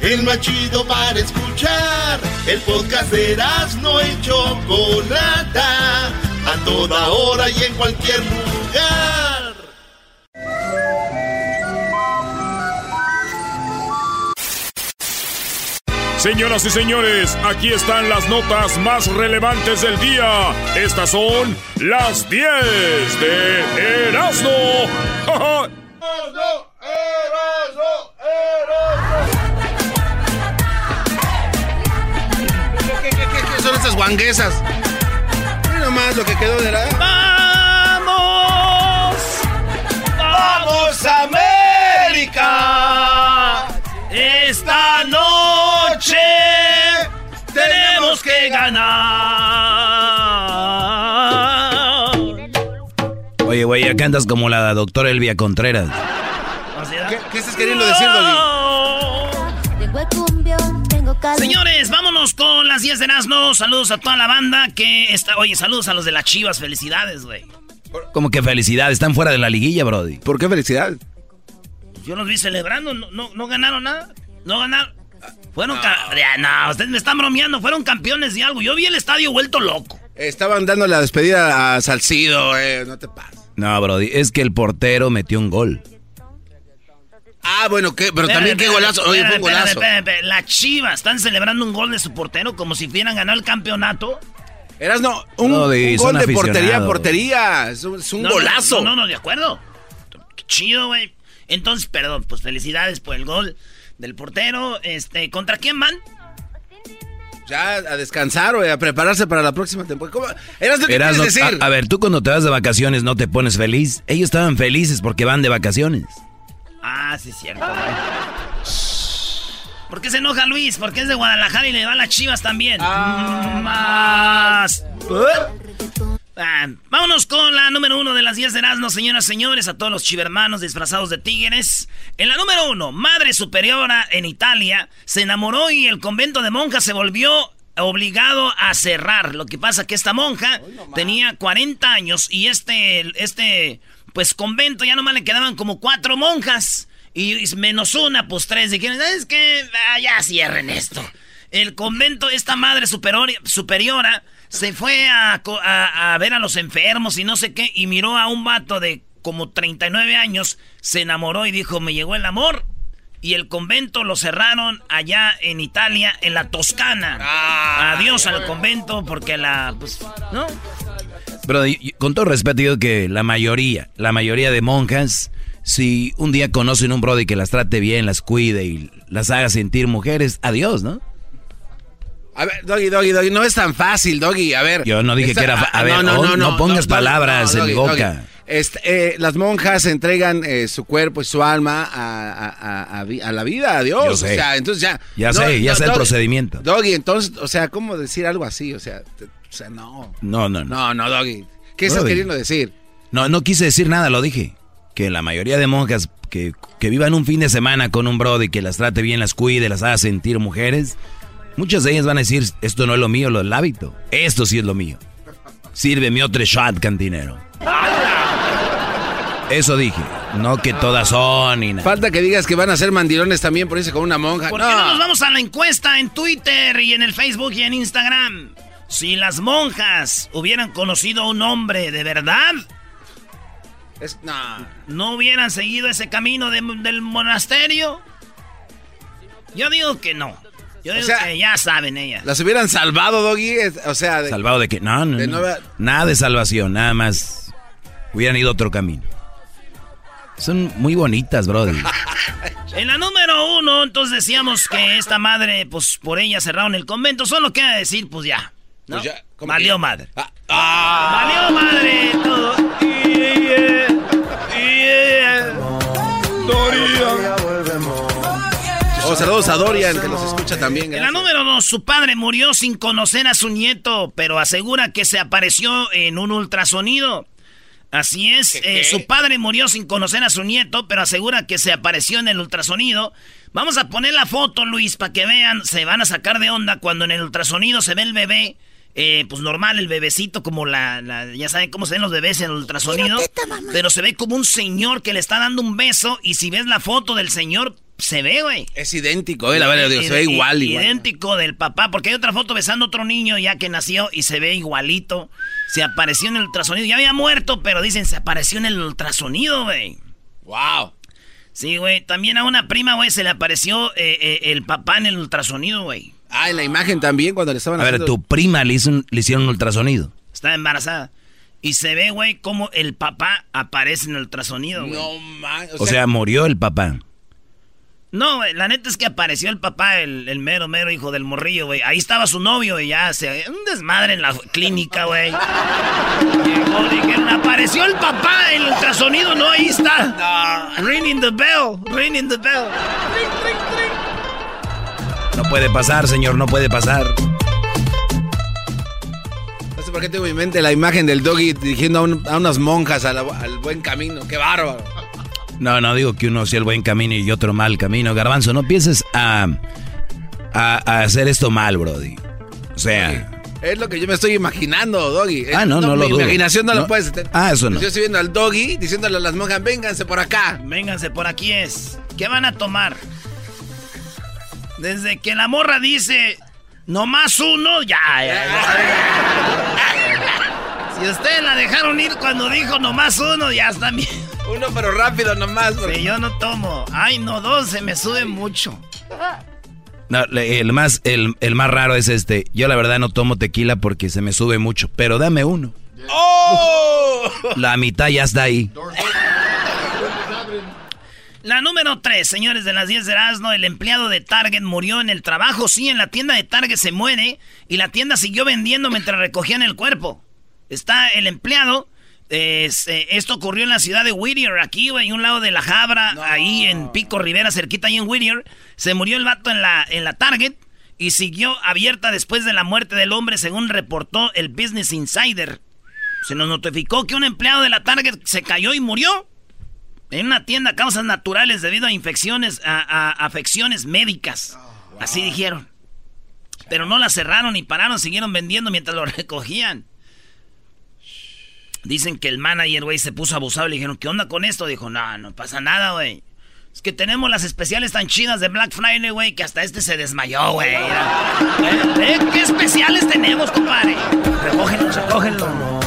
El más chido para escuchar. El podcast de no y Chocolata. A toda hora y en cualquier lugar. Señoras y señores, aquí están las notas más relevantes del día. Estas son las 10 de Erasmo. ¿Qué, qué, son esas guanguesas? Mira nomás lo que quedó de la... ¡Vamos! ¡Vamos, América! Esta noche tenemos que ganar. Oye, güey, acá andas como la doctora Elvia Contreras. ¿Qué, qué estás queriendo decir, Doggy? Señores, con las 10 de Erasmo. Saludos a toda la banda que está. Oye, saludos a los de las chivas. Felicidades, güey. Como que felicidad, están fuera de la liguilla, Brody. ¿Por qué felicidad? Yo los vi celebrando. No, no, no ganaron nada. No ganaron. Fueron. ca- Ya, No, ustedes me están bromeando. Fueron campeones de algo. Yo vi el estadio vuelto loco. Estaban dando la despedida a Salcido, eh, no te pases. No, Brody, es que el portero metió un gol. Ah, bueno, ¿qué? pero también qué golazo. Oye, fue un golazo. Las chivas están celebrando un gol de su portero como si hubieran ganado el campeonato. Eras no, un, Brody, un son gol de portería a portería. Es un, es un No, no, golazo. No, no, no, de acuerdo. Qué chido, güey. Entonces, perdón, pues felicidades por el gol del portero. Este, ¿contra quién van? Ya a descansar o a prepararse para la próxima temporada. ¿Cómo? Eras, ¿qué Erasmo, quieres decir? a, a ver, tú cuando te vas de vacaciones no te pones feliz. Ellos estaban felices porque van de vacaciones. Ah, sí, es cierto, güey. ¿Por qué se enoja Luis? Porque es de Guadalajara y le va a las chivas también. Mm, Más. Ah, vámonos con la número uno de las 10 de Erasmo, señoras y señores, a todos los chivermanos disfrazados de tigres. En la número uno, Madre Superiora en Italia se enamoró y el convento de monjas se volvió obligado a cerrar. Lo que pasa que esta monja tenía 40 años y este, este, pues convento ya nomás le quedaban como cuatro monjas. Y menos una, pues tres. Dijeron, es que ah, ya cierren esto. El convento, esta madre superior- superiora, se fue a, a- a ver a los enfermos y no sé qué, y miró a un vato de como 39 años, se enamoró y dijo, me llegó el amor. Y el convento lo cerraron allá en Italia, en la Toscana. Adiós al convento porque la... Pues, ¿no? Y- con todo respeto digo que la mayoría, la mayoría de monjas, si un día conocen un Brody que las trate bien, las cuide y las haga sentir mujeres, adiós, ¿no? A ver, Doggy, Doggy, Doggy, no es tan fácil, Doggy. A ver. Yo no dije que era a ver, oh, no pongas palabras en mi boca. Doggy. Este, eh, las monjas entregan eh, su cuerpo y su alma a, a- a- a vi- a la vida, a Dios. O sea, entonces ya. Ya sé, ya sé el procedimiento. Doggy, entonces, o sea, ¿cómo decir algo así? O sea, te- o sea, no. No, no, no. No, no, Doggy. ¿Qué estás queriendo decir? No, no quise decir nada, lo dije. Que la mayoría de monjas que, que vivan un fin de semana con un Brody que las trate bien, las cuide, las haga sentir mujeres, muchas de ellas van a decir, esto no es lo mío, lo del hábito. Esto sí es lo mío. Sírveme otro shot, cantinero. Eso dije. No que todas son y nada. Falta que digas que van a ser mandilones también por irse con una monja. ¿Por qué no nos vamos a la encuesta en Twitter y en el Facebook y en Instagram? Si las monjas hubieran conocido a un hombre de verdad, Es- no. no hubieran seguido ese camino de- del monasterio. Yo digo que no. Yo Yo digo que ya saben ellas. ¿Las hubieran salvado, Doggy? O sea... De, ¿Salvado de qué? No, no, no. Nada de salvación, nada más. Hubieran ido otro camino. Son muy bonitas, brother. en la número uno, entonces decíamos que esta madre, pues por ella cerraron el convento. Solo queda decir, pues ya. ¿No? Pues Valió madre. Ah, ah. Valió madre todo. Oh, saludos a Dorian, que nos escucha también. En la número dos, su padre murió sin conocer a su nieto, pero asegura que se apareció en un ultrasonido. Así es, eh, su padre murió sin conocer a su nieto, pero asegura que se apareció en el ultrasonido. Vamos a poner la foto, Luis, para que vean, se van a sacar de onda cuando en el ultrasonido se ve el bebé. Eh, pues normal, el bebecito, como la, Ya saben cómo se ven los bebés en el ultrasonido. pero se ve como un señor que le está dando un beso. Y si ves la foto del señor, se ve, güey. Es idéntico, eh, la verdad, se ve igual, igual. Idéntico del papá, porque hay otra foto besando a otro niño ya que nació y se ve igualito. Se apareció en el ultrasonido. Ya había muerto, pero dicen, se apareció en el ultrasonido, güey. Wow. Sí, güey. También a una prima, güey, se le apareció eh, eh, el papá en el ultrasonido, güey. Ah, en la imagen también, cuando le estaban a haciendo... A ver, tu prima le, hizo le hicieron un ultrasonido. Estaba embarazada. Y se ve, güey, cómo el papá aparece en el ultrasonido, güey. No, man. O, sea, murió el papá. No, güey, la neta es que apareció el papá, el, mero, mero hijo del morrillo, güey. Ahí estaba su novio y ya se... Un desmadre en la clínica, güey. Llegó, dijeron, apareció el papá, el ultrasonido, no, ahí está. No. Ringing the bell, ringing the bell. No puede pasar, señor, no puede pasar. No sé por qué tengo en mi mente la imagen del doggy dirigiendo a, unas monjas al buen camino. ¡Qué bárbaro! No, no digo que uno sea el buen camino y otro mal camino. Garbanzo, no pienses a, a, hacer esto mal, Brody. O sea... Es lo que yo me estoy imaginando, Doggy. Ah, no, no, no lo Mi imaginación no, lo puedes tener. Ah, eso no. Yo estoy viendo al Doggy diciéndole a las monjas, vénganse por acá. Vénganse por aquí es. ¿Qué van a tomar? Desde que la morra dice, no más uno, ya, ya, ya. si ustedes la dejaron ir cuando dijo no más uno, ya está bien. Uno, pero rápido nomás. Sí, yo no tomo. Ay, no, dos, se me sube mucho. No, el más, el, más raro es este. Yo la verdad no tomo tequila porque se me sube mucho, pero dame uno. ¡Oh! La mitad ya está ahí. La número 3, señores de las 10 de Erasmo, el empleado de Target murió en el trabajo. Sí, en la tienda de Target se muere y la tienda siguió vendiendo mientras recogían el cuerpo. Está el empleado eh, esto ocurrió en la ciudad de Whittier, aquí, güey, un lado de la Jabra, ahí en Pico Rivera, cerquita ahí en Whittier. Se murió el vato en la, en la Target y siguió abierta después de la muerte del hombre, según reportó el Business Insider. Se nos notificó que un empleado de la Target se cayó y murió en una tienda causas naturales debido a infecciones, a, afecciones médicas. Así dijeron. Pero no la cerraron y pararon, siguieron vendiendo mientras lo recogían. Dicen que el manager, güey, se puso abusado. Le dijeron, ¿qué onda con esto? Dijo, no, no pasa nada, güey. Es que tenemos las especiales tan chidas de Black Friday, güey, que hasta este se desmayó, güey. ¿Eh? ¿Eh? ¿Qué especiales tenemos, compadre? Recógenlo, recógenlo.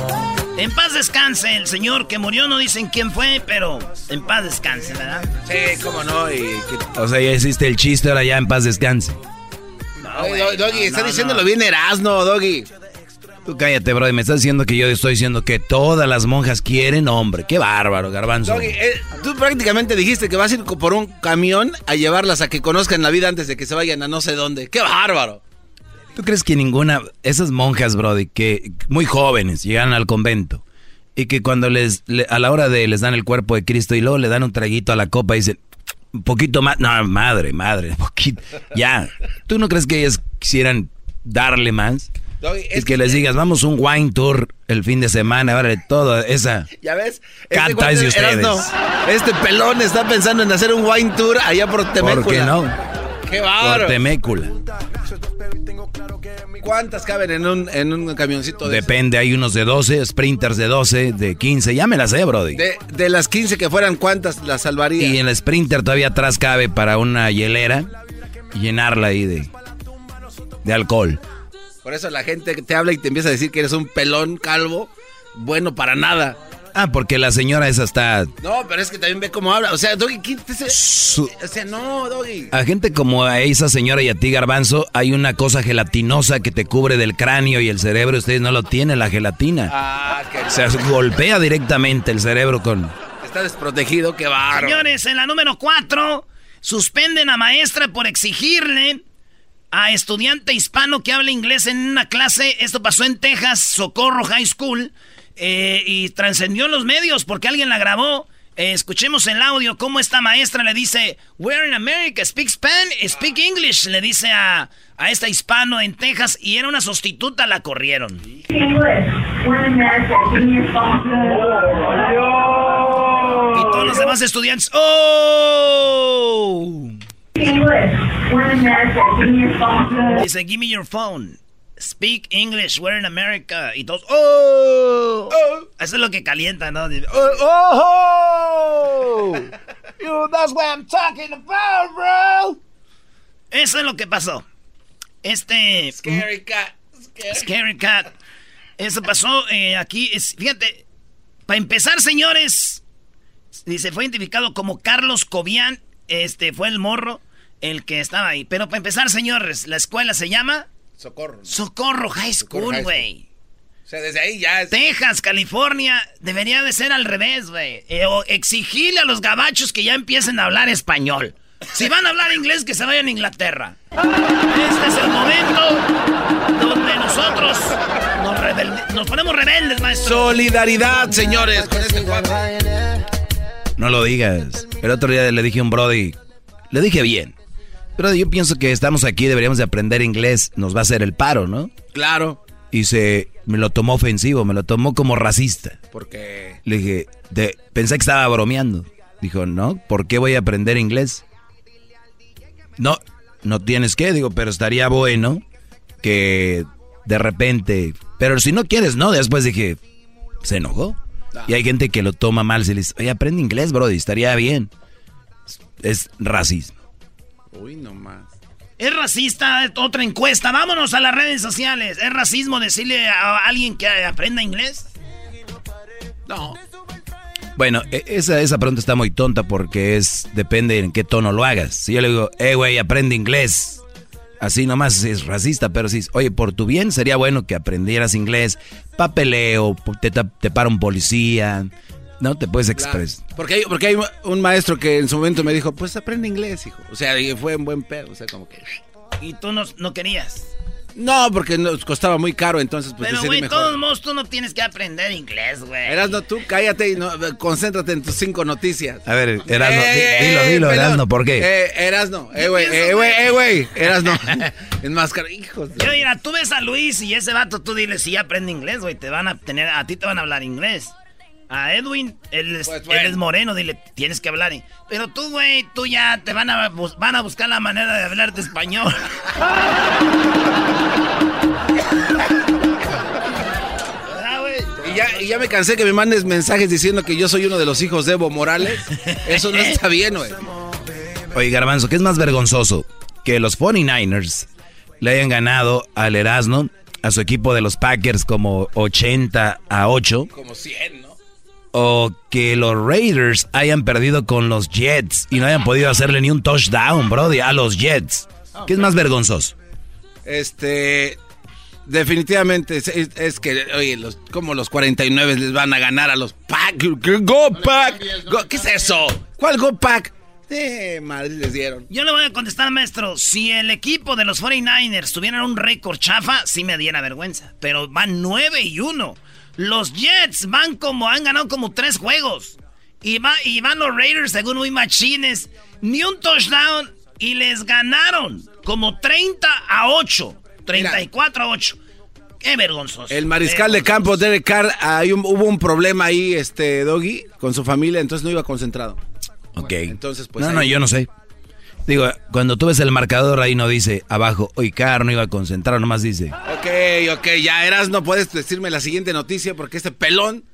En paz descanse, el señor que murió, no dicen quién fue, pero en paz descanse, ¿verdad? Sí, cómo no. Y, O sea, ya hiciste el chiste, ahora ya en paz descanse. No, Doggy, está diciéndolo bien Erasno, Doggy. Tú cállate, bro. Me estás diciendo que yo estoy diciendo que todas las monjas quieren hombre. Qué bárbaro, garbanzo. Eh, tú prácticamente dijiste que vas a ir por un camión a llevarlas a que conozcan la vida antes de que se vayan a no sé dónde. ¡Qué bárbaro! ¿Tú crees que ninguna... Esas monjas, brody, que muy jóvenes llegan al convento y que cuando les... a la hora de les dan el cuerpo de Cristo y luego le dan un traguito a la copa y dicen... Un poquito más... No, madre, madre. Poquito, ya. ¿Tú no crees que ellas quisieran darle más? es, que, les digas, vamos un wine tour el fin de semana, vale, todo esa. Ya ves, canta este de ustedes. este pelón está pensando en hacer un wine tour allá por Temécula. ¿Por qué no? Qué bárbaro. Temécula. ¿Cuántas caben en un, en un camioncito de Depende, hay unos de 12, sprinters de 12, de 15, ya me las sé, brody. De, de las 15 que fueran, ¿cuántas las salvaría? Y en el sprinter todavía atrás cabe para una hielera y llenarla ahí de, de alcohol. Por eso la gente te habla y te empieza a decir que eres un pelón calvo, bueno para nada. Ah, porque la señora esa está... No, pero es que también ve cómo habla. O sea, Doggy, quítese. Su- O sea, no, Doggy. A gente como a esa señora y a ti, Garbanzo, hay una cosa gelatinosa que te cubre del cráneo y el cerebro. Ustedes no lo tienen, la gelatina. Ah, que O sea, golpea directamente el cerebro con... está desprotegido, qué barro. Señores, en la número 4, suspenden a maestra por exigirle a estudiante hispano que hable inglés en una clase. Esto pasó en Texas, Socorro High School, eh, y trascendió en los medios porque alguien la grabó. Eh, escuchemos el audio, cómo esta maestra le dice, We're in America, speak Spanish, speak English, le dice a, a esta hispano en Texas, y era una sustituta, la corrieron. Y todos los demás estudiantes, ¡Oh! Dice, give me your phone. Speak English, we're in America. Y todos, ¡Oh! Eso es lo que calienta, ¿no? Dice, ¡Oh! oh, oh. You, that's what I'm talking about, bro. Eso es lo que pasó. Este... Scary cat. Scary Cat. Eso pasó eh, aquí. Es, fíjate, para empezar, señores, dice, fue identificado como Carlos Cobian. Este fue el morro el que estaba ahí. Pero para empezar, señores, la escuela se llama Socorro. Socorro High School, güey. O sea, desde ahí ya es. Texas, California, debería de ser al revés, güey. Eh, o exigirle a los gabachos que ya empiecen a hablar español. Si van a hablar inglés, que se vayan a Inglaterra. Este es el momento donde nosotros nos, rebelde- nos ponemos rebeldes, maestro. Solidaridad, señores, con este cuadro. No lo digas. El otro día le dije a un Brody, le dije bien. Pero yo pienso que estamos aquí, deberíamos de aprender inglés. Nos va a hacer el paro, ¿no? Claro, Y se me lo tomó ofensivo, me lo tomó como racista. porque. Le dije, de- pensé que estaba bromeando. Dijo, no, ¿por qué voy a aprender inglés? No, no tienes que, digo, pero estaría bueno que de repente, pero si no quieres, no, después dije, se enojó. Y hay gente que lo toma mal, se le dice, oye, aprende inglés, Brody, estaría bien. Es racismo. Uy, no más. Es racista, otra encuesta. Vámonos a las redes sociales. ¿Es racismo decirle a alguien que aprenda inglés? No. Bueno, e- esa, esa pregunta está muy tonta porque es, depende en qué tono lo hagas. Si yo le digo, eh, güey, aprende inglés. Así nomás es racista, pero si, oye, por tu bien sería bueno que aprendieras inglés, papeleo, te, te para un policía, ¿no? Te puedes Claro. expresar. Porque hay, porque hay un maestro que en su momento me dijo, pues aprende inglés, hijo. O sea, y fue un buen pedo. O sea, como que. Y tú no, no querías. No, porque nos costaba muy caro, entonces pues Pero, güey, todos modos, tú no tienes que aprender inglés, güey. Eras no tú, cállate y no, concéntrate en tus cinco noticias. A ver, Erasno, Eh, di- dilo, eh, dilo, pelón. Erasno, ¿por qué? Eh, Erasno, eh, güey, eh, güey, eh, güey, Erasno. Enmascara, hijos. de- Yo, mira, tú ves a Luis y ese vato, tú dile si aprende inglés, güey. Te van a tener, a ti te van a hablar inglés. A Edwin, él es, Pues, bueno. él es moreno, dile, tienes que hablar. Pero tú, güey, tú ya te van a, van a buscar la manera de hablarte español. Ah. Y ya, y ya me cansé que me mandes mensajes diciendo que yo soy uno de los hijos de Evo Morales. Eso no está bien, güey. Oye, Garbanzo, ¿qué es más vergonzoso? Que los 49ers le hayan ganado al Erasno, a su equipo de los Packers como 80 a 8, Como 100, ¿no? O que los Raiders hayan perdido con los Jets y no hayan podido hacerle ni un touchdown, Brody, a los Jets. ¿Qué es más vergonzoso? Este. Definitivamente es, es- es que, oye, los, como los 49 les van a ganar a los Pack. Go Pack. Go- ¿Qué es eso? ¿Cuál Go Pack? Eh, madre les dieron. Yo le voy a contestar, maestro. Si el equipo de los 49ers tuvieran un récord chafa, sí me diera vergüenza. Pero van 9 y 1. Los Jets van como, han ganado como tres juegos. Y, va, y van los Raiders, según muy machines. Ni un touchdown. Y les ganaron como 30 a 8. 34 a 8. Qué vergonzoso. El mariscal de campo, Derek Carr, hay un- hubo un problema ahí, este, Doggy, con su familia, entonces no iba concentrado. Ok. entonces, pues, No, ahí- no, yo no sé. Digo, cuando tú ves el marcador ahí no dice abajo, hoy Car no iba a concentrar, nomás dice. Ok, ok, ya eras, no puedes decirme la siguiente noticia porque este pelón,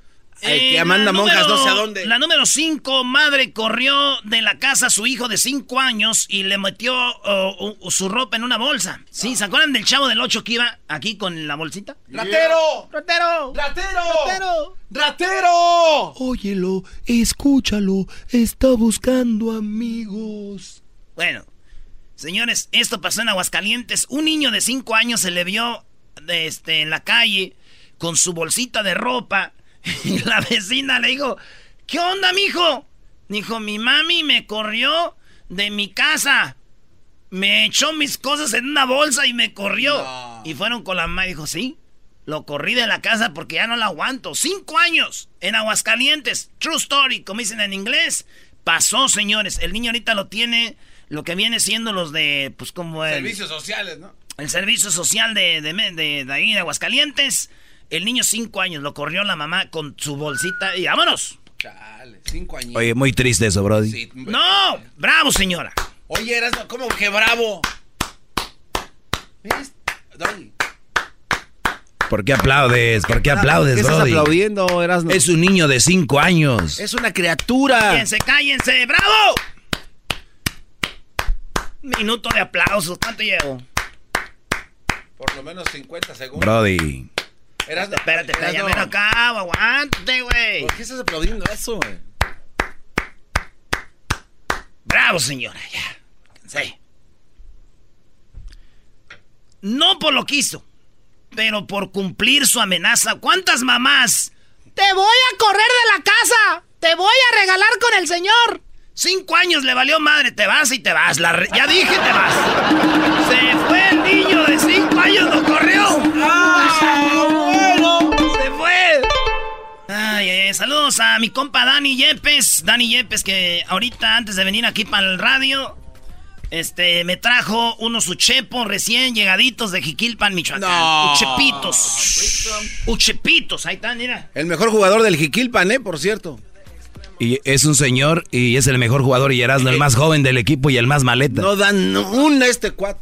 el Eh, que manda la monjas número- no sé a dónde. La número 5, madre corrió de la casa a su hijo de 5 años y le metió oh, su ropa en una bolsa. Sí, ¿se acuerdan del chavo del 8 que iba aquí con la bolsita? ¡Ratero! ¡Ratero! ¡Ratero! ¡Ratero! ¡Ratero! Óyelo, escúchalo, está buscando amigos. Bueno, señores, esto pasó en Aguascalientes. Un niño de 5 años se le vio de este, en la calle con su bolsita de ropa. Y la vecina le dijo, ¿qué onda, mijo? Dijo, mi mami me corrió de mi casa. Me echó mis cosas en una bolsa y me corrió. Y fueron con la mamá y dijo, sí, lo corrí de la casa porque ya no la aguanto. Cinco años en Aguascalientes. True story, como dicen en inglés. Pasó, señores. El niño ahorita lo tiene lo que viene siendo los de, pues como el... Servicios sociales, ¿no? El servicio social de, de, de, de ahí de Aguascalientes. El niño cinco años lo corrió la mamá con su bolsita y vámonos. Chale, cinco años. Oye, muy triste eso, Brody. Sí, no, bravo, señora. Oye, eras como que bravo. ¿Ves? ¿Por qué aplaudes? ¿Por qué aplaudes, ¿Qué estás aplaudiendo, Erasno? Es un niño de cinco años. Es una criatura. Cállense, cállense. ¡Bravo! Minuto de aplausos. ¿Cuánto llevo? Por lo menos 50 segundos. Brody. Erasno, espérate, espérate, ya acabo. Aguante, güey. ¿Por qué estás aplaudiendo eso, güey? Bravo, señora. Ya. Sí. No por lo que hizo pero por cumplir su amenaza. ¿Cuántas mamás? Te voy a correr de la casa. Te voy a regalar con el señor. Cinco años le valió madre. Te vas y te vas. Ya dije te vas. Se fue el niño de cinco años, lo corrió. ¡Ah, bueno! Se fue. Ay, saludos a mi compa Dani Yepes. Dani Yepes que ahorita antes de venir aquí para el radio este, me trajo unos uchepos recién llegaditos de Jiquilpan, Michoacán. No. Uchepitos. Uchepitos, ahí están, mira. El mejor jugador del Jiquilpan, ¿eh? Por cierto. Y es un señor y es el mejor jugador y Erasmo, el más joven del equipo y el más maleta. No dan un este cuatro.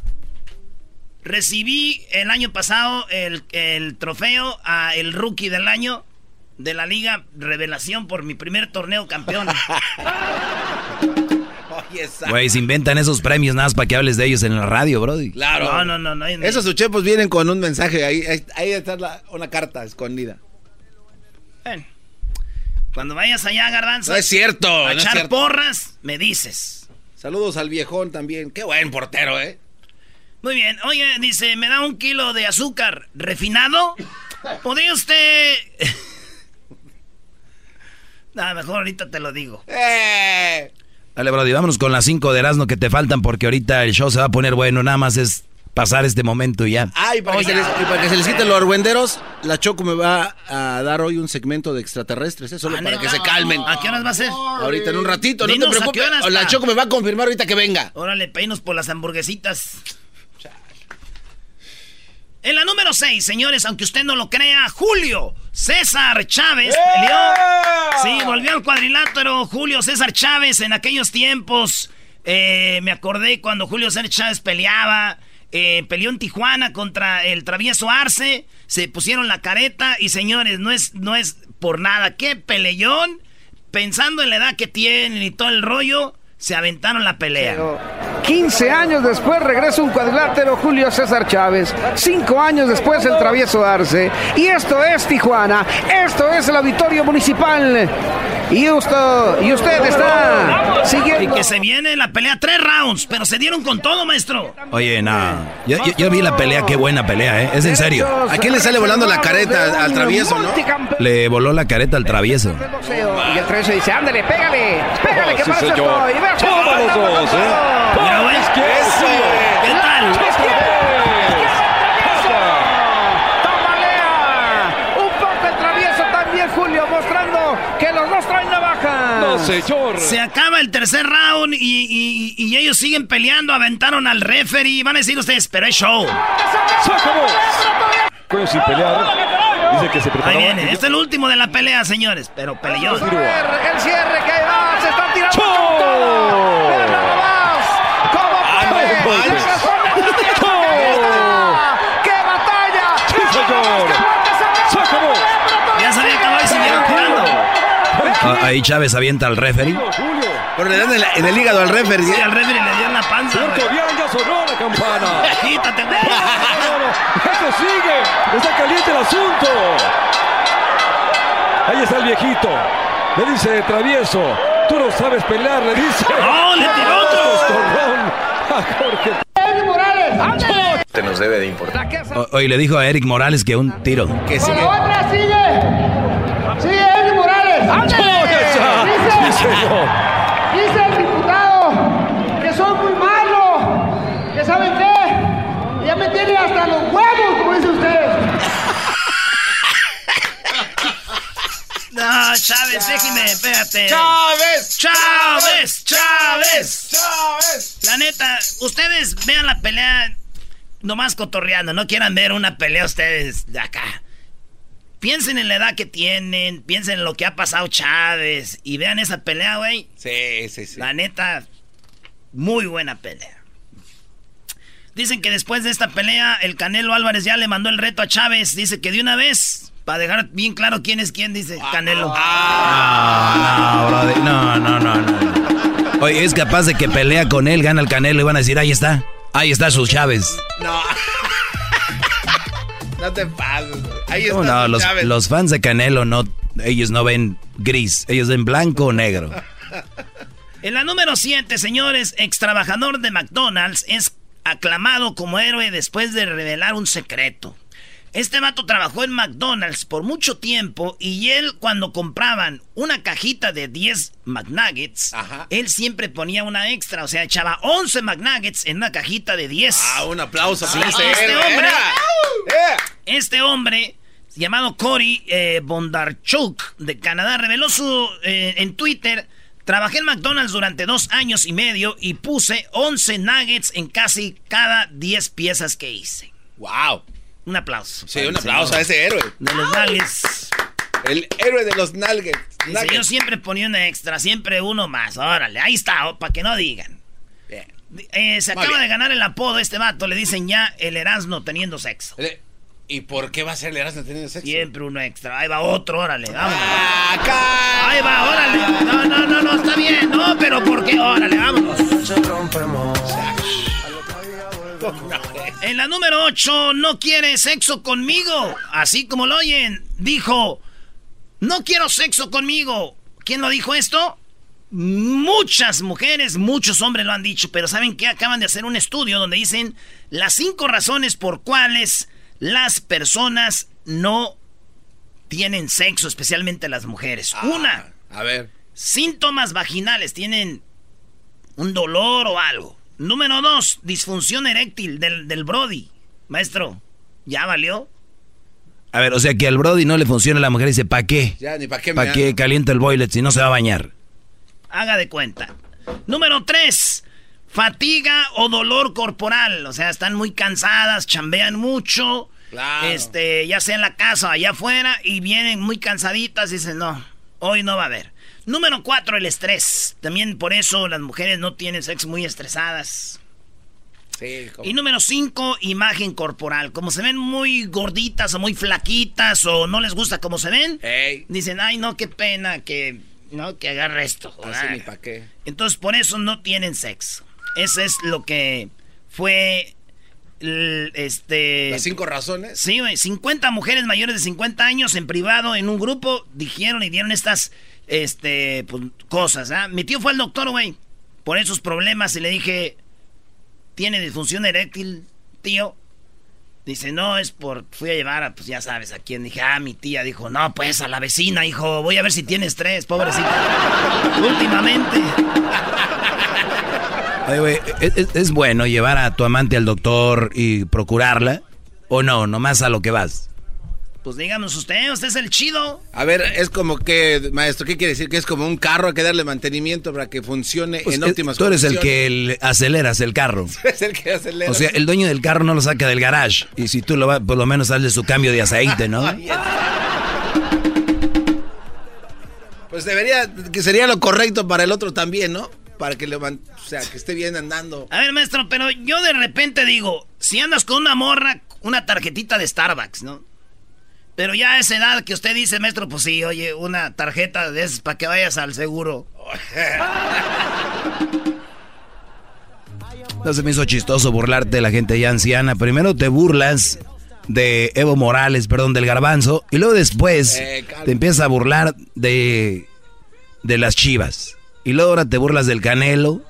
Recibí el año pasado el, el trofeo a el rookie del año de la Liga Revelación por mi primer torneo campeón. Güey, se inventan esos premios nada más para que hables de ellos en la radio, Brody. Claro. No, no, no. no, Esos uchepos vienen con un mensaje. Ahí, ahí, está una carta escondida. Cuando vayas allá, Garbanzo. No es cierto. A echar porras, me dices. Saludos al viejón también. Qué buen portero, ¿eh? Muy bien. Oye, dice, ¿me da un kilo de azúcar refinado? ¿Podría usted...? Nada, mejor ahorita te lo digo. ¡Eh! Dale, Brody, vámonos con las cinco de Erasmo que te faltan porque ahorita el show se va a poner bueno. Nada más es pasar este momento y ya. Ay, para, que, se les, para que se les quiten los argüenderos, la Choco me va a dar hoy un segmento de extraterrestres, ¿eh? solo ah, para que se calmen. ¿A qué horas va a ser? Ahorita en un ratito, no te preocupes. La Choco me va a confirmar ahorita que venga. Órale, peinos por las hamburguesitas. En la número 6, señores, aunque usted no lo crea, Julio César Chávez ¡Eh! peleó. Sí, volvió al cuadrilátero Julio César Chávez en aquellos tiempos. Eh, me acordé cuando Julio César Chávez peleaba. Eh, peleó en Tijuana contra el travieso Arce. Se pusieron la careta y señores, no es, no es por nada. ¡Qué peleón! Pensando en la edad que tienen y todo el rollo se aventaron la pelea. 15 años después regresa un cuadrilátero Julio César Chávez. 5 años después el travieso Arce. Y esto es Tijuana. Esto es el auditorio municipal. Y usted, y usted está siguiendo. Y que se viene la pelea tres rounds, pero se dieron con todo, maestro. Oye, no. Yo, vi la pelea, qué buena pelea, ¿eh? Es en serio. ¿A quién le sale volando la careta al travieso, no? Le voló la careta al travieso. Y el travieso dice, ándale, pégale, pégale, que pasa todos los dos, ¿eh? Es que eso. ¿Qué tal? Un poco travieso también, Julio, mostrando que los dos traen navaja. No, señor. Se acaba el tercer round y, y, y, ellos siguen peleando. Aventaron al referee. Van a decir ustedes, pero es show. Se acabó. Sin pelear. Dice que se Ahí viene. Este es el último de la pelea, señores. Pero peleó. El cierre, el cierre que va. Se está tirando con todo. Pero nada más. ¿Cómo puede? ¡Qué batalla! ¡Sí, señor! ¡Se acabó! Ya se había acabado y siguieron tirando. Ah, ahí Chávez avienta al referee. Pero le dan en, en el hígado al referee. Sí, al referee le dieron la panza. Cierto, bien, ya sonó la campana. Quítate, güey. Esto sigue. Está caliente el asunto. Ahí está el viejito. Le dice travieso. Tú no sabes pelear, le dice. ¡No, le tiró otro! a Jorge. Te nos debe de importar. O- Hoy le dijo a Eric Morales que un tiro. Que sigue. la otra sigue. Sigue Eddie Morales. Sí, señor. Dice, dice el diputado que soy muy malo. Que saben qué. Ya me tiene hasta los huevos, como dice usted. No, Chávez, déjeme, espérate. ¡Chávez! ¡Chávez! ¡Chávez! ¡Chávez! La neta, ustedes vean la pelea nomás cotorreando, no quieran ver una pelea ustedes de acá. Piensen en la edad que tienen, piensen en lo que ha pasado Chávez y vean esa pelea, güey. Sí, sí, sí. La neta, muy buena pelea. Dicen que después de esta pelea, el Canelo Álvarez ya le mandó el reto a Chávez. Dice que de una vez, para dejar bien claro quién es quién, dice Canelo. No, brother, no, no, no, no. Oye, es capaz de que pelea con él, gana el Canelo y van a decir, ahí está, ahí está sus Chávez. No. no te pases. güey. Ahí está. No, no, los, Chávez. los fans de Canelo no, ellos no ven gris, ellos ven blanco o negro. En la número 7, señores, ex trabajador de McDonald's es aclamado como héroe después de revelar un secreto. Este vato trabajó en McDonald's por mucho tiempo y él cuando compraban una cajita de 10 McNuggets, Ajá. él siempre ponía una extra, o sea, echaba 11 McNuggets en una cajita de 10. Ah, un aplauso Sí, para este héroe. hombre-. Este hombre, llamado Cory eh, Bondarchuk, de Canadá, reveló su eh, en Twitter. Trabajé en McDonald's durante dos años y medio y puse 11 nuggets en casi cada 10 piezas que hice. ¡Wow! Un aplauso. Sí, un aplauso señor a ese héroe. De los nuggets. El héroe de los nuggets. Dice, Nuggets. yo siempre ponía una extra, siempre uno más. Órale, ahí está, para que no digan. Bien. Eh, se Muy acaba bien. de ganar el apodo este vato, le dicen ya el Erasmo teniendo sexo. ¿Y por qué va a ser el Erasmo teniendo sexo? Siempre uno extra. Ahí va otro, órale, vámonos. ¡Acá! Ahí va, órale. No, no, no, no, está bien. No, pero ¿por qué? Órale, vámonos. En la número 8, no quiere sexo conmigo. Así como lo oyen, dijo, no quiero sexo conmigo. ¿Quién lo dijo esto? Muchas mujeres, muchos hombres lo han dicho, pero ¿saben qué? Acaban de hacer un estudio donde dicen las cinco razones por cuales las personas no tienen sexo, especialmente las mujeres. Una, A ver. Síntomas vaginales, tienen un dolor o algo. Número dos, disfunción eréctil del, del Brody. Maestro, ¿ya valió? A ver, o sea que al Brody no le funciona la mujer y dice, ¿para qué? Ya, ni para qué me ¿Para qué calienta el boiler si no se va a bañar? Haga de cuenta. Número tres, fatiga o dolor corporal. O sea, están muy cansadas, chambean mucho. Claro. Este, ya sea en la casa o allá afuera, y vienen muy cansaditas y dicen, no, hoy no va a haber. Número cuatro, el estrés. También por eso las mujeres no tienen sexo muy estresadas. Sí, como- Y número 5, imagen corporal. Como se ven muy gorditas o muy flaquitas o no les gusta como se ven, dicen, ay, no, qué pena que, no, que agarre esto. así Ah. ni qué. Entonces, por eso no tienen sexo. Ese es lo que fue, este... Las cinco razones. Sí, güey, 50 mujeres mayores de 50 años en privado en un grupo dijeron y dieron estas este pues, cosas, ¿ah? Mi tío fue al doctor, güey, por esos problemas y le dije, ¿tiene disfunción eréctil, tío? Dice, no, es por... Fui a llevar a, pues ya sabes, a quién. Dije, ah, mi tía. Dijo, no, pues a la vecina, hijo. Voy a ver si tiene estrés, pobrecita. Últimamente. Oye, güey, ¿es, es- es bueno llevar a tu amante al doctor y procurarla? ¿O no? Nomás a lo que vas. Pues díganos usted, usted es el chido. A ver, es como que, maestro, ¿qué quiere decir? Que es como un carro, hay que darle mantenimiento para que funcione Pues, en eh, óptimas tú eres el que le aceleras el carro. Es el que acelera. O sea, el dueño del carro no lo saca del garage. Y si tú lo vas, por lo menos hazle su cambio de aceite, ¿no? Pues debería, que sería lo correcto para el otro también, ¿no? Para que le o sea, que esté bien andando. A ver, maestro, pero yo de repente digo, si andas con una morra, una tarjetita de Starbucks, ¿no? Pero ya a esa edad que usted dice, maestro, pues sí, oye, una tarjeta de esas para que vayas al seguro. No se me hizo chistoso burlarte de la gente ya anciana. Primero te burlas de Evo Morales, perdón, del garbanzo, y luego después Eh, te empiezas a burlar de, de las chivas. Y luego ahora te burlas del canelo.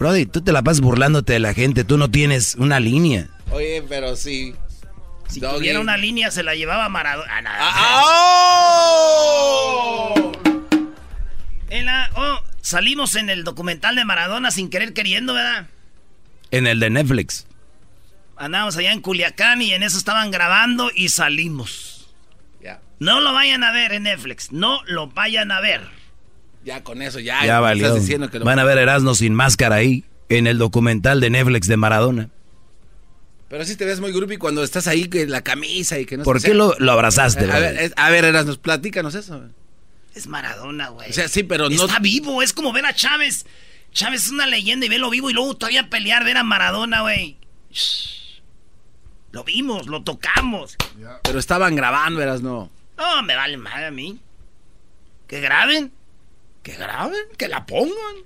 Brody, tú te la pasas burlándote de la gente, tú no tienes una línea. Oye, pero sí. Si Doggy. tuviera una línea, se la llevaba Maradona. Ah, nada. ¡Oh! En la- oh, salimos en el documental de Maradona sin querer queriendo, ¿verdad? En el de Netflix. Andábamos allá en Culiacán y en eso estaban grabando y salimos. Ya, No lo vayan a ver en Netflix, no lo vayan a ver. ya con eso, ya. Ya valió. Estás diciendo que lo- Van a ver Erasmo sin máscara ahí, en el documental de Netflix de Maradona. Pero sí te ves muy groupie cuando estás ahí con la camisa y que no ¿Por sé- qué lo, lo abrazaste, A ver, brody? es- a ver, Erasmus, platícanos eso. Es Maradona, güey. O sea, sí, pero no. Está vivo, es como ver a Chávez. Chávez es una leyenda y verlo vivo y luego todavía pelear, ver a Maradona, güey. Lo vimos, lo tocamos. Pero estaban grabando, Erasno. No, me vale madre a mí. Que graben. Que graben, que la pongan.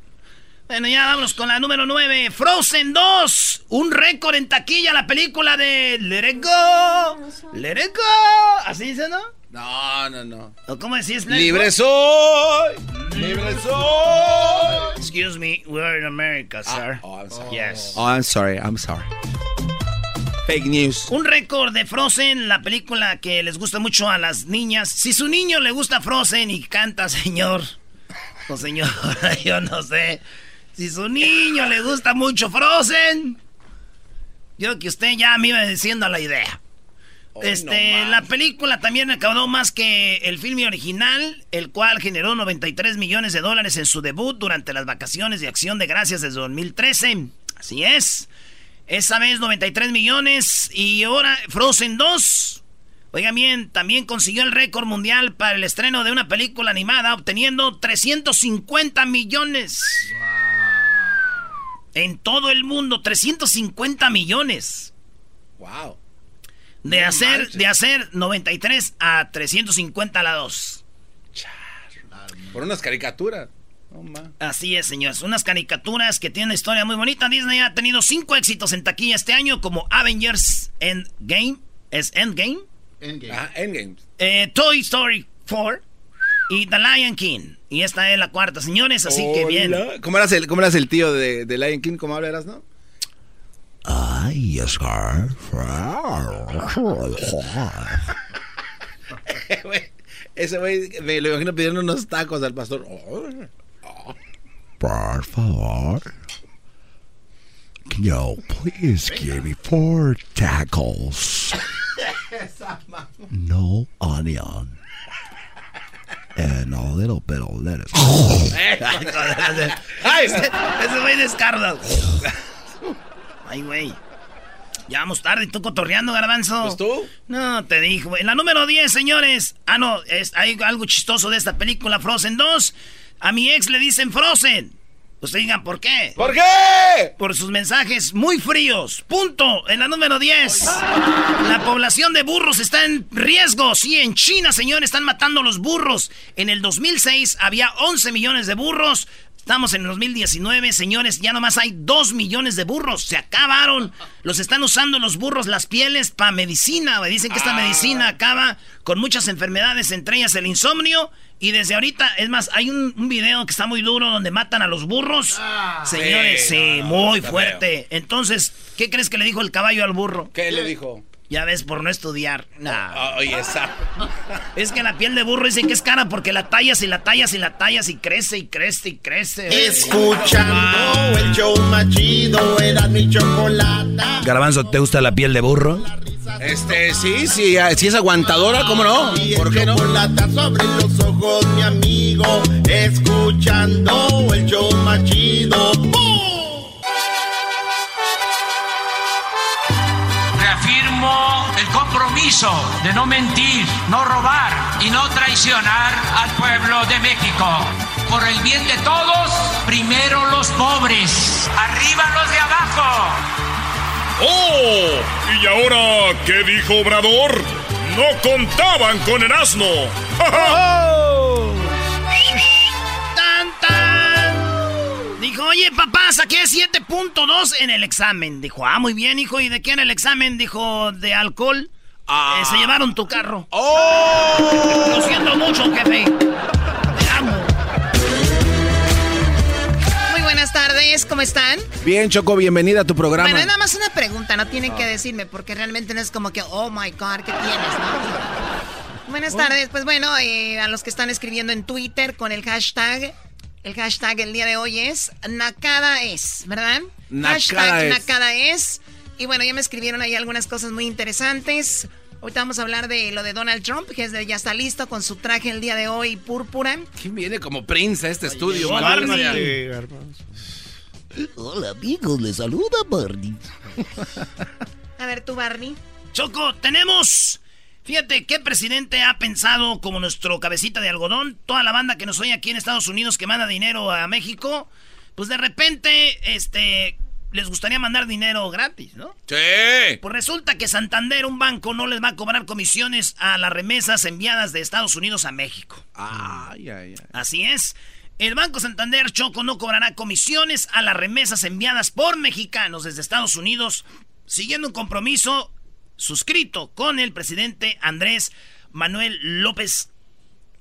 Bueno, ya vámonos con la número 9. Frozen 2. Un récord en taquilla la película de Let It Go. Let It Go. ¿Así dice, no? No, no, no. ¿O cómo decís? Let ¡Libre soy! ¡Libre soy! Excuse me, we're in America, sir. Oh, I'm sorry. Yes. Oh, I'm sorry, I'm sorry. Fake news. Un récord de Frozen, la película que les gusta mucho a las niñas. Si su niño le gusta Frozen y canta, señor. O señora, yo no sé. Si su niño le gusta mucho Frozen. Yo creo que usted ya me iba diciendo la idea. Este, la película también recaudó más que el filme original, el cual generó 93 millones de dólares en su debut durante las vacaciones de acción de gracias desde 2013. Así es. Esa vez 93 millones y ahora Frozen 2. Oigan bien, también consiguió el récord mundial para el estreno de una película animada, obteniendo 350 millones. En todo el mundo, 350 millones. Wow. De No hacer, manches. de hacer 93 a 350 a la 2. Por unas caricaturas. Así es, señores. Unas caricaturas que tienen una historia muy bonita. Disney ha tenido cinco éxitos en taquilla este año, como Avengers Endgame. ¿Es Endgame? Endgame. Eh, Toy Story 4 y The Lion King. Y esta es la cuarta, señores, así que bien. ¿Cómo eras el, cómo eras el tío de, de Lion King? ¿Cómo hablas, no? Ay, Oscar. Ese güey me lo imagino pidiendo unos tacos al pastor. Por favor. Can you please give me four tacos? No onion. And a little bit of lettuce. Ay, ese, ese güey descarga. Ay, güey. Ya vamos tarde, ¿y tú cotorreando, garbanzo? ¿Pues tú? No, te dijo, güey. La número 10, señores. Ah, no, es, hay algo chistoso de esta película, Frozen 2. A mi ex le dicen Frozen. Ustedes digan, ¿por qué? ¿Por qué? Por sus mensajes muy fríos. Punto. En la número 10. La población de burros está en riesgo. Sí, en China, señores, están matando los burros. En el 2006 había 11 millones de burros. Estamos en el 2019, señores, ya nomás hay 2 millones de burros. Se acabaron. Los están usando los burros, las pieles, para medicina. güey. Dicen que esta medicina acaba con muchas enfermedades, entre ellas el insomnio. Y desde ahorita, es más, hay un, un video que está muy duro donde matan a los burros. Señores, sí, sí, no, no, muy fuerte. Entonces, ¿qué crees que le dijo el caballo al burro? ¿Qué le dijo? Ya ves, por no estudiar. Nah. Ah, Oye, esa. Es que la piel de burro dicen que es cara porque la tallas y la tallas y la tallas y crece y crece y crece. Escuchando el show más chido, era mi chocolata. Garbanzo, ¿te gusta la piel de burro? Este, sí, sí, ah, si es aguantadora, ¿cómo no? ¿Por qué no? chocolate sobre los ojos, mi amigo. Escuchando el show más chido. ¡Bum! Compromiso de no mentir, no robar y no traicionar al pueblo de México. Por el bien de todos, primero los pobres, arriba los de abajo. ¡Oh! ¿Y ahora qué dijo Obrador? No contaban con el asno. ¡Tan, tan! Dijo, oye, papá, saqué 7.2 en el examen. Dijo, ah, muy bien, hijo. ¿Y de qué en el examen? Dijo, de alcohol. Eh, se llevaron tu carro. ¡Oh! Lo siento mucho, jefe. Te amo. Muy buenas tardes, ¿cómo están? Bien, Choco, bienvenida a tu programa. Bueno, nada más una pregunta, no tienen que decirme, porque realmente no es como que, oh my god, ¿qué tienes, no? Buenas tardes, pues bueno, eh, a los que están escribiendo en Twitter con el hashtag, el hashtag el día de hoy es Nakada es, ¿verdad? Nakada hashtag es. Nakada es. Y bueno, ya me escribieron ahí algunas cosas muy interesantes. Ahorita vamos a hablar de lo de Donald Trump, que es de- ya está listo con su traje el día de hoy púrpura. ¿Quién viene como Prince a este estudio? Barney. Hola amigos, les saluda Barney. A ver, tú, Barney. Choco, tenemos. Fíjate qué presidente ha pensado como nuestro cabecita de algodón. Toda la banda que nos oye aquí en Estados Unidos que manda dinero a México. Pues de repente, este. Les gustaría mandar dinero gratis, ¿no? Sí. Pues resulta que Santander, un banco, no les va a cobrar comisiones a las remesas enviadas de Estados Unidos a México. Ay, ay, ay. Así es. El Banco Santander Choco no cobrará comisiones a las remesas enviadas por mexicanos desde Estados Unidos, siguiendo un compromiso suscrito con el presidente Andrés Manuel López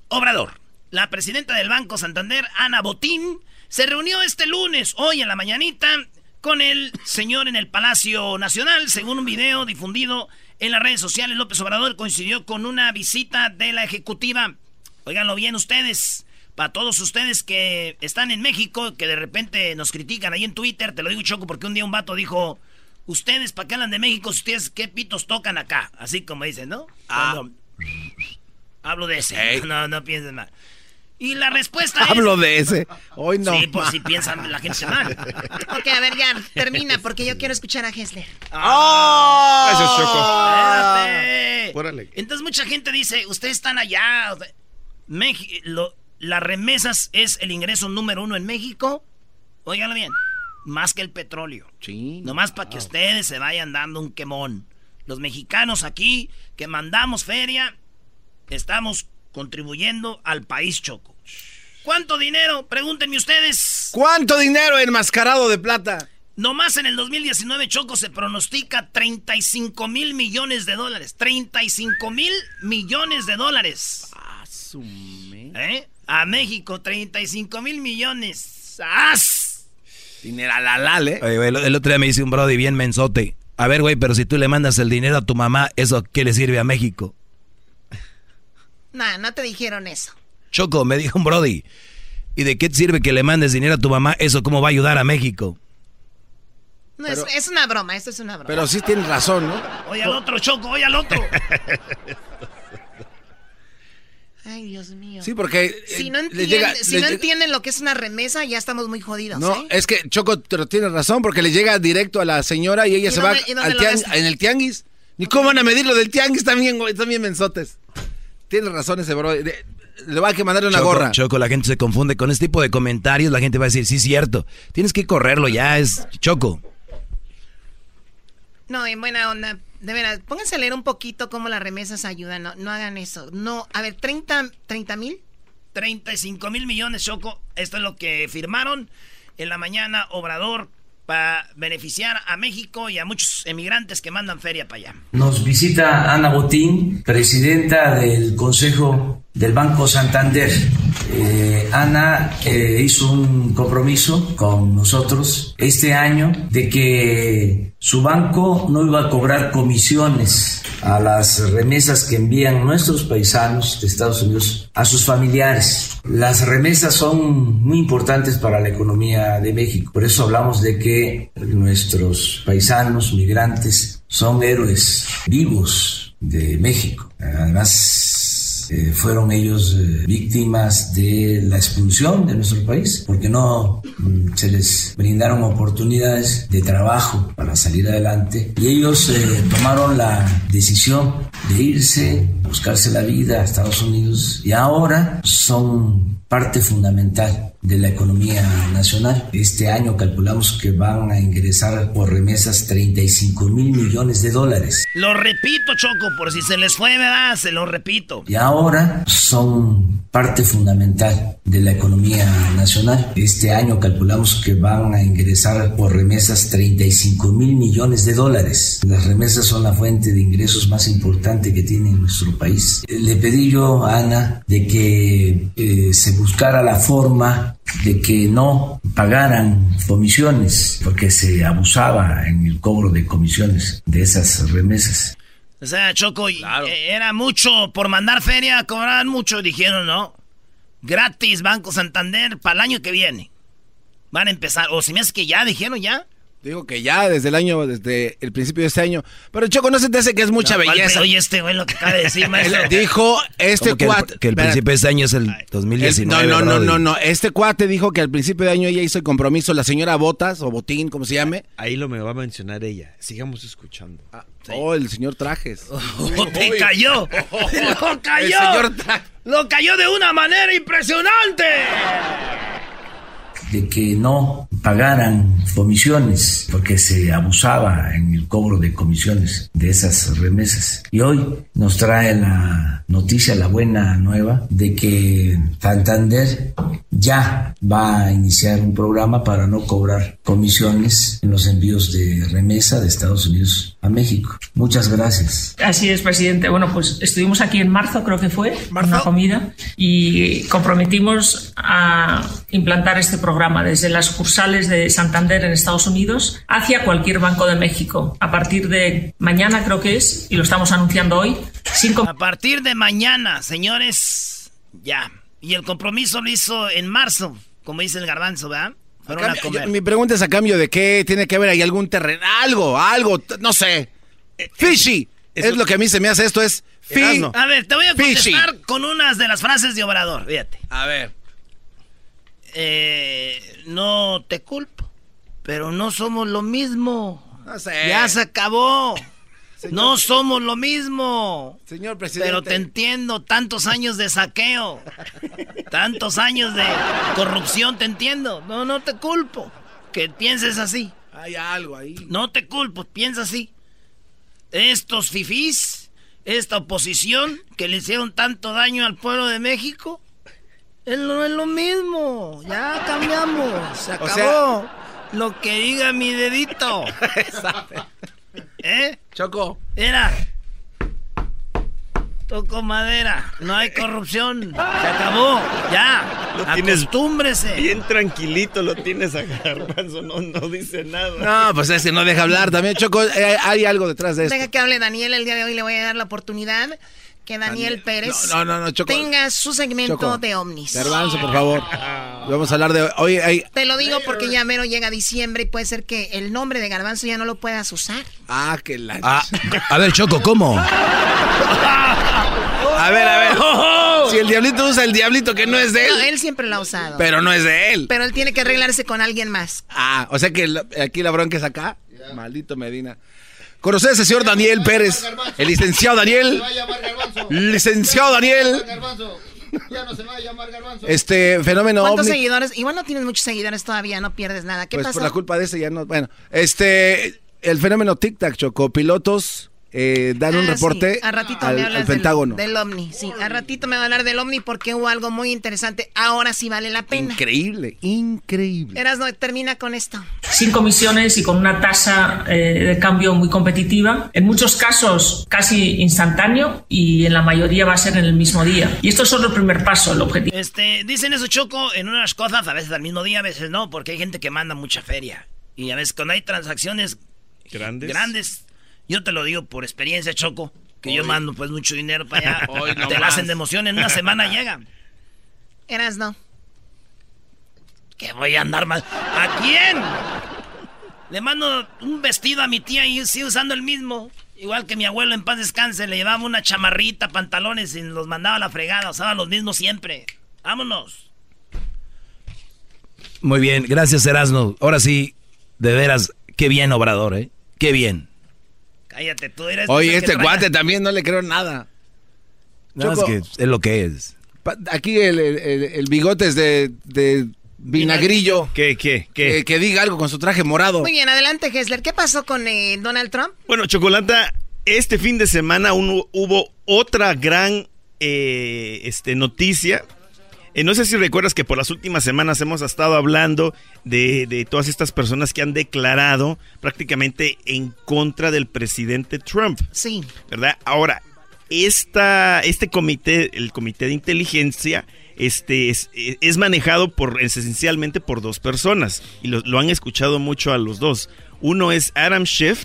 Obrador. La presidenta del Banco Santander, Ana Botín, se reunió este lunes, hoy en la mañanita, con el señor en el Palacio Nacional. Según un video difundido en las redes sociales, López Obrador coincidió con una visita de la ejecutiva. Óiganlo bien ustedes. Para todos ustedes que están en México, que de repente nos critican ahí en Twitter, te lo digo choco porque un día un vato dijo, ustedes para qué hablan de México, ustedes qué pitos tocan acá. Así como dicen, ¿no? Ah. Cuando- Hablo de ese. No, no pienses mal. Y la respuesta es... Hablo de ese. Hoy no. Sí, por si piensan la gente mal. Ok, a ver, ya, termina, porque yo quiero escuchar a Hessler. ¡Oh! Eso es Choco. Espérate. Órale. Entonces mucha gente dice, ustedes están allá. lo- las remesas es el ingreso número uno en México. Óiganlo bien. Más que el petróleo. Sí. Nomás para que ustedes se vayan dando un quemón. Los mexicanos aquí que mandamos feria, estamos contribuyendo al país choco. ¿Cuánto dinero? Pregúntenme ustedes. ¿Cuánto dinero enmascarado de plata? Nomás en el 2019 Choco se pronostica 35 mil millones de dólares. 35 mil millones de dólares. ¿Eh? A México, 35 mil millones. ¡As! Dineral, ¿eh? Oye, güey, el, el otro día me dice un brody bien mensote. A ver, güey, pero si tú le mandas el dinero a tu mamá, ¿eso qué le sirve a México? Nah, no te dijeron eso. Choco, me dijo un brody. ¿Y de qué te sirve que le mandes dinero a tu mamá? ¿Eso cómo va a ayudar a México? No, es, es una broma, esto es una broma. Pero sí tienes razón, ¿no? Oye al otro, Choco, oye al otro. Ay, Dios mío. Sí, porque... eh, Si no, entienden, llega- si le no llega- entienden lo que es una remesa, ya estamos muy jodidos, No, ¿eh? es que Choco, pero tienes razón, porque le llega directo a la señora y ella ¿Y se dónde- va al en el tianguis. Ni cómo van a medir lo del tianguis también, güey, también mensotes. Tienes razón ese bro. Le va a que mandarle una Choco, gorra. Choco, la gente se confunde con este tipo de comentarios. La gente va a decir, sí, cierto. Tienes que correrlo ya, es Choco. No, en buena onda. De veras, pónganse a leer un poquito cómo las remesas ayudan. No, no hagan eso. No, a ver, 30 mil. 35 mil millones, Choco. Esto es lo que firmaron en la mañana Obrador para beneficiar a México y a muchos emigrantes que mandan feria para allá. Nos visita Ana Botín, presidenta del Consejo del Banco Santander. Eh, Ana eh, hizo un compromiso con nosotros este año de que su banco no iba a cobrar comisiones a las remesas que envían nuestros paisanos de Estados Unidos a sus familiares. Las remesas son muy importantes para la economía de México. Por eso hablamos de que nuestros paisanos migrantes son héroes vivos de México. Además, eh, fueron ellos eh, víctimas de la expulsión de nuestro país porque no mm, se les brindaron oportunidades de trabajo para salir adelante. Y ellos eh, tomaron la decisión de irse, buscarse la vida a Estados Unidos y ahora son parte fundamental de la economía nacional. Este año calculamos que van a ingresar por remesas 35 mil millones de dólares. Lo repito, Choco, por si se les fue, ¿verdad? Se lo repito. y ahora son parte fundamental de la economía nacional. Este año calculamos que van a ingresar por remesas 35 mil millones de dólares. Las remesas son la fuente de ingresos más importante que tiene nuestro país. Le pedí yo a Ana de que eh, se buscara la forma de que no pagaran comisiones, porque se abusaba en el cobro de comisiones de esas remesas. O sea, Choco, eh, era mucho por mandar feria, cobraban mucho, dijeron, ¿no? Gratis Banco Santander para el año que viene. Van a empezar, o si me hace que ya, dijeron ya. Digo que ya desde el año, desde el principio de este año. Pero Choco, no se te hace que es mucha belleza. Oye, este güey lo que acaba de decir, maestro. dijo este que cuate. El, que el principio de este año es el 2019. no, no, no, no, no. Este cuate dijo que al principio de año ella hizo el compromiso, la señora Botas o Botín, como se llame. Ahí lo me va a mencionar ella. Sigamos escuchando. Ah, Oh, el señor Trajes. Oh, te cayó. lo cayó. El señor Trajes. Lo cayó de una manera impresionante de que no pagaran comisiones, porque se abusaba en el cobro de comisiones de esas remesas. Y hoy nos trae la noticia, la buena nueva, de que Santander ya va a iniciar un programa para no cobrar comisiones en los envíos de remesa de Estados Unidos a México. Muchas gracias. Así es, presidente. Bueno, pues estuvimos aquí en marzo, creo que fue, una comida, y comprometimos a implantar este programa desde las sucursales de Santander en Estados Unidos hacia cualquier banco de México. A partir de mañana creo que es, y lo estamos anunciando hoy. A partir de mañana, señores, ya. Y el compromiso lo hizo en marzo, como dice el garbanzo, ¿verdad? Mi pregunta es a cambio de qué tiene que ver ahí algún terreno, algo, algo, no sé. Fishy. Es lo que a mí se me hace esto, es fishy. A ver, te voy a contestar con unas de las frases de Obrador, fíjate. A ver. Eh, no te culpo, pero no somos lo mismo. No sé. Ya se acabó. No somos lo mismo. Señor presidente. Pero te entiendo, tantos años de saqueo, tantos años de corrupción, te entiendo. No, no te culpo que pienses así. Hay algo ahí. No te culpo, piensa así. Estos fifís, esta oposición que le hicieron tanto daño al pueblo de México, no es lo mismo. Ya cambiamos. Se acabó. lo que diga mi dedito. ¿Eh? Choco. Era. Toco madera. No hay corrupción. Se acabó. Ya. Lo Acostúmbrese. Bien tranquilito lo tienes a Garbanzo. No, no dice nada. No, pues ese no deja hablar. También, Choco, eh, hay algo detrás de esto. Deja que hable Daniel. El día de hoy le voy a dar la oportunidad que Daniel, Pérez no, no, no, tenga su segmento de ovnis. Garbanzo, por favor. Vamos a hablar de hoy. Hay... Te lo digo porque ya mero llega diciembre y puede ser que el nombre de Garbanzo ya no lo puedas usar. Ah, que la. Ah, a ver, Choco, ¿cómo? a ver, a ver. Si el diablito usa el diablito que no es de él. No, él siempre lo ha usado. Pero no es de él. Pero él tiene que arreglarse con alguien más. Ah, o sea que aquí la bronca es acá. Maldito Medina. ¿Conoces al señor Daniel Pérez? El licenciado Daniel. Licenciado Daniel. Ya no se va a llamar Garbanzo. Este fenómeno. ¿Cuántos seguidores? Igual no tienes muchos seguidores todavía, no pierdes nada. ¿Qué pues pasó? por la culpa de ese ya no. Bueno, este. El fenómeno tic-tac, Choco. Pilotos eh, dan un Ah, reporte sí. A ratito al, me al hablas del- Pentágono. Del, ovni, sí. A ratito me va a hablar del ovni porque hubo algo muy interesante. Ahora sí vale la pena. Increíble, increíble. Eras no termina con esto. sin comisiones y con una tasa eh, de cambio muy competitiva. En muchos casos casi instantáneo y en la mayoría va a ser en el mismo día. Y esto es solo el primer paso, el objetivo. Este, dicen eso, Choco, en unas cosas, a veces al mismo día, a veces no, porque hay gente que manda mucha feria. Y a veces cuando hay transacciones Grandes. grandes, yo te lo digo por experiencia, Choco, que yo mando pues mucho dinero para allá. Hoy no te la hacen de emoción, en una semana llegan. Eras no. Que voy a andar mal. ¿A quién? Le mando un vestido a mi tía y sigue usando el mismo. Igual que mi abuelo en paz descanse, le llevaba una chamarrita, pantalones y los mandaba a la fregada. Usaba los mismos siempre. Vámonos. Muy bien, gracias Erasno. Ahora sí, de veras, qué bien Obrador, ¿eh? Qué bien. Cállate, tú eres. Oye, este guate también no le creo nada. No, es que es lo que es. Aquí el, el, el- el bigote es de, de vinagrillo. ¿Qué, qué, qué? Que, que diga algo con su traje morado. Muy bien, adelante, Hessler. ¿Qué pasó con eh, Donald Trump? Bueno, Chocolata, este fin de semana un- hubo otra gran eh, este, noticia. Eh, no sé si recuerdas que por las últimas semanas hemos estado hablando de, de todas estas personas que han declarado prácticamente en contra del presidente Trump. Sí. ¿Verdad? Ahora, esta, este comité, el comité de inteligencia, este, es, es manejado por, esencialmente por dos personas. Y lo, lo han escuchado mucho a los dos. Uno es Adam Schiff,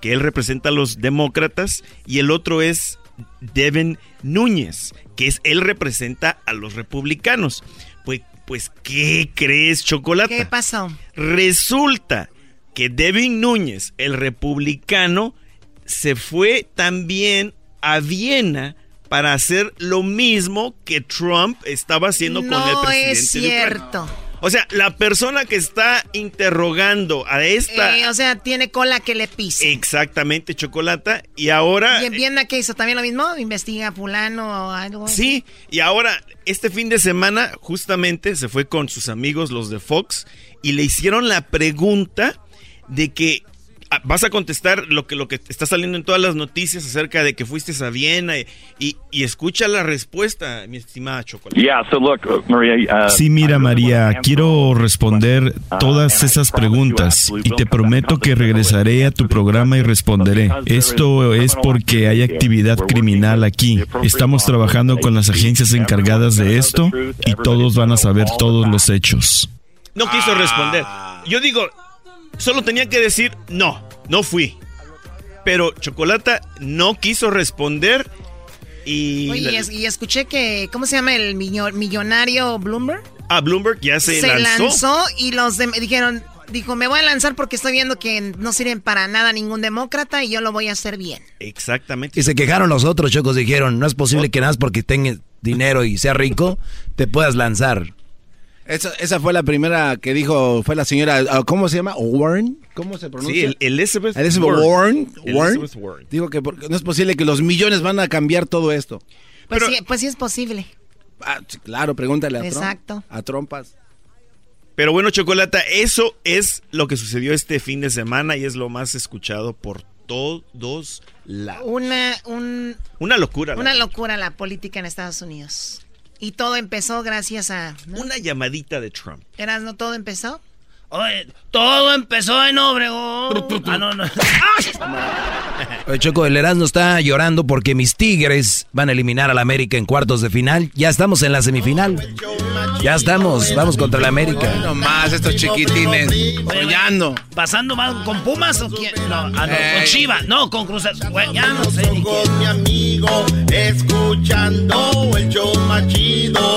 que él representa a los demócratas, y el otro es Devin Núñez, que es él representa a los republicanos. Pues, pues, ¿qué crees, Chocolate? ¿Qué pasó? Resulta que Devin Núñez, el republicano, se fue también a Viena para hacer lo mismo que Trump estaba haciendo con el presidente. es cierto. O sea, la persona que está interrogando a esta. Eh, o sea, tiene cola que le pise. Exactamente, Chocolata. Y ahora. ¿Y en Viena qué hizo? ¿También lo mismo? ¿Investiga a fulano o algo? Sí, y ahora, este fin de semana, justamente se fue con sus amigos, los de Fox, y le hicieron la pregunta de que vas a contestar lo que, lo que está saliendo en todas las noticias acerca de que fuiste a Viena y, y, escucha la respuesta, mi estimada Chocolate. Uh, sí, mira María, quiero responder uh, todas esas preguntas y te prometo que regresaré a tu programa y responderé. Esto es porque hay actividad criminal aquí. Estamos trabajando con las agencias encargadas de esto y todos van a saber todos los hechos. No quiso responder. Yo digo, solo tenía que decir no, no fui. Pero Chocolata no quiso responder y... Oye, y escuché que, ¿cómo se llama el millonario Bloomberg? Ah, Bloomberg ya se, se lanzó. lanzó y los dijeron, dijo, me voy a lanzar porque estoy viendo que no sirven para nada ningún demócrata y yo lo voy a hacer bien. Exactamente. Y se quejaron los otros chocos, dijeron, no es posible que nada porque tengas dinero y sea rico, te puedas lanzar. Esa, esa, fue la primera que dijo, fue la señora, ah, ¿cómo se llama? ¿Warren? ¿Cómo se pronuncia? Sí, Elizabeth, Elizabeth Warren. Warren. Elizabeth Warren. Dijo que no es posible que los millones van a cambiar todo esto. Pues, Pero, sí, pues sí es posible. Ah, claro, pregúntale a Exacto. a trompas. Pero bueno, Chocolata, eso es lo que sucedió este fin de semana y es lo más escuchado por todos lados. Una, un, una locura. Una locura la política en Estados Unidos. Y todo empezó gracias a... Una llamadita de Trump. ¿Eras no todo empezó? Oye, todo empezó en Obregón. ah, no, no. Oye, Choco, el Erasmo está llorando porque mis Tigres van a eliminar al América en cuartos de final. Ya estamos en la semifinal. Ya estamos, vamos contra el América. No más, estos chiquitines. Soñando. ¿Pasando mal con Pumas o quién? No, ah, no con Chiva. No, con Cruz Ya no sé ni Con mi amigo, escuchando el show machido.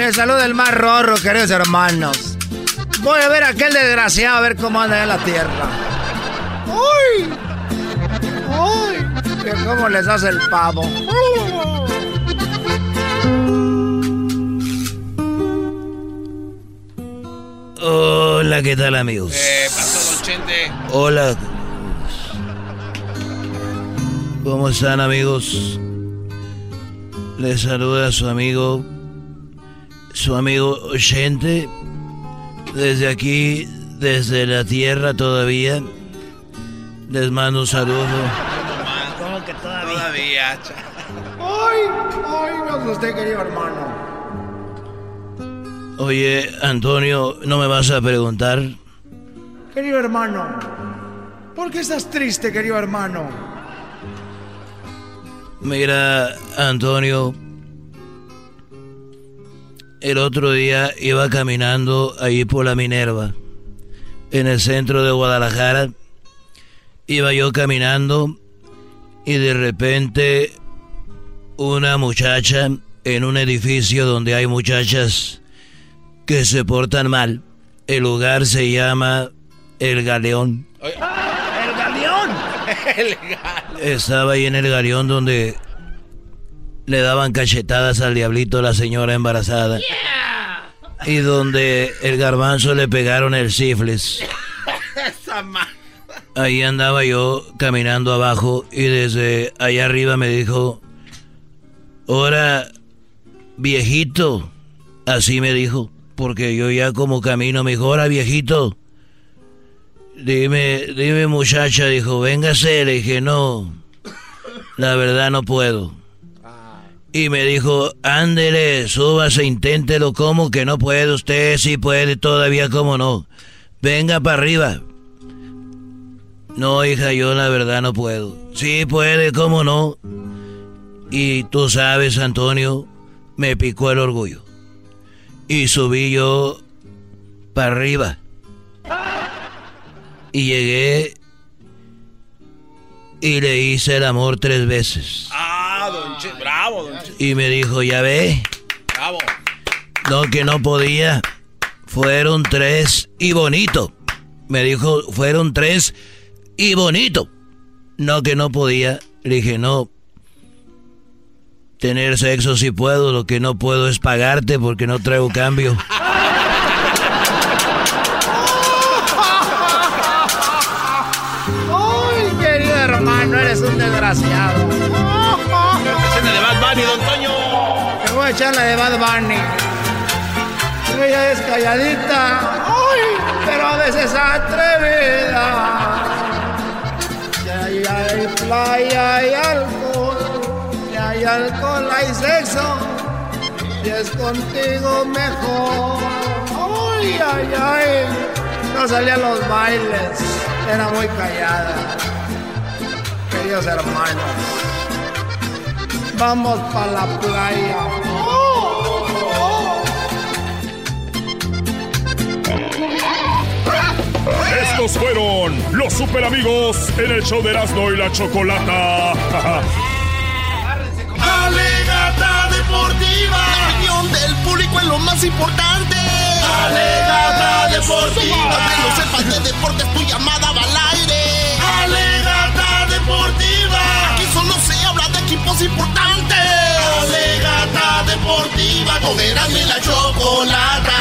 Les saluda el más rorro, queridos hermanos. Voy a ver a aquel desgraciado a ver cómo anda en la tierra. ¡Uy! ¡Uy! Que cómo les hace el pavo. Hola, ¿qué tal amigos? Eh, pasó Don Chente. Hola. ¿Cómo están amigos? Les saluda su amigo, su amigo oyente, desde aquí, desde la tierra todavía. Les mando un saludo. ¿Cómo que todavía? Todavía. ¡Ay! ¡Ay, no usted, querido hermano! Oye, Antonio, ¿no me vas a preguntar? Querido hermano, ¿por qué estás triste, querido hermano? Mira, Antonio, el otro día iba caminando ahí por la Minerva, en el centro de Guadalajara. Iba yo caminando y de repente una muchacha en un edificio donde hay muchachas que se portan mal. El lugar se llama El Galeón. ¡El galeón! El galeón. Estaba ahí en el galeón donde le daban cachetadas al diablito a la señora embarazada. Y donde el garbanzo le pegaron el sífilis. ahí andaba yo caminando abajo y desde allá arriba me dijo, ahora viejito, así me dijo, porque yo ya como camino me dijo, ahora viejito, dime, dime muchacha, dijo, véngase, le dije, no, la verdad no puedo. Y me dijo, ándele, súbase, inténtelo, como que no puede usted? Sí puede todavía, ¿cómo no? Venga para arriba. No, hija, yo la verdad no puedo. Sí puede, ¿cómo no? Y tú sabes, Antonio, me picó el orgullo. Y subí yo para arriba. Y llegué y le hice el amor tres veces. Ah, don Che, bravo, don Che. Y me dijo, ya ve. Bravo. No, que no podía. Fueron tres y bonito. Me dijo, fueron tres y bonito. No, que no podía. Le dije, no. Tener sexo si puedo, lo que no puedo es pagarte porque no traigo cambio. desgraciado. Escena de Bad Bunny, don Toño. Te voy a echar la de Bad Bunny. Ella es calladita, ay, pero a veces atrevida. Ya hay playa, hay alcohol, ya hay alcohol, hay sexo, y es contigo mejor. Ay, ay, ay, no salía a los bailes, era muy callada. Queridos hermanos, vamos para la playa. Estos fueron los super amigos en el show de Erasmo y la Chocolata. Alegata deportiva. La opinión del público es lo más importante. Alegata deportiva. Que no sepas de deportes, tu llamada va al aire. Deportiva. Aquí solo se habla de equipos importantes. Alegata deportiva. Con y la Chocolata.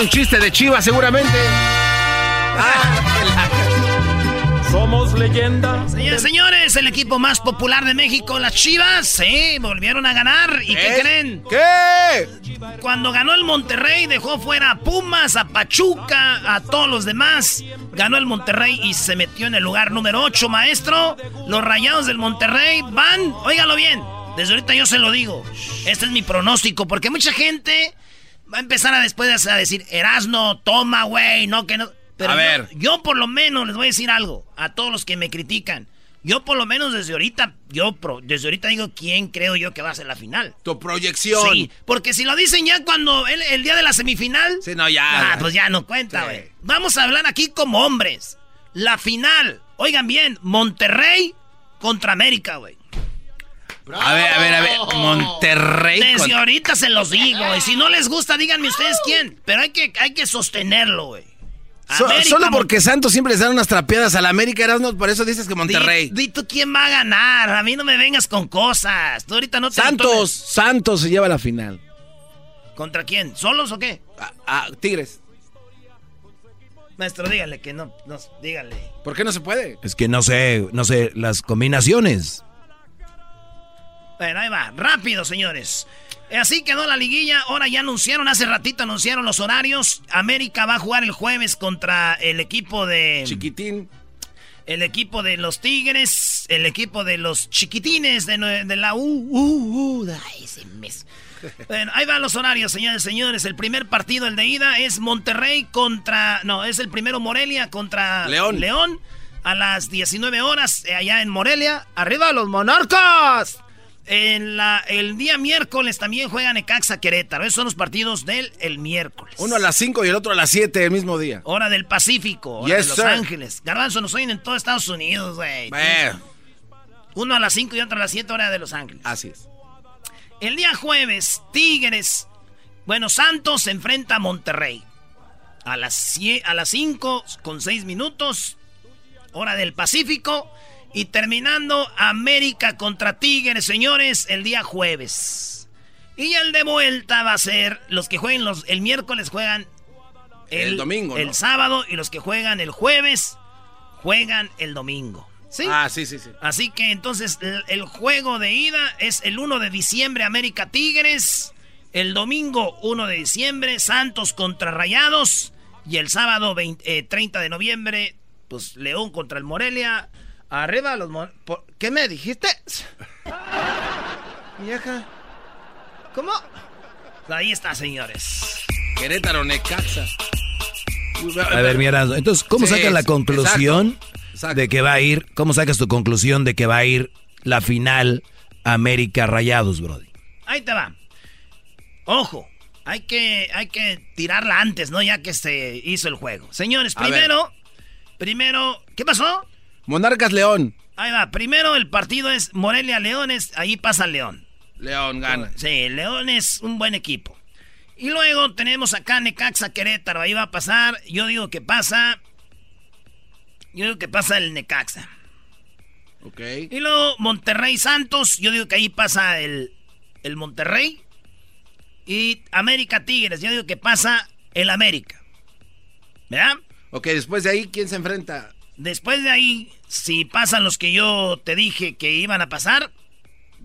Un chiste de Chivas seguramente. Somos leyendas. Señores, señores, el equipo más popular de México, las Chivas, sí, volvieron a ganar. ¿Y qué creen? ¿Qué? Cuando ganó el Monterrey, dejó fuera a Pumas, a Pachuca, a todos los demás. Ganó el Monterrey y se metió en el lugar número 8, maestro. Los rayados del Monterrey van, óigalo bien, desde ahorita yo se lo digo. Este es mi pronóstico, porque mucha gente va a empezar a después a decir, Erasno, toma, güey, no que no. Pero A yo- ver. yo por lo menos les voy a decir algo a todos los que me critican. Yo por lo menos desde ahorita, yo pro- desde ahorita digo quién creo yo que va a ser la final. Tu proyección. Sí, porque si lo dicen ya cuando el, el día de la semifinal. Sí, no, ya. Ah, pues ya no cuenta, Sí. güey. Vamos a hablar aquí como hombres. La final. Oigan bien, Monterrey contra América, güey. A ver, a ver, a ver. Monterrey. Desde ahorita se los digo. Y si no les gusta, díganme ustedes quién. Pero hay que, hay que sostenerlo, güey. So- América, solo porque Santos siempre les dan unas trapeadas a la América, Erasmo, por eso dices que Monterrey. Di, di tú quién va a ganar. A mí no me vengas con cosas. Tú ahorita no te Santos. Santos se lleva la final. ¿Contra quién? ¿Solos o qué? Ah, Tigres. Maestro, dígale que no, no, dígale. ¿Por qué no se puede? Es que no sé, no sé, las combinaciones. Bueno, ahí va, rápido, señores. Así quedó la liguilla. Ahora ya anunciaron, hace ratito anunciaron los horarios. América va a jugar el jueves contra el equipo de. Chiquitín. El equipo de los Tigres. El equipo de los chiquitines de, de la U. U, U, ay, ese mes. Bueno, ahí van los horarios, señores, señores. El primer partido, el de ida, es Monterrey contra. No, es el primero Morelia contra León. León. A las 19 horas, eh, allá en Morelia. ¡Arriba los monarcas! En la, el día miércoles también juegan Necaxa Querétaro. Esos son los partidos del el miércoles. Uno a las 5 y el otro a las 7 el mismo día. Hora del Pacífico. Hora Yes, de Los sir. Ángeles. Garbanzo, nos oyen en todo Estados Unidos, güey. Uno a las 5 y otro a las 7 hora de Los Ángeles. Así es. El día jueves, Tigres. Bueno, Santos se enfrenta a Monterrey. A las, cie- a las 5 con 6 minutos. Hora del Pacífico. Y terminando América contra Tigres, señores, el día jueves. Y el de vuelta va a ser los que jueguen los, el miércoles juegan el, domingo. El sábado y los que juegan el jueves juegan el domingo. ¿Sí? Ah, sí, sí, sí. Así que entonces el, juego de ida es el 1 de diciembre América Tigres, el domingo 1 de diciembre Santos contra Rayados y el sábado 30 eh, de noviembre pues León contra el Morelia. Arriba los ¿Qué me dijiste? Vieja. ¿Cómo? Ahí está, señores. Querétaro Necaxa. A ver, mira, entonces, ¿cómo sacas la conclusión de que va a ir, cómo sacas tu conclusión de que va a ir la final América Rayados, Brody? Ahí te va. Ojo, hay que, hay que tirarla antes, ¿no? Ya que se hizo el juego. Señores, primero, primero, ¿qué pasó? Monarcas León. Ahí va, primero el partido es Morelia Leones, ahí pasa León. León gana. Sí, León es un buen equipo. Y luego tenemos acá Necaxa Querétaro. Ahí va a pasar. Yo digo que pasa. Yo digo que pasa el Necaxa. Ok. Y luego Monterrey Santos. Yo digo que ahí pasa el, el Monterrey. Y América Tigres. Yo digo que pasa el América. ¿Verdad? Ok, después de ahí, ¿quién se enfrenta? Después de ahí, si pasan los que yo te dije que iban a pasar.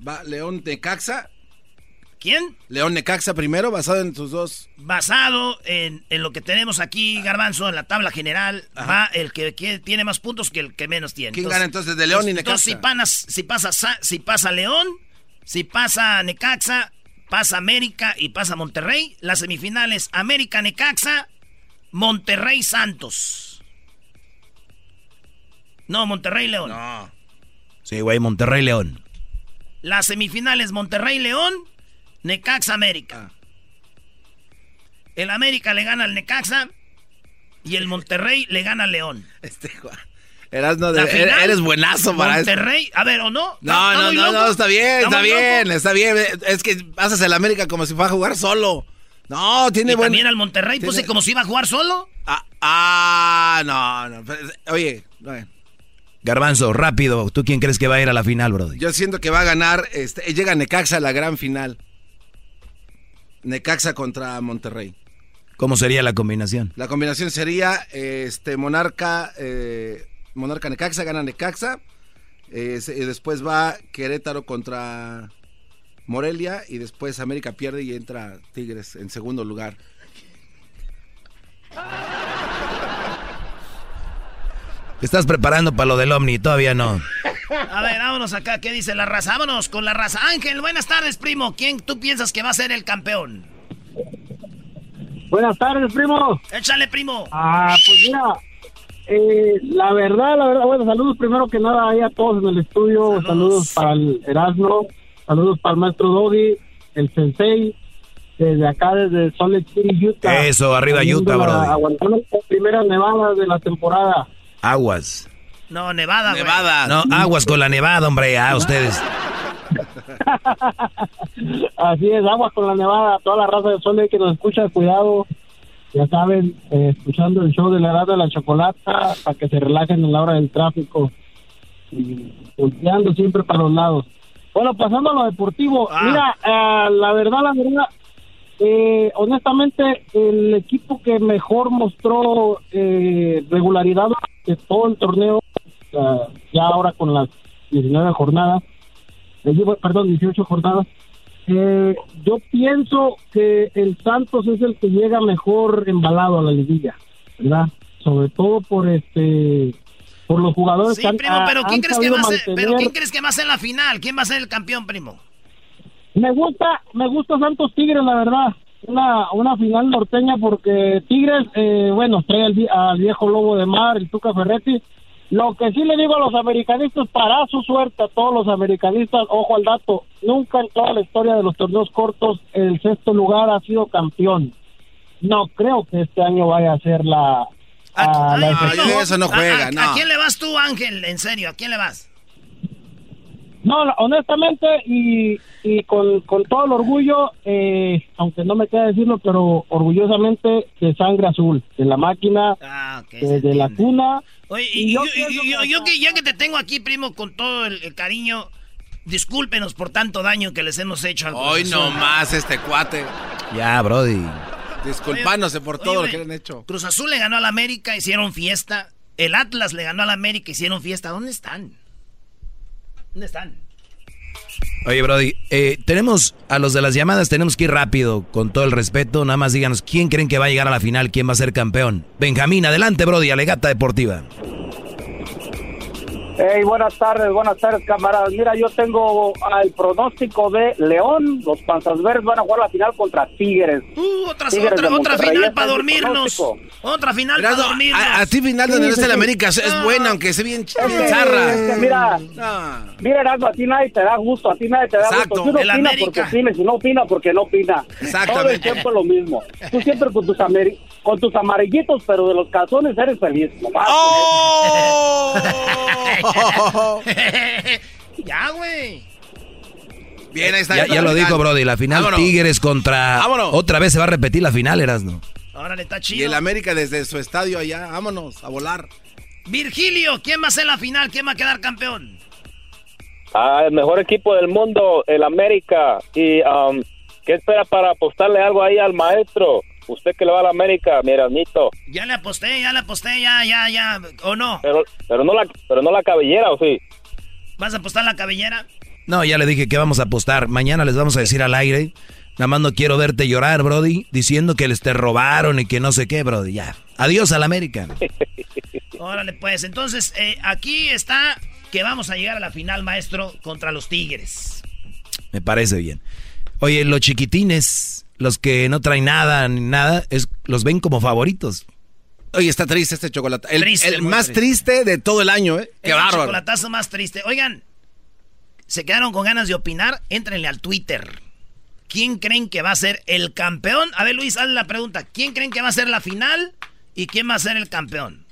Va León Necaxa. ¿Quién? León Necaxa primero, basado en sus dos. Basado en, lo que tenemos aquí, Garbanzo, en la tabla general, va el que, tiene más puntos que el que menos tiene. ¿Quién gana entonces de León y Necaxa? Entonces, si, pasa, si pasa León, si pasa Necaxa, pasa América y pasa Monterrey. Las semifinales, América Necaxa, Monterrey Santos. No, Monterrey León. No. Sí, güey, Monterrey León. Las semifinales, Monterrey León. Necaxa América. El América le gana al Necaxa y el Monterrey le gana al León. Este Eras no de, eres buenazo para Monterrey, a ver, ¿o no? No, no, no, no, está bien, está bien, está bien. Es que haces el América como si fuera a jugar solo. No, tiene buen... también al Monterrey puse como si iba a jugar solo. Ah, ah no, no. Oye, Garbanzo, rápido. ¿Tú quién crees que va a ir a la final, brother? Yo siento que va a ganar. Este, llega Necaxa a la gran final. Necaxa contra Monterrey. ¿Cómo sería la combinación? La combinación sería este Monarca eh, Monarca Necaxa gana Necaxa eh, y después va Querétaro contra Morelia y después América pierde y entra Tigres en segundo lugar. ¿Te estás preparando para lo del Omni? Todavía no. A ver, vámonos acá. ¿Qué dice la raza? Vámonos con la raza. Ángel, buenas tardes, primo. ¿Quién tú piensas que va a ser el campeón? Buenas tardes, primo. Échale, primo. Ah, pues mira, eh, la verdad, la verdad, bueno, saludos primero que nada ahí a todos en el estudio. Saludos, para el Erasmo, saludos para el maestro Dodi, el Sensei, desde acá, desde Salt Lake City, Utah. Eso, arriba Utah, bro. Aguantando las primeras nevadas de la temporada. Aguas. No, Nevada, Nevada. No, aguas con la nevada, hombre, a ustedes. Así es, aguas con la nevada. Toda la raza de Sol que nos escucha, cuidado. Ya saben, eh, escuchando el show de la edad de la chocolata para que se relajen en la hora del tráfico. Y volteando siempre para los lados. Bueno, pasando a lo deportivo. Ah. Mira, eh, la verdad, la verdad, eh, honestamente, el equipo que mejor mostró eh, regularidad de todo el torneo, ya ahora con las 19 jornadas, eh, perdón, 18 jornadas, eh, yo pienso que el Santos es el que llega mejor embalado a la liguilla, ¿verdad? Sobre todo por este por los jugadores sí, primo, pero ¿quién crees que va a ser, pero quién crees que va a ser la final? ¿Quién va a ser el campeón, primo? Me gusta, me gusta Santos Tigres, la verdad. Una, una final norteña porque Tigres, eh, bueno, trae al, viejo lobo de mar, el Tuca Ferretti. Lo que sí le digo a los americanistas, para su suerte a todos los americanistas, ojo al dato, nunca en toda la historia de los torneos cortos el sexto lugar ha sido campeón. No creo que este año vaya a ser la... A, eso no juega, ¿A quién le vas tú, Ángel? En serio, ¿a quién le vas? No, honestamente y, y con, con, todo el orgullo, eh, aunque no me queda decirlo, pero orgullosamente de sangre azul, de la máquina, ah, de, la cuna. Oye, y, yo, yo, que ya que te tengo aquí, primo, con todo el, cariño, Discúlpenos por tanto daño que les hemos hecho al Hoy no más este cuate. Ya, Brody. Disculpándose por todo lo que le han hecho. Cruz Azul le ganó al América, hicieron fiesta. El Atlas le ganó al América, hicieron fiesta. ¿Dónde están? ¿Dónde están? Oye, Brody, eh, tenemos a los de las llamadas, tenemos que ir rápido, con todo el respeto. Nada más díganos quién creen que va a llegar a la final, quién va a ser campeón. Benjamín, adelante, Brody, alegata deportiva. Hey, buenas tardes, buenas tardes, camaradas. Mira, yo tengo el pronóstico de León. Los Panzas Verdes van a jugar la final contra Tigres. Uh, otra, otra, otra final para dormirnos. Otra final para dormirnos. A, ti final donde no el América es buena, aunque sea bien, bien zarra. mira, mira, Erasmo, a ti nadie te da gusto, a ti nadie te da gusto. Si uno opina América. porque opina, si no opina porque no opina. Exactamente. Todo el tiempo es lo mismo. Tú siempre con tus, con tus amarillitos, pero de los calzones eres feliz. ¡Oh! ya, güey. Bien, ahí está. Ya, ya lo dijo Brody, la final Tigres contra... Otra vez se va a repetir la final, Erasno. Ahora le está chido. Y el América desde su estadio allá, vámonos, a volar. Virgilio, ¿quién va a ser la final? ¿Quién va a quedar campeón? Ah, el mejor equipo del mundo, el América. ¿Y um, qué espera para apostarle algo ahí al maestro? Usted que le va a la América, mi Erasnito. Ya le aposté, ya le aposté, ya, ya, ya, ¿o no? Pero, pero no la, pero no la cabellera, ¿o sí? ¿Vas a apostar la cabellera? No, ya le dije que vamos a apostar. Mañana les vamos a decir al aire. Nada más no quiero verte llorar, Brody, diciendo que les te robaron y que no sé qué, Brody. Ya. Adiós al América. Órale, pues. Entonces, eh, aquí está que vamos a llegar a la final, maestro, contra los Tigres. Me parece bien. Oye, los chiquitines, los que no traen nada ni nada, es, los ven como favoritos. Oye, está triste este chocolate. El, el más triste. de todo el año, ¿eh? Qué el chocolatazo más triste. Oigan, se quedaron con ganas de opinar, éntrenle al Twitter. ¿Quién creen que va a ser el campeón? A ver, Luis, hazle la pregunta. ¿Quién creen que va a ser la final y quién va a ser el campeón?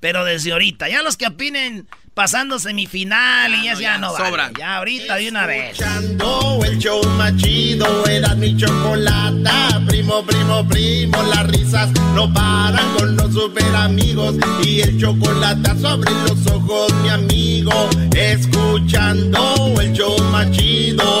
Pero desde ahorita, ya los que opinen pasando semifinal y ya, no, ya, no sobran. Ya ahorita de una vez. el show más chido era mi chocolata. Primo, primo, primo, las risas no paran con los super amigos. Y el chocolate sobre los ojos, mi amigo. Escuchando el show más chido.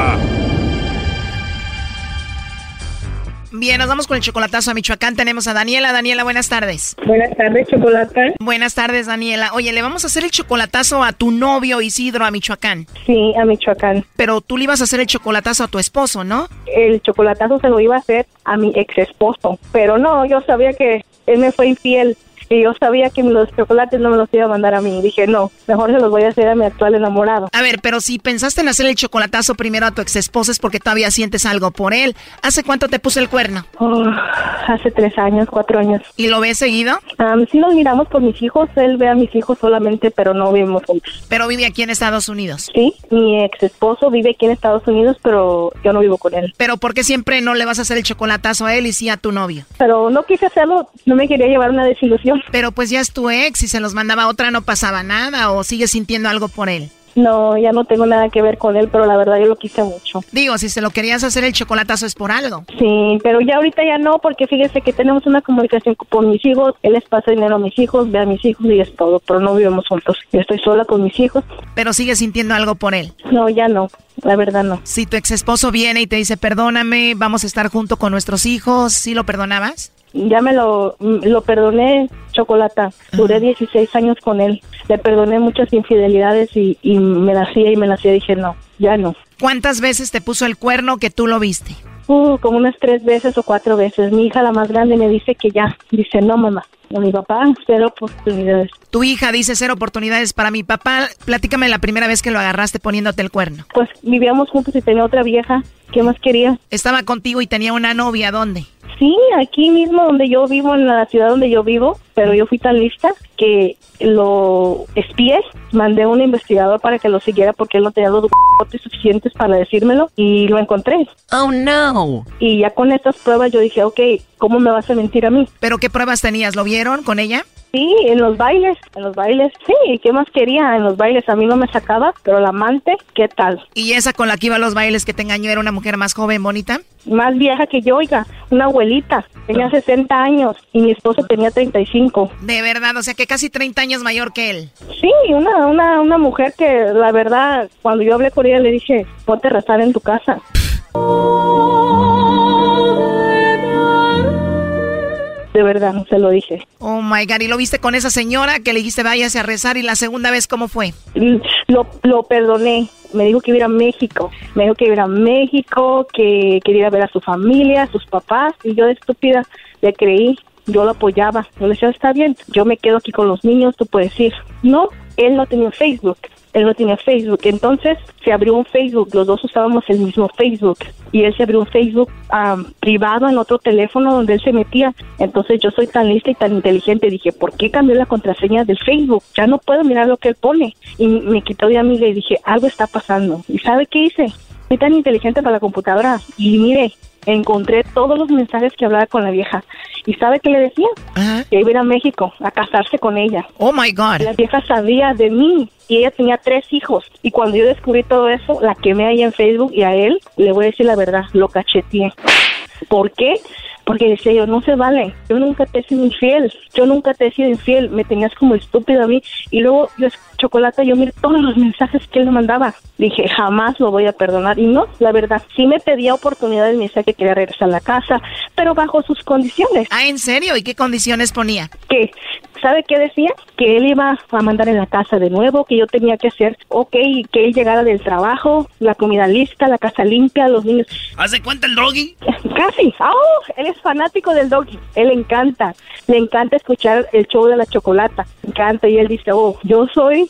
Bien, nos vamos con el chocolatazo a Michoacán. Tenemos a Daniela. Daniela, buenas tardes. Buenas tardes, chocolata. Buenas tardes, Daniela. Oye, le vamos a hacer el chocolatazo a tu novio Isidro a Michoacán. Sí, a Michoacán. Pero tú le ibas a hacer el chocolatazo a tu esposo, ¿no? El chocolatazo se lo iba a hacer a mi ex esposo. Pero no, yo sabía que él me fue infiel y yo sabía que los chocolates no me los iba a mandar a mí. Dije, no, mejor se los voy a hacer a mi actual enamorado. A ver, pero si pensaste en hacer el chocolatazo primero a tu ex esposo es porque todavía sientes algo por él. ¿Hace cuánto te puso el cuerno? Oh, hace tres años, cuatro años. ¿Y lo ves seguido? sí nos miramos por mis hijos. Él ve a mis hijos solamente, pero no vivimos juntos. ¿Pero vive aquí en Estados Unidos? Sí, mi ex esposo vive aquí en Estados Unidos, pero yo no vivo con él. ¿Pero por qué siempre no le vas a hacer el chocolatazo a él y sí a tu novio? Pero no quise hacerlo, no me quería llevar una desilusión. Pero pues ya es tu ex y se los mandaba a otra, no pasaba nada o sigues sintiendo algo por él. No, ya no tengo nada que ver con él, pero la verdad yo lo quise mucho. Digo, si se lo querías hacer el chocolatazo es por algo. Sí, pero ya ahorita ya no, porque fíjese que tenemos una comunicación con mis hijos, él les pasa dinero a mis hijos, ve a mis hijos y es todo, pero no vivimos juntos. Yo estoy sola con mis hijos. Pero sigues sintiendo algo por él. No, ya no, la verdad no. Si tu ex esposo viene y te dice, perdóname, vamos a estar junto con nuestros hijos, ¿sí lo perdonabas? Ya me lo, lo perdoné, Chocolata. Duré 16 años con él. Le perdoné muchas infidelidades y, y me la hacía y me la hacía. Dije, no, ya no. ¿Cuántas veces te puso el cuerno que tú lo viste? Uh, como unas tres veces o cuatro veces. Mi hija, la más grande, me dice que ya. Dice, no, mamá, a mi papá, cero oportunidades. Tu hija dice cero oportunidades para mi papá. Platícame la primera vez que lo agarraste poniéndote el cuerno. Pues vivíamos juntos y tenía otra vieja. ¿Qué más quería? Estaba contigo y tenía una novia. ¿Dónde? Sí, aquí mismo donde yo vivo, en la ciudad donde yo vivo, pero yo fui tan lista que lo espié, mandé a un investigador para que lo siguiera porque él no tenía los documentos suficientes para decírmelo y lo encontré. Oh, no. Y ya con estas pruebas yo dije, ok, ¿cómo me vas a mentir a mí? ¿Pero qué pruebas tenías? ¿Lo vieron con ella? Sí, en los bailes, en los bailes, sí, ¿qué más quería? En los bailes a mí no me sacaba, pero la amante, ¿qué tal? ¿Y esa con la que iba a los bailes que te engañó era una mujer más joven, bonita? Más vieja que yo, oiga, una abuelita, tenía 60 años y mi esposo tenía 35. De verdad, o sea que casi 30 años mayor que él. Sí, una, una, una mujer que la verdad, cuando yo hablé con ella le dije, ponte a rezar en tu casa. De verdad, no se lo dije. Oh my God, ¿y lo viste con esa señora que le dijiste váyase a rezar y la segunda vez cómo fue? Lo, lo perdoné. Me dijo que iba a México. Me dijo que iba a México, que quería ver a su familia, a sus papás. Y yo de estúpida le creí. Yo lo apoyaba. Yo le decía, está bien, yo me quedo aquí con los niños, tú puedes ir. No, él no tenía Facebook él no tenía Facebook. Entonces se abrió un Facebook, los dos usábamos el mismo Facebook y él se abrió un Facebook privado en otro teléfono donde él se metía. Entonces yo soy tan lista y tan inteligente, dije, ¿por qué cambió la contraseña del Facebook? Ya no puedo mirar lo que él pone. Y me quitó de amiga y dije, algo está pasando. ¿Y sabe qué hice? Soy tan inteligente para la computadora y mire, encontré todos los mensajes que hablaba con la vieja. ¿Y sabe qué le decía? Que iba a ir a México a casarse con ella. Oh my God. La vieja sabía de mí y ella tenía tres hijos. Y cuando yo descubrí todo eso, la quemé ahí en Facebook y a él, le voy a decir la verdad, lo cacheteé. ¿Por qué? Porque decía yo, no se vale, yo nunca te he sido infiel, yo nunca te he sido infiel, me tenías como estúpido a mí. Y luego yo, Chocolate, yo miré todos los mensajes que él me mandaba. Dije, jamás lo voy a perdonar. Y no, la verdad, sí me pedía oportunidades, me decía que quería regresar a la casa, pero bajo sus condiciones. Ah, ¿en serio? ¿Y qué condiciones ponía? Que ¿Sabe qué decía? Que él iba a mandar en la casa de nuevo, que yo tenía que hacer, ok, que él llegara del trabajo, la comida lista, la casa limpia, los niños. ¿Hace cuenta el doggy? Casi. Oh, él es fanático del doggy. Él le encanta. Le encanta escuchar el show de la chocolata. Le encanta. Y él dice, oh, yo soy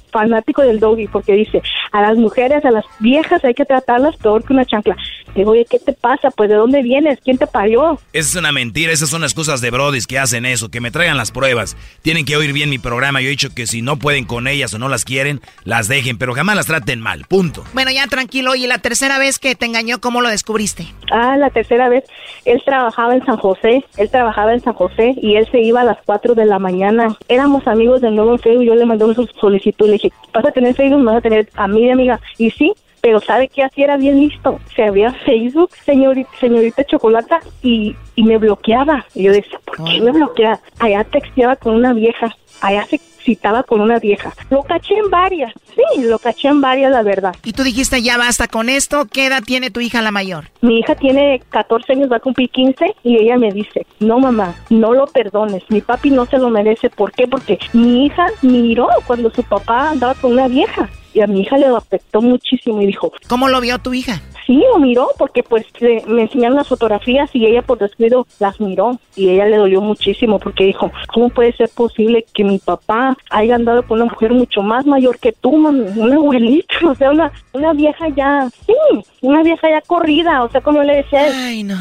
fanático del doggy porque dice, a las mujeres, a las viejas hay que tratarlas peor que una chancla. Digo, oye, ¿qué te pasa? Pues ¿de dónde vienes? ¿Quién te parió? Esa es una mentira, esas son excusas de brodis que hacen eso, que me traigan las pruebas. Tienen que oír bien mi programa, yo he dicho que si no pueden con ellas o no las quieren, las dejen, pero jamás las traten mal, punto. Bueno, ya tranquilo, y la tercera vez que te engañó, ¿cómo lo descubriste? Ah, la tercera vez, él trabajaba en San José, él trabajaba en San José y él se iba a las 4 de la mañana. Éramos amigos de nuevo en Facebook, yo le mandé una solicitud, le dije, vas a tener Facebook, vas a tener a mi amiga. Y sí, pero ¿sabe qué así era bien listo? Se abría Facebook, señorita, señorita Chocolata, y, y me bloqueaba. Y yo decía, ¿por qué me bloquea? Allá texteaba con una vieja, allá se citaba con una vieja. Lo caché en varias, sí, lo caché en varias, la verdad. Y tú dijiste, ya basta con esto, ¿qué edad tiene tu hija la mayor? Mi hija tiene 14 años, va a cumplir 15, y ella me dice, no mamá, no lo perdones, mi papi no se lo merece. ¿Por qué? Porque mi hija miró cuando su papá andaba con una vieja y a mi hija le afectó muchísimo y dijo, ¿cómo lo vio tu hija? Sí, lo miró porque pues me enseñaron las fotografías y ella por descuido las miró y ella le dolió muchísimo porque dijo, ¿cómo puede ser posible que mi papá haya andado con una mujer mucho más mayor que tú, mami? Una abuelita, o sea, una, una vieja ya, sí, una vieja ya corrida, o sea, como le decía,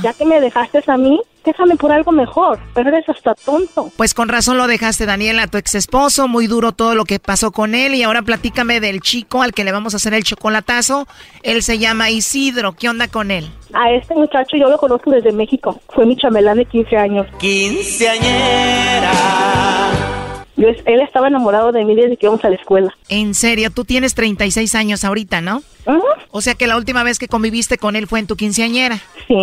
ya que me dejaste a mí, déjame por algo mejor, pero eres hasta tonto. Pues con razón lo dejaste, Daniela, tu ex esposo, muy duro todo lo que pasó con él y ahora platícame del chico al que le vamos a hacer el chocolatazo. Él se llama Isidro, ¿qué onda con él? A este muchacho yo lo conozco desde México, fue mi chamelán de 15 años. Quinceañera. Yo, él estaba enamorado de mí desde que íbamos a la escuela. En serio, tú tienes 36 años ahorita, ¿no? O sea que la última vez que conviviste con él fue en tu quinceañera. Sí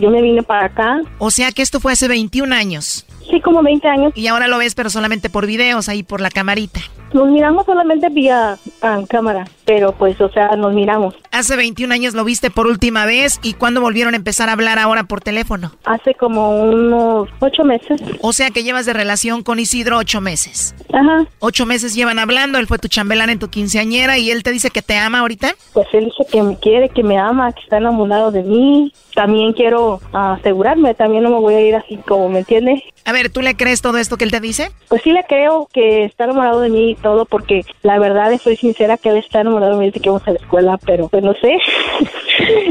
yo me vine para acá. O sea que esto fue hace 21 años. Sí, como 20 años. Y ahora lo ves, pero solamente por videos, ahí por la camarita. Nos miramos solamente vía ah, cámara, pero pues, o sea, nos miramos. Hace 21 años lo viste por última vez y ¿cuándo volvieron a empezar a hablar ahora por teléfono? Hace como unos ocho meses. O sea que llevas de relación con Isidro ocho meses. Ajá. Ocho meses llevan hablando, él fue tu chambelán en tu quinceañera y él te dice que te ama ahorita. Pues él dice que me quiere, que me ama, que está enamorado de mí. También quiero asegurarme, también no me voy a ir así como, ¿me entiendes? A ver, ¿tú le crees todo esto que él te dice? Pues sí le creo que está enamorado de mí y todo, porque la verdad, soy sincera, que él está enamorado de mí desde que vamos a la escuela, pero pues no sé.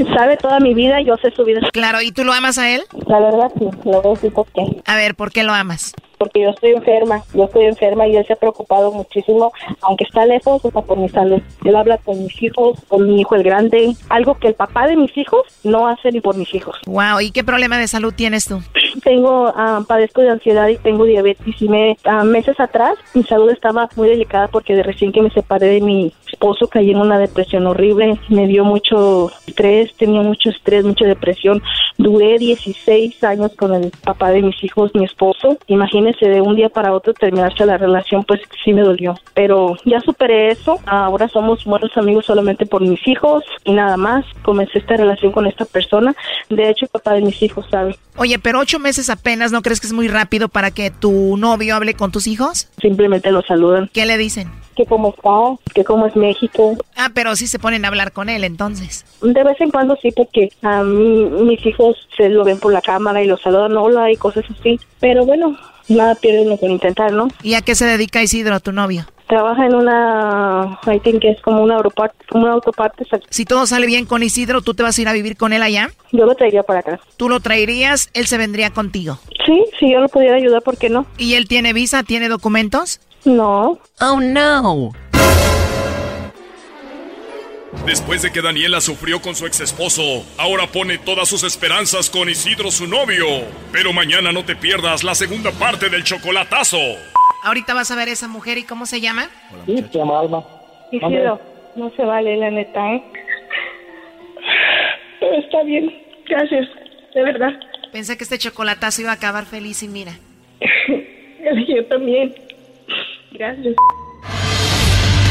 Sabe toda mi vida, yo sé su vida. Claro, ¿y tú lo amas a él? La verdad sí, lo veo sí, ¿por qué? A ver, ¿por qué lo amas? Porque yo estoy enferma, yo estoy enferma y él se ha preocupado muchísimo, aunque está lejos, o sea, por mi salud. Él habla con mis hijos, con mi hijo el grande, algo que el papá de mis hijos no hace ni por mis hijos. Wow, ¿y qué problema de salud tienes tú? Tengo, ah, padezco de ansiedad y tengo diabetes y me, ah, meses atrás mi salud estaba muy delicada porque de recién que me separé de mi esposo caí en una depresión horrible, me dio mucho estrés, tenía mucho estrés, mucha depresión. Duré 16 años con el papá de mis hijos, mi esposo. Imagínense de un día para otro terminarse la relación, pues sí me dolió. Pero ya superé eso, ahora somos buenos amigos solamente por mis hijos y nada más. Comencé esta relación con esta persona. De hecho, el papá de mis hijos sabe. Oye, pero ocho meses apenas, ¿no crees que es muy rápido para que tu novio hable con tus hijos? Simplemente lo saludan. ¿Qué le dicen? Que cómo está, que cómo es México. Ah, pero sí se ponen a hablar con él entonces. De vez en cuando sí, porque a mí, mis hijos se lo ven por la cámara y lo saludan, hola y cosas así. Pero bueno, nada pierde lo que intentar, ¿no? ¿Y a qué se dedica Isidro, tu novio? Trabaja en una, I think que es como una autoparte, como una autoparte. Si todo sale bien con Isidro, ¿tú te vas a ir a vivir con él allá? Yo lo traería para acá. ¿Tú lo traerías? ¿Él se vendría contigo? Sí, si yo lo pudiera ayudar, ¿por qué no? ¿Y él tiene visa? ¿Tiene documentos? No. Oh, no. Después de que Daniela sufrió con su ex esposo, ahora pone todas sus esperanzas con Isidro, su novio. Pero mañana no te pierdas la segunda parte del chocolatazo. Ahorita vas a ver a esa mujer y cómo se llama. Sí, se llama Alma. Isidro, no se vale, la neta, ¿eh? Pero está bien, gracias, de verdad. Pensé que este chocolatazo iba a acabar feliz y mira. Yo también. Gracias.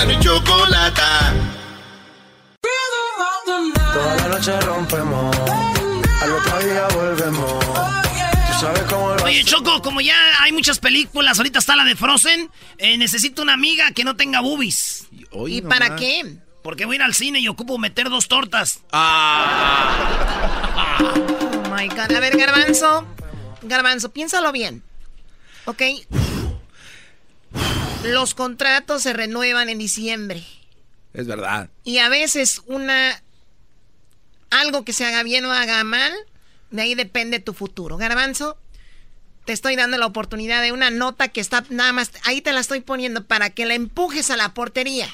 carcajear. Era mi chocolata. Toda la noche rompemos, al otro día volvemos. Tú sabes cómo lo Oye, Choco, como ya hay muchas películas, ahorita está la de Frozen, eh, necesito una amiga que no tenga boobies. ¿Y para qué? Porque voy a ir al cine y ocupo meter dos tortas. Oh my God. A ver, Garbanzo. Garbanzo, piénsalo bien. ¿Ok? Los contratos se renuevan en diciembre. Es verdad. Y a veces una... Algo que se haga bien o haga mal, de ahí depende tu futuro. Garbanzo, te estoy dando la oportunidad de una nota que está nada más... Ahí te la estoy poniendo para que la empujes a la portería.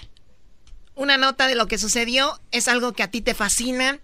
Una nota de lo que sucedió es algo que a ti te fascina.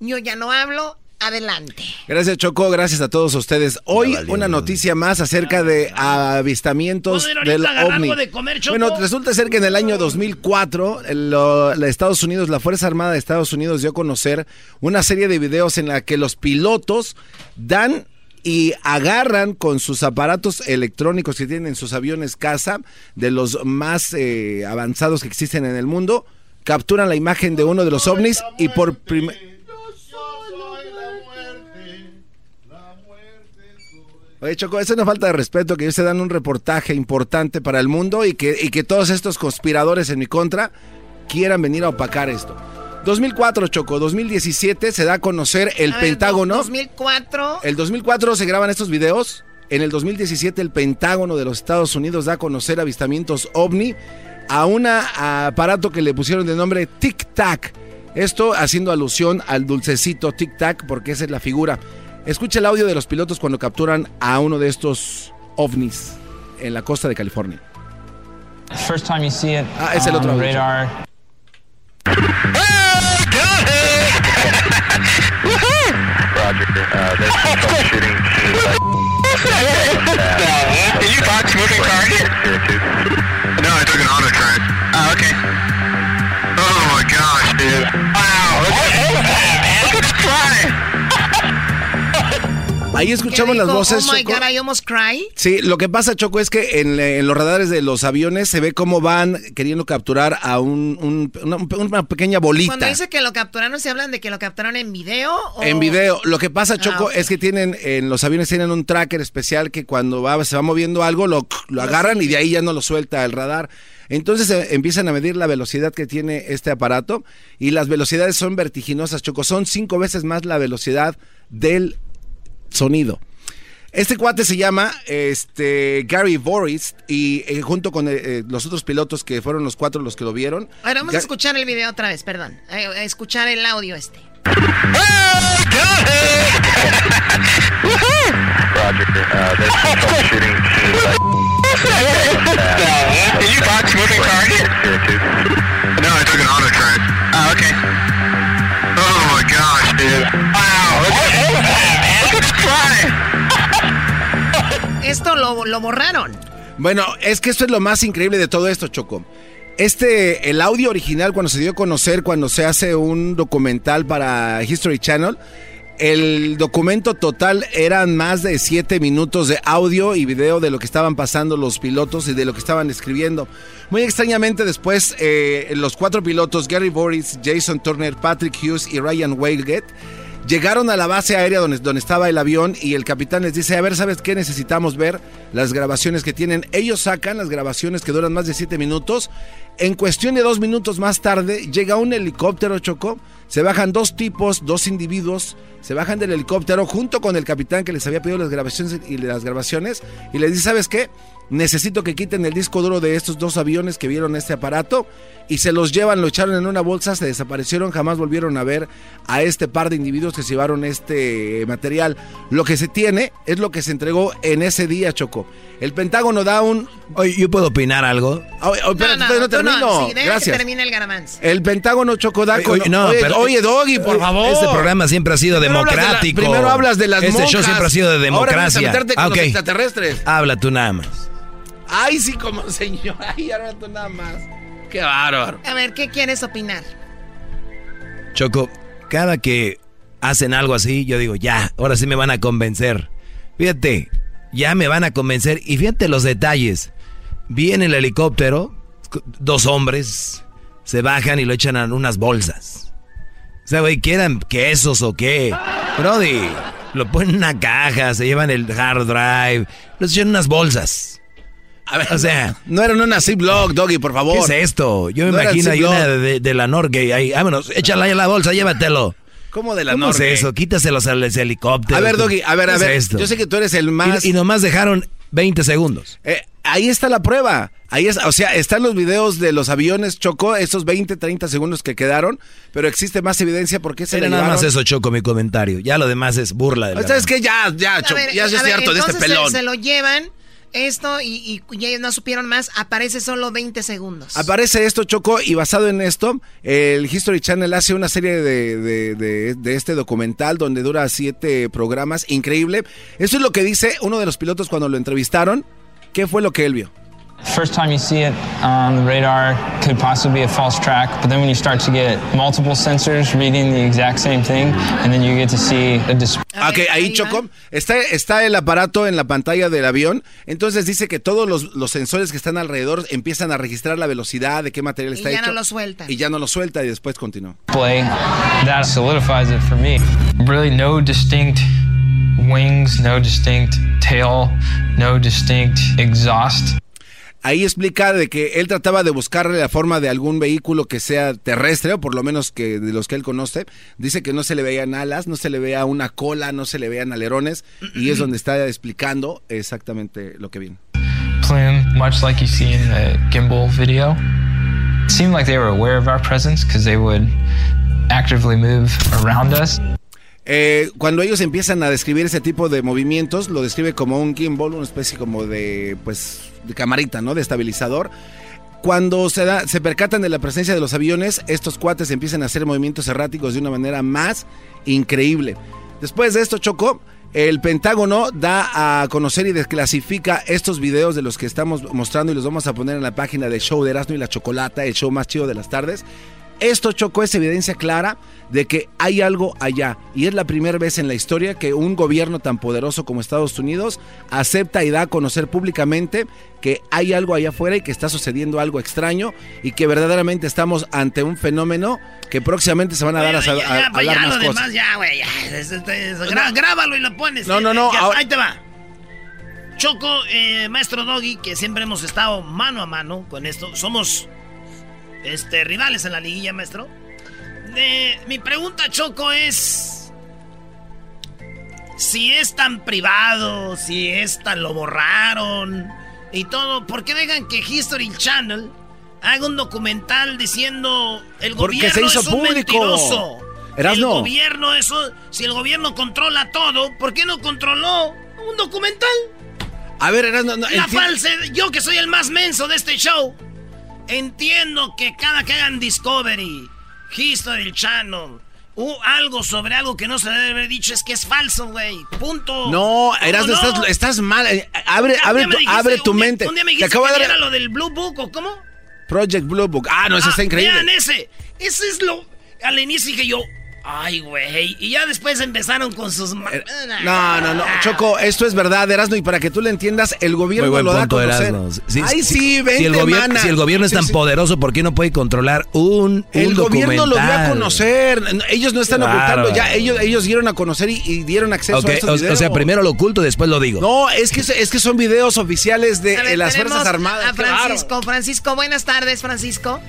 Yo ya no hablo. Adelante. Gracias Choco, gracias a todos ustedes. Hoy una noticia más acerca de avistamientos ¿Puedo ir del ovni. de comer, Choco? Bueno, resulta ser que en el año 2004 el- lo- la Estados Unidos, la Fuerza Armada de Estados Unidos dio a conocer una serie de videos en la que los pilotos dan y agarran con sus aparatos electrónicos que tienen en sus aviones casa, de los más eh, avanzados que existen en el mundo, capturan la imagen de uno de los ovnis y por primera Oye, Choco, eso no falta de respeto, que ellos se dan un reportaje importante para el mundo y que, y que todos estos conspiradores en mi contra quieran venir a opacar esto. 2004, Choco, 2017 se da a conocer el A ver, Pentágono. 2004. El 2004 se graban estos videos. En el 2017 el Pentágono de los Estados Unidos da a conocer avistamientos ovni a un aparato que le pusieron de nombre Tic Tac. Esto haciendo alusión al dulcecito Tic Tac porque esa es la figura. Escucha el audio de los pilotos cuando capturan a uno de estos ovnis en la costa de California. First time you see it Ah, es el otro radar. Roger. There's some troubleshooting to Did you box moving car? No, I took an auto track. Oh, okay. Oh my gosh, dude. Wow. Ahí escuchamos ¿Qué las voces, Oh my Choco. God, I almost cry. Sí, lo que pasa, Choco, es que en, en los radares de los aviones se ve cómo van queriendo capturar a un, un- una, una pequeña bolita. Cuando dice que lo capturaron, ¿se hablan de que lo capturaron en video? O... En video. Lo que pasa, Choco, Ah, ok. es que tienen, en los aviones tienen un tracker especial que cuando va, se va moviendo algo, lo, lo agarran y de ahí ya no lo suelta el radar. Entonces eh, empiezan a medir la velocidad que tiene este aparato y las velocidades son vertiginosas, Choco. Son cinco veces más la velocidad del sonido. Este cuate se llama este, Gary Boris y eh, junto con eh, eh, los otros pilotos que fueron los cuatro los que lo vieron. A ver, vamos a escuchar el video otra vez, perdón. Eh, A, a escuchar el audio este. No, I took an auto track. Oh, okay. Oh my gosh, dude. Esto lo, lo borraron. Bueno, es que esto es lo más increíble de todo esto, Choco. Este, el audio original, cuando se dio a conocer, cuando se hace un documental para History Channel, el documento total eran más de 7 minutos de audio y video de lo que estaban pasando los pilotos y de lo que estaban escribiendo. Muy extrañamente después, eh, los cuatro pilotos, Gary Boris, Jason Turner, Patrick Hughes y Ryan Wayget, Llegaron a la base aérea donde, donde estaba el avión y el capitán les dice, a ver, ¿sabes qué? Necesitamos ver las grabaciones que tienen. Ellos sacan las grabaciones que duran más de 7 minutos. En cuestión de dos minutos más tarde, llega un helicóptero, Chocó. Se bajan dos tipos, dos individuos, se bajan del helicóptero junto con el capitán que les había pedido las grabaciones y las grabaciones y les dice, ¿sabes qué? Necesito que quiten el disco duro de estos dos aviones que vieron este aparato y se los llevan, lo echaron en una bolsa, se desaparecieron, jamás volvieron a ver a este par de individuos que se llevaron este material. Lo que se tiene es lo que se entregó en ese día, Choco. El Pentágono da un... Oye, ¿yo puedo opinar algo? Oye, oye, espérate, todavía no termino. Sí, Gracias. que termine el garamanz. El Pentágono Choco da Oye, no, oye, pero- oye, Doggy, por favor. Este programa siempre ha sido Primero hablas de la- democrático. primero hablas de las Este show monjas. siempre ha sido de Ahora vienes a democracia. meterte con Ah, los extraterrestres. Habla tú nada más. Ay, sí, como señor. Ay, ahora tú nada más. Qué bárbaro. A ver, ¿qué quieres opinar? Choco, cada que hacen algo así, yo digo, ya, ahora sí me van a convencer. Fíjate, ya me van a convencer. Y fíjate los detalles. Viene el helicóptero, dos hombres, se bajan y lo echan en unas bolsas. O sea, güey, ¿qué eran quesos o qué? Brody, lo ponen en una caja, se llevan el hard drive, los echan en unas bolsas. A ver, o sea, no eran una Ziploc, Doggy, por favor. ¿Qué es esto? Yo me No imagino hay una de, de la Norgay ahí. Vámonos, échala ahí a la bolsa, llévatelo. ¿Cómo de la ¿Cómo Norgay? es eso? Quítaselos al ese helicóptero. A ver, Doggy, a ver, ¿Qué a ver. Yo sé que tú eres el más. Y, y nomás dejaron 20 segundos. Eh, ahí está la prueba. Ahí es, o sea, están los videos de los aviones Choco, esos 20, 30 segundos que quedaron, pero existe más evidencia porque se Era nada más eso, Choco, mi comentario. Ya lo demás es burla de la ¿Sabes qué? Ya, ya, Choco, ya estoy harto de este pelón. Se, lo llevan esto y, y, ellos no supieron más. Aparece solo 20 segundos. Aparece esto, Choco, y basado en esto, el History Channel hace una serie de, de- de- de este documental donde dura siete programas, increíble. Eso es lo que dice uno de los pilotos cuando lo entrevistaron. ¿Qué fue lo que él vio? First time you see it on the radar could possibly be a false track, but then when you start to get multiple sensors reading the exact same thing, and then you get to see a display. Ok, ahí Choco, está, está el aparato en la pantalla del avión, entonces dice que todos los, los sensores que están alrededor empiezan a registrar la velocidad, de qué material Y está ya hecho. no lo sueltan. Y ya no lo suelta y después continúa. That solidifies it for me. Really, no distinct wings, no distinct tail, no distinct exhaust. Ahí explica de que él trataba de buscarle la forma de algún vehículo que sea terrestre, o por lo menos que de los que él conoce. Dice que no se le veían alas, no se le veía una cola, no se le veían alerones, y es donde está explicando exactamente lo que viene. Plume, much like you see in the gimbal video. Seemed like they were aware of our presence because they would actively move around. Eh, cuando ellos empiezan a describir ese tipo de movimientos, lo describe como un gimbal, una especie como de, pues, de camarita, ¿no? De estabilizador. cuando se, da, se percatan de la presencia de los aviones, estos cuates empiezan a hacer movimientos erráticos de una manera más increíble. Después de esto, Choco, el Pentágono da a conocer y desclasifica estos videos de los que estamos mostrando y los vamos a poner en la página del show de Erasmo y la Chocolata, el show más chido de las tardes. Esto, Choco, es evidencia clara de que hay algo allá. Y es la primera vez en la historia que un gobierno tan poderoso como Estados Unidos acepta y da a conocer públicamente que hay algo allá afuera y que está sucediendo algo extraño y que verdaderamente estamos ante un fenómeno que próximamente se van a dar a, a- Ya, a hablar ya, más cosas. ya, ya. Grábalo y lo pones. No, no, no, Ya, ahora- Ahí te va. Choco, eh, maestro Doggy, que siempre hemos estado mano a mano con esto. Somos este, rivales en la liguilla, maestro. Eh, mi pregunta, Choco, es... Si es tan privado, si es tan lo borraron y todo, ¿por qué dejan que History Channel haga un documental diciendo el Porque gobierno se hizo es un público. mentiroso? Erasno. El gobierno, eso, si el gobierno controla todo, ¿por qué no controló un documental? A ver, Erasmo, no, La falsa, yo que soy el más menso de este show, entiendo que cada que hagan Discovery, History Channel, u algo sobre algo que no se debe haber dicho es que es falso, güey. Punto. No, Erasmo, no? estás, estás mal. Eh, Abre, abre, dijiste- abre tu un día- mente. Un día me Te acabo de que dar era lo del Blue Book, ¿o cómo? Project Blue Book. Ah, no, eso está increíble. Vean ese. Ese es lo... Al inicio dije yo, ay, güey. Y ya después empezaron con sus... Eh, No, no, no. Choco, esto es verdad, Erasmo, y para que tú le entiendas, el gobierno Muy buen lo da a conocer. Sí, Ay, sí, sí, vente, si el, gobierno, mana. si el gobierno es tan sí. poderoso, ¿por qué no puede controlar un, un El gobierno lo dio a conocer. Ellos no están Qué ocultando ya. Ellos, ellos dieron a conocer y, y dieron acceso a estos o, videos. o sea, primero lo oculto, después lo digo. No, es que, es que son videos oficiales de ver, eh, las Fuerzas Armadas. A. Francisco. Francisco, buenas tardes, Francisco.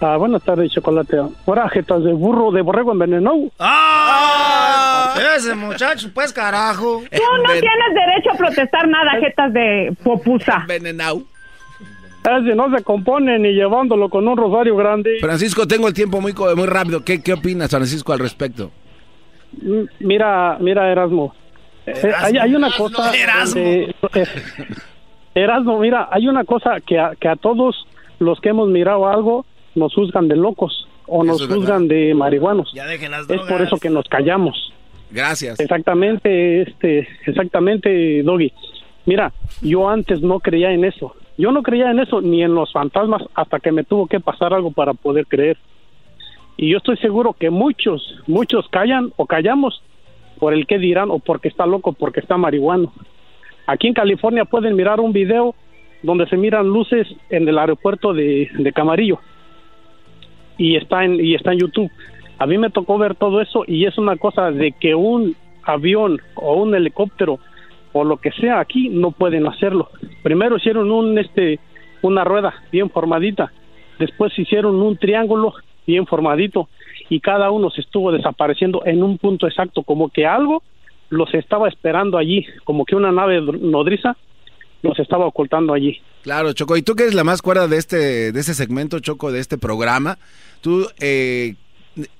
Ah, buenas tardes, chocolate. Ahora, jetas de burro, de borrego envenenado. ¡Ah! Ese muchacho, pues carajo. Tú no tienes derecho a protestar nada, jetas de popusa. Envenenado. Ese no se compone ni llevándolo con un rosario grande. Francisco, tengo el tiempo muy, co- muy rápido. ¿Qué, ¿Qué opinas, Francisco, al respecto? Mira, mira, Erasmo. Eh, hay, hay una cosa. Erasmo. donde- eh, Erasmo, mira, hay una cosa que a, que a todos los que hemos mirado algo nos juzgan de locos o nos verdad. juzgan de marihuanos. Ya dejen las Es por eso que nos callamos. Gracias. Exactamente, este, exactamente, Doggy. Mira, yo antes no creía en eso. Yo no creía en eso ni en los fantasmas hasta que me tuvo que pasar algo para poder creer. Y yo estoy seguro que muchos, muchos callan o callamos por el que dirán o porque está loco, porque está marihuano. Aquí en California pueden mirar un video donde se miran luces en el aeropuerto de, de Camarillo y está en y está en YouTube. A mí me tocó ver todo eso y es una cosa de que un avión o un helicóptero o lo que sea aquí no pueden hacerlo. Primero hicieron un este una rueda bien formadita, después hicieron un triángulo bien formadito y cada uno se estuvo desapareciendo en un punto exacto, como que algo los estaba esperando allí, como que una nave nodriza los estaba ocultando allí. Claro, Choco. Y tú que eres la más cuerda de este, de este segmento, Choco, de este programa, tú eh,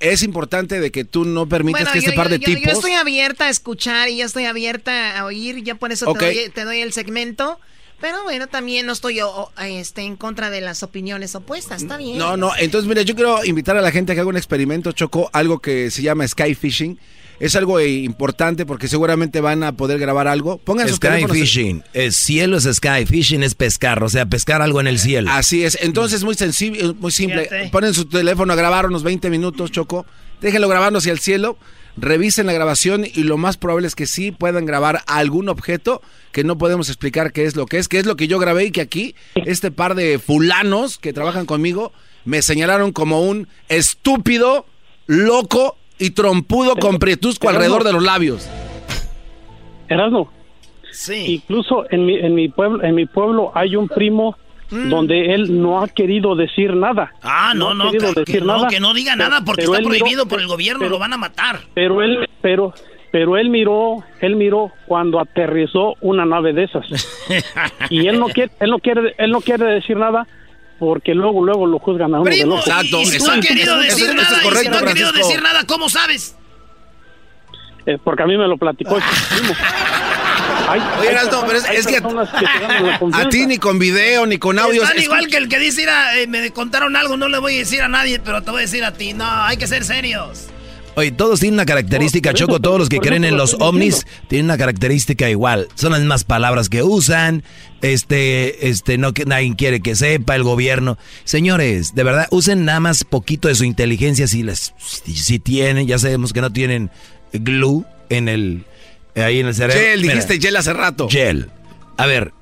es importante de que tú no permitas Bueno, que este yo, par de yo- tipos. yo estoy abierta a escuchar y yo estoy abierta a oír, ya por eso te, doy, te doy el segmento. Pero bueno, también no estoy o, este, en contra de las opiniones opuestas, está bien. No, no, entonces mira, yo quiero invitar a la gente a que haga un experimento, Choco, algo que se llama sky fishing. Es algo eh, importante porque seguramente van a poder grabar algo. Pongan sus Sky teléfonos- fishing. Es cielo es sky, fishing es pescar, o sea, pescar algo en el cielo. Así es, entonces muy sencillo, muy simple. Fíjate. Ponen su teléfono a grabar unos 20 minutos, Choco. Déjenlo grabando hacia el cielo. Revisen la grabación y lo más probable es que sí puedan grabar algún objeto que no podemos explicar qué es lo que es, que es lo que yo grabé y que aquí este par de fulanos que trabajan conmigo me señalaron como un estúpido, loco y trompudo con prietusco alrededor de los labios. Erasmo. Sí. Incluso en mi, en mi pueblo, en mi pueblo hay un primo donde él no ha querido decir nada. Ah, no, no, querido que, decir que no, nada, que no diga pero- nada porque está miró- prohibido por el gobierno, pero- lo van a matar. Pero él, pero, pero él miró, él miró cuando aterrizó una nave de esas. y él no quiere, él no quiere, él no quiere decir nada porque luego, luego lo juzgan a uno de loco. y, no ha querido decir nada, y si no ha querido decir nada, ¿cómo sabes? Eh, porque a mí me lo platicó primo. Hay, Oye, hay Erasmo, pero es, es que a, ti ni con video ni con audio. Están es- igual que el que dice, "Mira, eh, me contaron algo, no le voy a decir a nadie, pero te voy a decir a ti. No, hay que ser serios. Oye, todos tienen una característica, Choco, todos los que creen en los ovnis tienen una característica igual. Son las mismas palabras que usan, este, este, no que nadie quiere que sepa, el gobierno. Señores, de verdad, usen nada más poquito de su inteligencia si les, si, si tienen, ya sabemos que no tienen glue en el, ahí en el cerebro. Gel, Mira, dijiste gel hace rato. Gel. A ver,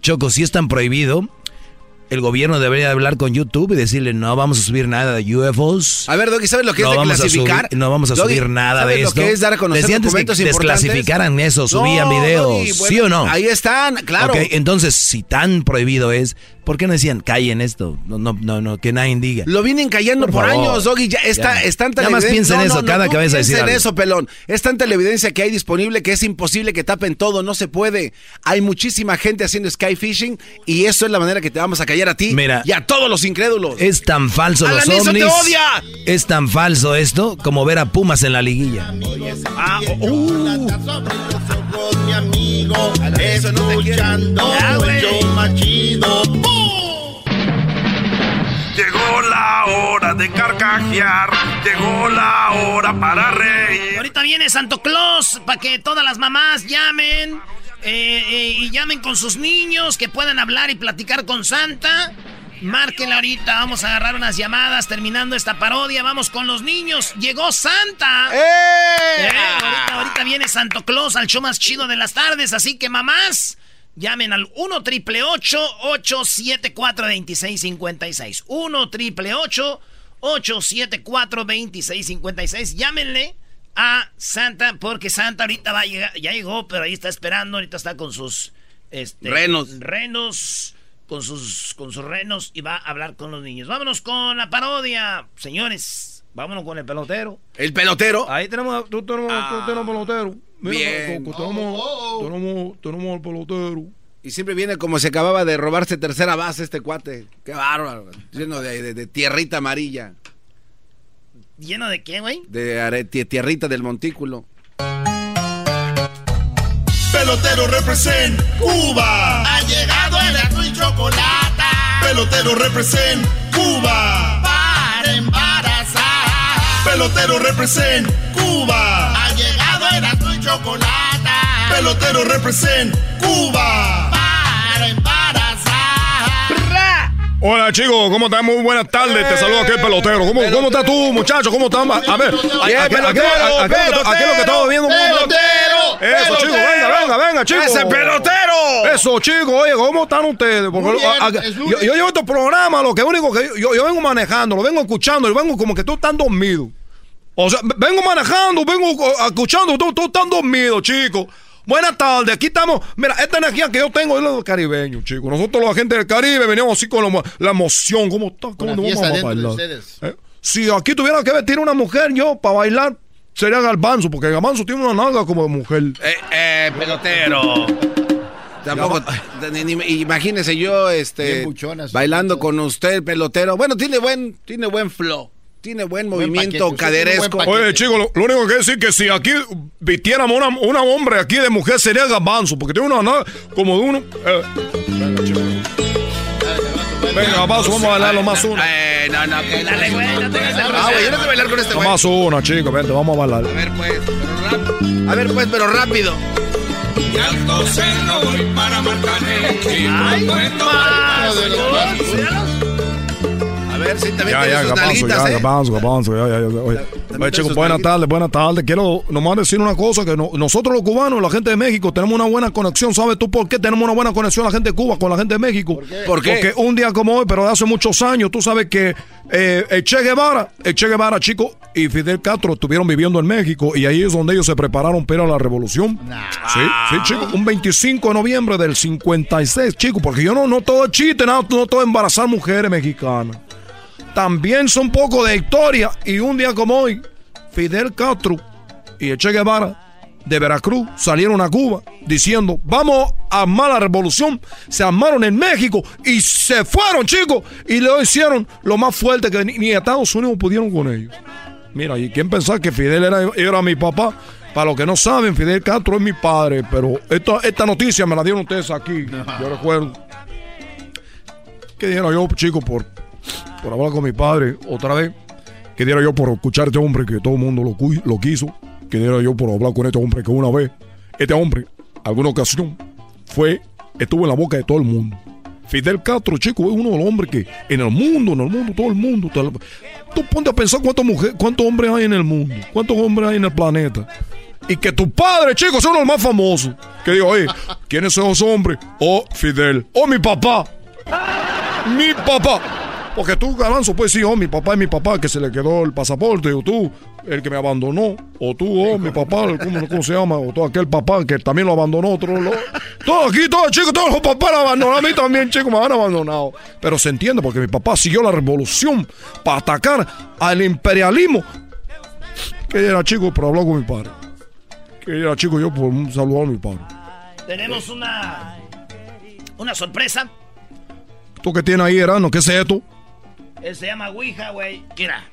Choco, si es tan prohibido, el gobierno debería hablar con YouTube y decirle, no vamos a subir nada de UFOs. A ver, Doggy, ¿sabes lo que no es vamos a desclasificar? subir- no vamos a Doggy, subir nada ¿sabes de lo esto. que es dar a conocer antes que desclasificaran eso, subían No, videos, Doggy, ¿sí o no? Ahí están, claro. Ok, entonces, si tan prohibido es, ¿por qué no decían, callen esto? No, no, no, no, que nadie diga. Lo vienen callando por, favor. años, Doggy. Ya está, Ya. es tanta Nada más piensa en No, eso no, cada no, que vayas a decir piensa en algo. eso, pelón. Es tanta la evidencia que hay disponible que es imposible que tapen todo. No se puede. Hay muchísima gente haciendo sky fishing y eso es la manera que te vamos a callar a ti Mira. y a todos los incrédulos. Es tan falso los ovnis. te odia. Es tan falso esto como ver a Pumas en la liguilla. Ah, oh, Con mi amigo, escuchando el show más chido. Llegó la hora de carcajear, llegó la hora para reír. Ahorita viene Santo Claus para que todas las mamás llamen eh, eh, y llamen con sus niños, que puedan hablar y platicar con Santa. Márquenla ahorita, vamos a agarrar unas llamadas terminando esta parodia. Vamos con los niños. Llegó Santa. Eh, ahorita, ahorita viene Santo Claus al show más chido de las tardes. Así que mamás, llamen al 1 triple 874 2656. 1 triple 874 2656. Llámenle a Santa porque Santa ahorita va a llegar. Ya llegó, pero ahí está esperando. Ahorita está con sus este, Renos. Renos. Con sus, con sus renos y va a hablar con los niños. Vámonos con la parodia. Señores, vámonos con el pelotero. El pelotero. Ahí tenemos, tú tenemos, Ah. tenemos pelotero. Bien. Coco, tenemos, tenemos, tenemos al pelotero. Y siempre viene como se acababa de robarse tercera base este cuate. Qué bárbaro. Lleno de, de- de tierrita amarilla. ¿Lleno de qué, güey? De tierrita del montículo. Pelotero represent Cuba. Pelotero represent Cuba. Para embarazar. Pelotero represent Cuba. Ha llegado el azul y chocolate. Pelotero represent Cuba. Para embarazar. Hola chicos, ¿cómo están? Muy buenas tardes, te saludo aquí el pelotero. ¿Cómo, cómo estás tú, muchacho? ¿Cómo estás? A ver, aquí- lo que estamos viendo. pelotero, Eso, chicos, venga, venga, venga, chicos. ¡Ese pelotero! Eso, chicos, oye, ¿cómo están ustedes? Porque Muy bien, a- a- es yo, yo llevo estos programas, lo que único que yo, yo vengo manejando, lo vengo escuchando, y vengo como que tú estás dormido. O sea, vengo manejando, vengo escuchando, tú, tú estás dormido, chicos. Buenas tardes, aquí estamos. Mira, esta energía que yo tengo es la del caribeño, chicos. Nosotros, la gente del Caribe, venimos así con la, la emoción. ¿Cómo está? ¿Cómo nos vamos a bailar? Eh, Si aquí tuviera que vestir una mujer yo para bailar, sería Garbanzo, porque Garbanzo tiene una nalga como de mujer. Eh, eh, pelotero. Tampoco, ni- ni- imagínese yo, este, bailando con usted, el pelotero. Bueno, tiene buen, tiene buen flow, tiene buen movimiento paquete, caderesco. buen Oye, chicos, lo, lo único que decir que si aquí vistiéramos una, una hombre aquí de mujer sería Garbanzo, porque tiene una nalga como de uno. eh. Venga, chicos. Venga, Garbanzo, vamos a bailar lo más una. Eh, no, no, que Dale, güey, no te hagas el Ah, güey, yo no bailar con este Lo güey. más una, chicos, vente, vamos a bailar. A ver, pues, pero rápido. A ver, pues, pero rápido. Y alto se no voy para Marcané. Y ver, también Ya, tiene ya, Garbanzo, nalguitas, ya, ¿eh? Garbanzo, Garbanzo, ya, ya, ya. Oye, chicos, nalguitas. tardes, buenas tardes. Quiero nomás decir una cosa, que no- nosotros los cubanos, la gente de México, tenemos una buena conexión. ¿Sabes tú por qué tenemos una buena conexión la gente de Cuba con la gente de México? ¿Por qué? Porque un día como hoy, pero de hace muchos años, tú sabes que eh, el Che Guevara, el Che Guevara, chico, y Fidel Castro estuvieron viviendo en México y ahí es donde ellos se prepararon para la revolución. Sí, sí, chico, un 25 de noviembre del 56, chico, porque yo no, no todo es chiste, no, no todo es embarazar mujeres mexicanas. También son poco de historia y un día como hoy, Fidel Castro y Che Guevara de Veracruz salieron a Cuba diciendo, vamos a armar la revolución. Se armaron en México y se fueron, chicos. Y lo hicieron lo más fuerte que ni, Estados Unidos pudieron con ellos. Mira, ¿y quién pensaba que Fidel era, era mi papá? Para los que no saben, Fidel Castro es mi padre, pero esta, esta noticia me la dieron ustedes aquí. Yo recuerdo. ¿Qué diera yo, chico, por, por hablar con mi padre otra vez? ¿Qué diera yo por escuchar a este hombre que todo el mundo lo, quiso? ¿Qué diera yo por hablar con este hombre que una vez, este hombre, alguna ocasión, fue, estuvo en la boca de todo el mundo? Fidel Castro, chico, es uno de los hombres que en el mundo, en el mundo, todo el mundo. Tú ponte a pensar cuántas mujeres, cuántos hombres hay en el mundo, cuántos hombres hay en el planeta. Y que tu padre, chico, sea uno de los más famosos. Que digo, oye, ¿quiénes son esos hombres? Oh, Fidel. Oh, mi papá. Mi papá. Porque tú, Galanzo, pues sí, oh, mi papá es mi papá, que se le quedó el pasaporte, o tú, el que me abandonó, o tú, oh, mi papá, ¿cómo, cómo se llama? O todo aquel papá que también lo abandonó, otro, lo- todo aquí, todo, chicos, todos los papás lo abandonaron, a mí también, chicos, me han abandonado. Pero se entiende, porque mi papá siguió la revolución para atacar al imperialismo. Que era chico, pero habló con mi padre. Que era chico, yo por un saludo a mi padre. Tenemos una. Una sorpresa. ¿Tú qué tienes ahí, Erano? ¿Qué es esto? Él se llama Ouija, güey. Mira.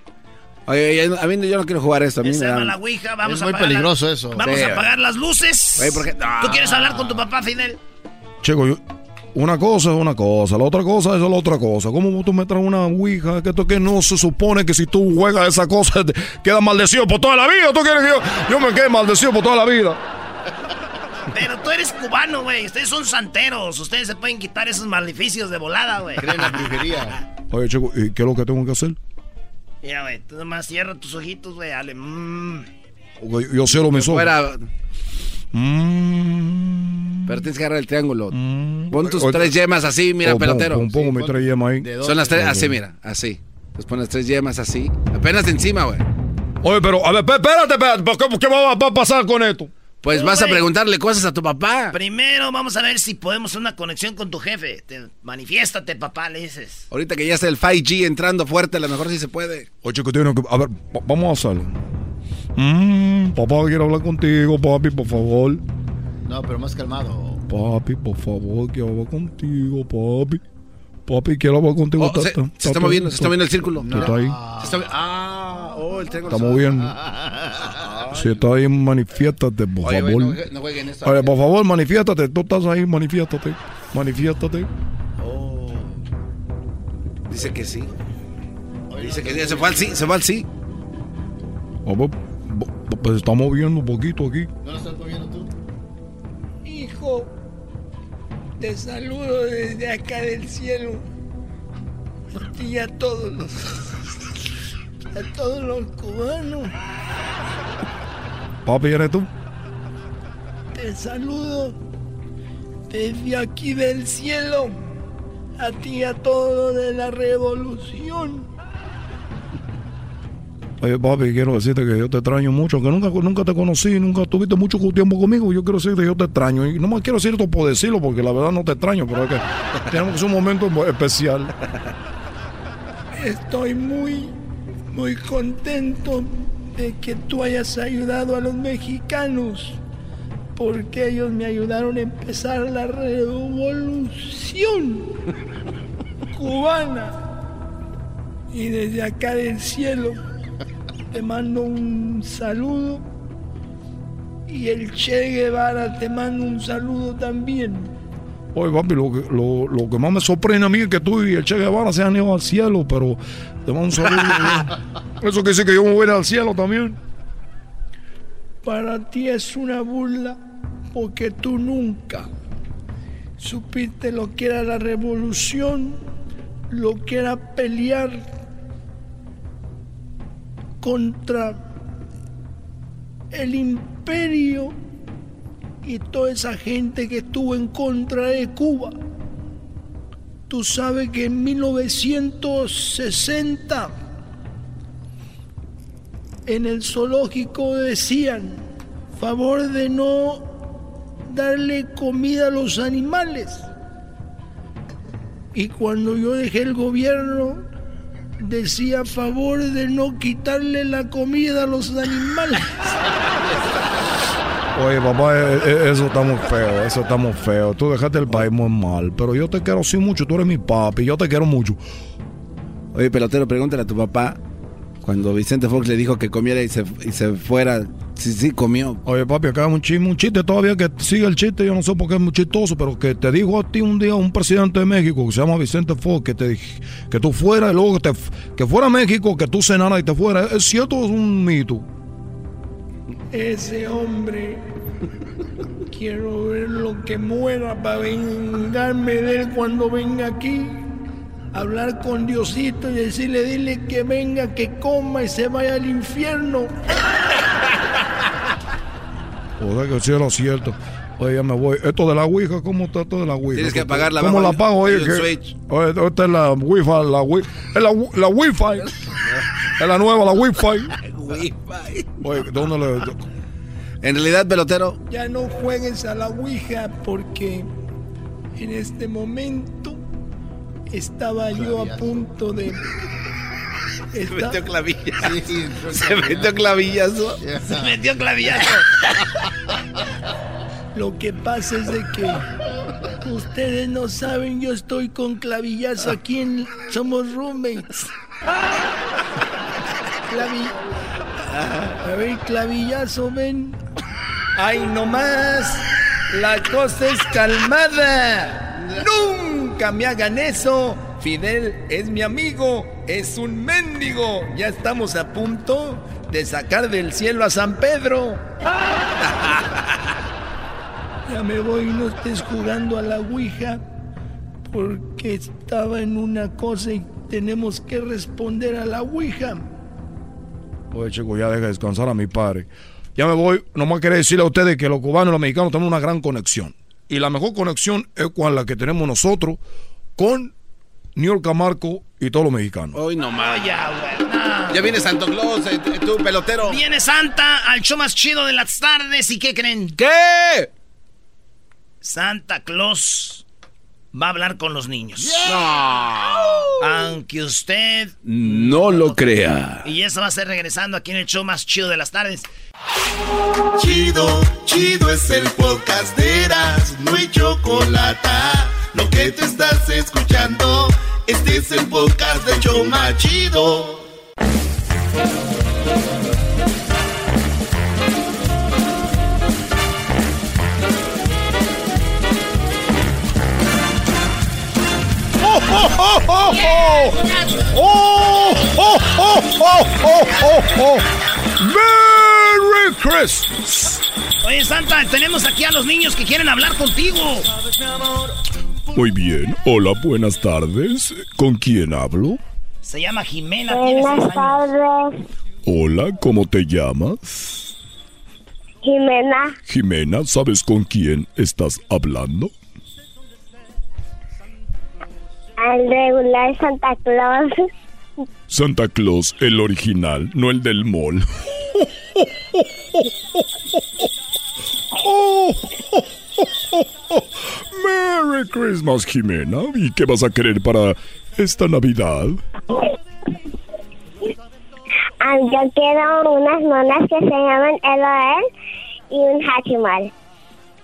Oye, oye, a mí yo no quiero jugar esto. A mí Se llama la Ouija. Vamos Es a muy peligroso la- eso. Vamos Sí, a apagar las luces. ¿Tú quieres hablar con tu papá, Fidel? Chico, yo- una cosa es una cosa, la otra cosa es la otra cosa. ¿Cómo tú me traes una ouija? Que esto que no se supone que si tú juegas esa cosa te quedas maldecido por toda la vida. ¿Tú quieres que yo, yo me quede maldecido por toda la vida? Pero tú eres cubano, güey. Ustedes son santeros. Ustedes se pueden quitar esos maleficios de volada, güey. Creen la brujería. Oye, chico, ¿y qué es lo que tengo que hacer? Mira, güey. Tú nomás cierra tus ojitos, güey. Dale. mm. Yo cierro mis ojos. Fuera. Mm. Pero tienes que agarrar el triángulo. Pon tus Oye, tres yemas así, mira, pon- pelotero. pon- pongo mis tres yemas ahí. Son las tres, así, mira, así. Entonces pones tres yemas así. Apenas encima, güey. Oye, pero, a ver, espé- espérate, espérate. ¿por ¿Qué, qué va, va a pasar con esto? Pues vas a preguntarle cosas a tu papá. Primero vamos a ver si podemos hacer una conexión con tu jefe. Te, manifiéstate, papá, le dices. Ahorita que ya está el 5G entrando fuerte, a lo mejor sí se puede. Oye, chico, tiene que. A ver, va- vamos a hacerlo. Mm, papá, quiero hablar contigo, papi, por favor. No, pero más calmado. Papi, por favor, quiero hablar contigo, papi. Papi, quiero hablar contigo. Oh, se, se está moviendo, se está moviendo el círculo. Sí, está ahí. Se está, ah, oh, el triángulo. Está moviendo. Si está ahí, manifiéstate, por Oye, favor. no no. Oye, por favor, manifiéstate. Tú estás ahí, manifiéstate. Manifiéstate. Dice que sí. Dice que sí. Se fue al sí, se fue al sí. Pues se está moviendo un poquito aquí. ¿No lo estás moviendo tú? Hijo, te saludo desde acá del cielo. Y a todos los. A todos los cubanos. Papi, ¿eres tú? Te saludo desde aquí del cielo. A ti a todos los de la revolución. Oye, papi, quiero decirte que yo te extraño mucho, que nunca, nunca te conocí, nunca tuviste mucho tiempo conmigo. Yo quiero decirte que yo te extraño. Y no más quiero decir esto por decirlo, porque la verdad no te extraño, pero es que tenemos un momento especial. Estoy muy, muy contento de que tú hayas ayudado a los mexicanos, porque ellos me ayudaron a empezar la revolución cubana. Y desde acá del cielo te mando un saludo y el Che Guevara te manda un saludo también. Oye, papi, lo que, lo, lo que más me sorprende a mí es que tú y el Che Guevara se han ido al cielo, pero te mando un saludo. Eso quiere decir que yo me voy a ir al cielo también. Para ti es una burla porque tú nunca supiste lo que era la revolución, lo que era pelear contra el imperio y toda esa gente que estuvo en contra de Cuba. Tú sabes que en 1960 en el zoológico decían, favor de no darle comida a los animales. Y cuando yo dejé el gobierno, decía favor de no quitarle la comida a los animales. Oye, papá, eh, eh, eso está muy feo, eso está muy feo. Tú dejaste el país muy mal, pero yo te quiero sí mucho, tú eres mi papi, yo te quiero mucho. Oye, pelotero, pregúntale a tu papá. Cuando Vicente Fox le dijo que comiera y se, y se fuera, Sí, sí, comió. Oye, papi, acá un chiste, un chiste todavía que sigue el chiste, yo no sé por qué es muy chistoso, pero que te dijo a ti un día un presidente de México que se llama Vicente Fox, que te que tú fueras y luego que, te, que fuera a México, que tú cenaras y te fueras. ¿Es cierto o es un mito? Ese hombre, quiero ver lo que muera para vengarme de él cuando venga aquí. Hablar con Diosito y decirle, dile que venga, que coma y se vaya al infierno. O sea que sí era cierto. Oye, ya me voy. Esto de la Ouija, ¿cómo está esto de la Ouija? Tienes que apagarla ¿Cómo abajo, la apago? Oye, que, oye, esta es la Wi-Fi, la Wi es la, la Wi-Fi. es la nueva, la Wi-Fi. Oye, ¿dónde le...? En realidad, pelotero, Ya no juegues a la Ouija porque en este momento estaba yo a punto de... se metió clavillazo. se metió clavillazo. Se metió clavillazo. Lo que pasa es de que ustedes no saben, yo estoy con clavillazo aquí en Somos Roommates. Clavi- A ver, clavillazo, ven. ¡Ay, no más! La cosa es calmada. ¡Nunca me hagan eso! Fidel es mi amigo, es un mendigo. Ya estamos a punto de sacar del cielo a San Pedro. Ya me voy, no estés jugando a la Ouija, porque estaba en una cosa y tenemos que responder a la Ouija. Oye, chico, ya deja descansar a mi padre. Ya me voy. Nomás quería decirle a ustedes que los cubanos y los mexicanos tenemos una gran conexión. Y la mejor conexión es con la que tenemos nosotros con New York Marco y todos los mexicanos. Hoy nomás. Ya, güey, no. Ya viene Santo Claus, eh, tú, pelotero. Viene Santa al show más chido de las tardes. ¿Y qué creen? ¿Qué? Santa Claus va a hablar con los niños. No. Aunque usted. No lo crea. Y eso va a ser regresando aquí en el show más chido de las tardes. Chido, chido es el podcast de Eras, no hay chocolate. Lo que te estás escuchando, este es el podcast de Choma Chido. ¡Merry Christmas! Oye, Santa, tenemos aquí a los niños que quieren hablar contigo. Muy bien. Hola, buenas tardes. ¿Con quién hablo? Se llama Jimena, Buenas tardes, Hola, ¿cómo te llamas? Jimena. Jimena, ¿sabes con quién estás hablando? Al regular Santa Claus. Santa Claus, el original, no el del mall. Merry Christmas, Jimena. ¿Y qué vas a querer para esta Navidad? Ah, yo quiero unas monas que se llaman LOL y un Hachimal.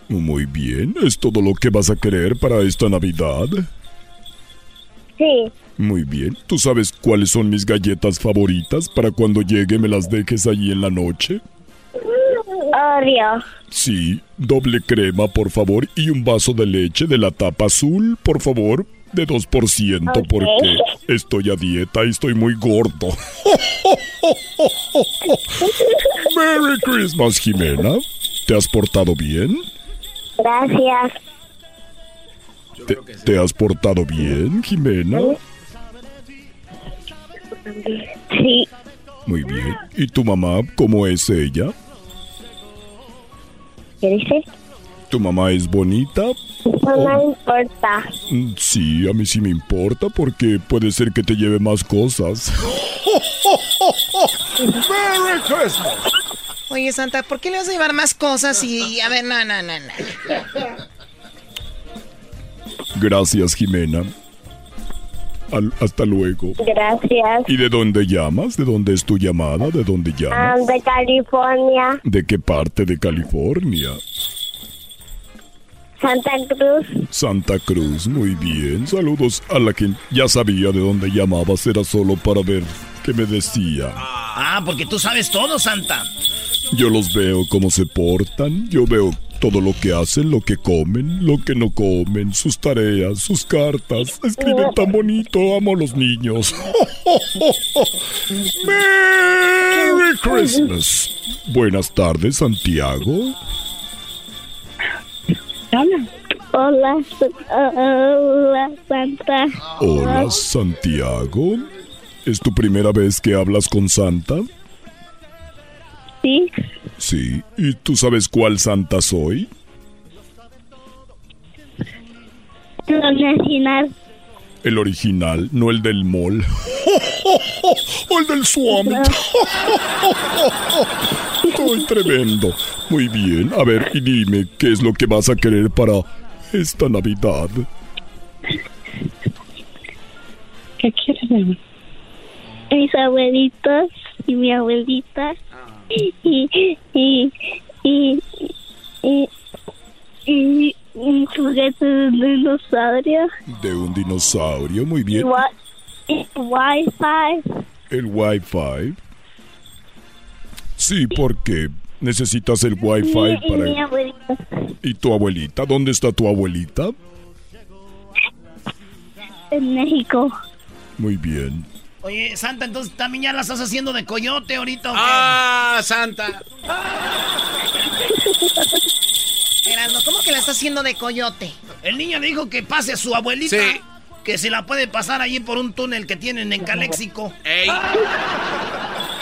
Muy bien, ¿es todo lo que vas a querer para esta Navidad? Sí, Muy bien, ¿tú sabes cuáles son mis galletas favoritas para cuando llegue me las dejes allí en la noche? Oreo. Sí, doble crema, por favor, y un vaso de leche de la tapa azul, por favor, de 2%, Ok. porque estoy a dieta y estoy muy gordo. Merry Christmas, Jimena. ¿Te has portado bien? Gracias. ¿Te, te has portado bien, Jimena? Sí, Muy bien. ¿Y tu mamá, cómo es ella? ¿qué dices? ¿Tu mamá es bonita? No me importa. Mm, Sí, a mí sí me importa porque puede ser que te lleve más cosas. ¡Merry Christmas! Oye, Santa, ¿por qué le vas a llevar más cosas y... A ver, no, no, no, no. Gracias, Jimena. Al- hasta luego. Gracias. ¿Y de dónde llamas? ¿De dónde es tu llamada? ¿De dónde Ah, llamas? de California, ¿De qué parte de California? Santa Cruz. Santa Cruz, muy bien. Saludos a la que ya sabía de dónde llamabas. Era solo para ver qué me decía. Ah, porque tú sabes todo, Santa. Yo los veo cómo se portan, yo veo todo lo que hacen, lo que comen, lo que no comen, sus tareas, sus cartas. Escriben tan bonito, amo a los niños. Merry Christmas. Buenas tardes, Santiago. Hola, hola, Santa. Hola, Santiago. ¿Es tu primera vez que hablas con Santa? Sí. Sí. ¿Y tú sabes cuál Santa soy? El original. El original, no el del mall. o el del Swami. Estoy tremendo. Muy bien. A ver, y dime, ¿qué es lo que vas a querer para esta Navidad? ¿Qué quieres, mi amor? Mis abuelitos y mi abuelita. Y, y, y, y, y, un juguete de un dinosaurio. De un dinosaurio, muy bien. Y Wi-Fi. El Wi-Fi. Sí, porque necesitas el Wi-Fi y, y mi para... abuelita. ¿Y tu abuelita? ¿Dónde está tu abuelita? En México. Muy bien. Oye, Santa, entonces también ya la estás haciendo de coyote ahorita. ¡Ah, Santa! Erasmo, ¿cómo que la está haciendo de coyote? El niño le dijo que pase a su abuelita. Sí. Que se la puede pasar allí por un túnel que tienen en Caléxico. ¡Ey!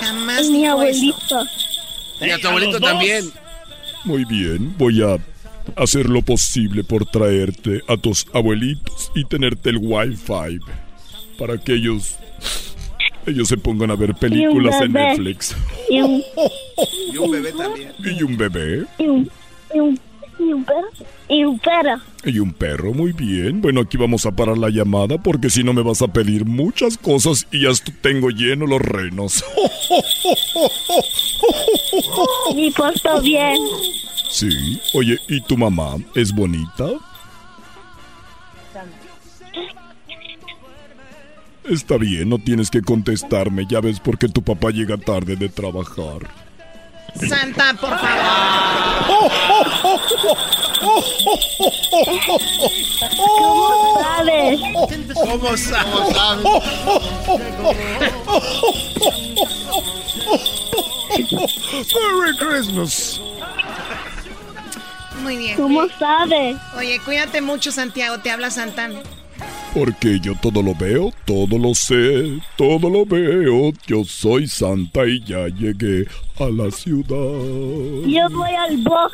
Jamás Mi dijo eso. abuelito. Y a tu abuelito también. Muy bien, voy a hacer lo posible por traerte a tus abuelitos y tenerte el Wi-Fi para que ellos ellos se pongan a ver películas en. Netflix. Y un, Y un bebé también. Y un bebé y un, y un, y un perro. Y un perro. y un perro, muy bien. Bueno, aquí vamos a parar la llamada porque si no me vas a pedir muchas cosas y ya tengo lleno los renos. Me porto bien. Sí, oye, ¿y tu mamá es bonita? Está bien, no tienes que contestarme, ya ves porque tu papá llega tarde de trabajar. Santa, por favor. ¿Cómo sabes? ¿Cómo sabes? Merry Christmas. Muy bien. ¿Cómo sabes? Oye, cuídate mucho, Santiago. Te habla Santana. Porque yo todo lo veo, todo lo sé, todo lo veo. Yo soy Santa y ya llegué a la ciudad. Yo voy al box.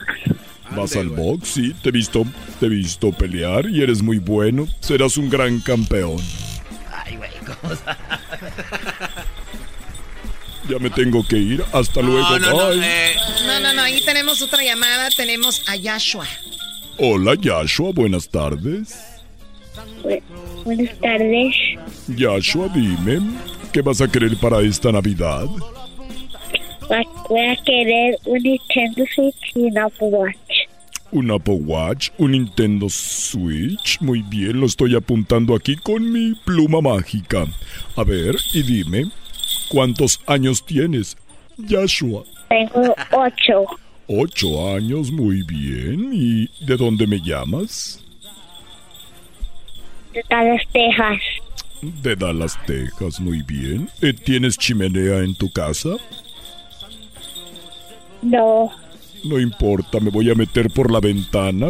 Vas al box, sí, te he visto, te he visto pelear y eres muy bueno. Serás un gran campeón. Ay, güey, ¿cómo sa- Ya me tengo que ir. Hasta luego. No, no, no. Bye. eh, No, no, no. Ahí tenemos otra llamada. Tenemos a Yashua. Hola, Yashua. Buenas tardes. Bu- Buenas tardes. Yashua, dime, ¿qué vas a querer para esta Navidad? Voy a querer un Nintendo Switch y un Apple Watch. Un Apple Watch, un Nintendo Switch. Muy bien, lo estoy apuntando aquí con mi pluma mágica. A ver, y dime, ¿cuántos años tienes? Yashua. Tengo ocho. Ocho años, muy bien. ¿Y de dónde me llamas? De Dallas, Texas. De Dallas, Texas, muy bien. Eh, ¿Tienes chimenea en tu casa? No. No importa, me voy a meter por la ventana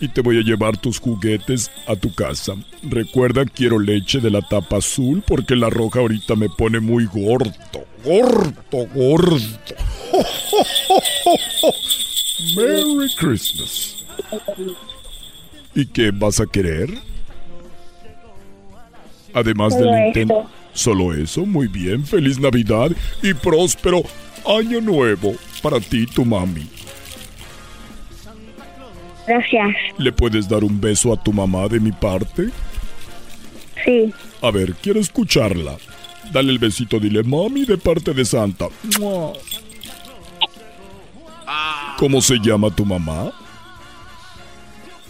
y te voy a llevar tus juguetes a tu casa. Recuerda, quiero leche de la tapa azul porque la roja ahorita me pone muy gordo. Gordo, gordo. Merry Christmas. ¿Y qué vas a querer? Además del Nintendo. eso. Solo eso, muy bien. Feliz Navidad y próspero año nuevo para ti y tu mami. Gracias. ¿Le puedes dar un beso a tu mamá de mi parte? Sí. A ver, quiero escucharla. Dale el besito, dile mami de parte de Santa. Mua. ¿Cómo se llama tu mamá?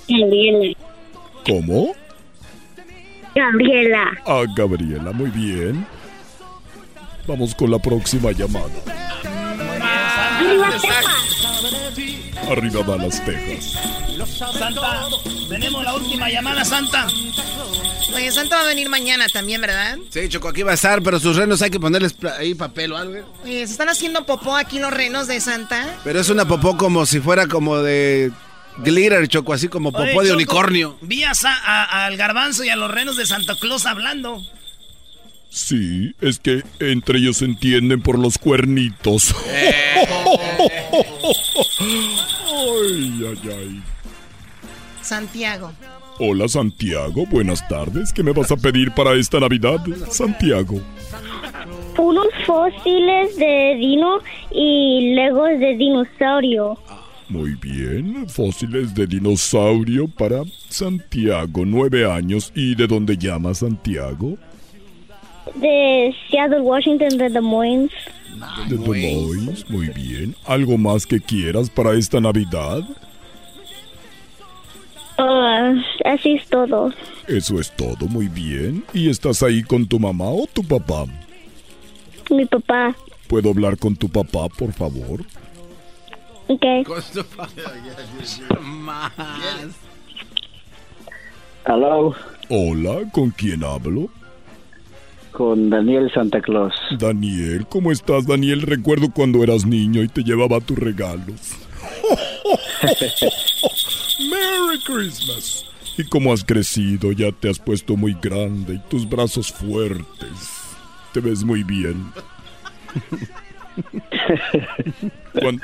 Gabriela. ¿Cómo? Gabriela. Ah, Gabriela, muy bien. Vamos con la próxima llamada. las Texas! Arriba Dallas, Texas. Santa, tenemos la última llamada, Santa. Oye, Santa va a venir mañana también, ¿verdad? Sí, Choco, aquí va a estar, pero sus renos hay que ponerles ahí papel o algo. Oye, ¿se están haciendo popó aquí los renos de Santa? Pero es una popó como si fuera como de glitter, Choco, así como popó Oye, de Choco, unicornio. Vi a al garbanzo y a los renos de Santa Claus hablando. Sí, es que entre ellos se entienden por los cuernitos. ay, ay, ay. Santiago. Hola Santiago, buenas tardes. ¿Qué me vas a pedir para esta Navidad, Santiago? Unos fósiles de dino y legos de dinosaurio. Muy bien, fósiles de dinosaurio para Santiago, nueve años. ¿Y de dónde llama Santiago? De Seattle, Washington, de Des Moines. De Des Moines, muy bien. ¿Algo más que quieras para esta Navidad? Ah, así es todo. Eso es todo, muy bien. ¿Y estás ahí con tu mamá o tu papá? Mi papá. ¿Puedo hablar con tu papá, por favor? Ok. Hello, Hola, ¿con quién hablo? con Daniel Santa Claus. Daniel, ¿cómo estás, Daniel? Recuerdo cuando eras niño y te llevaba tus regalos. Merry Christmas. Y como has crecido, ya te has puesto muy grande y tus brazos fuertes. Te ves muy bien. ¿Cuándo,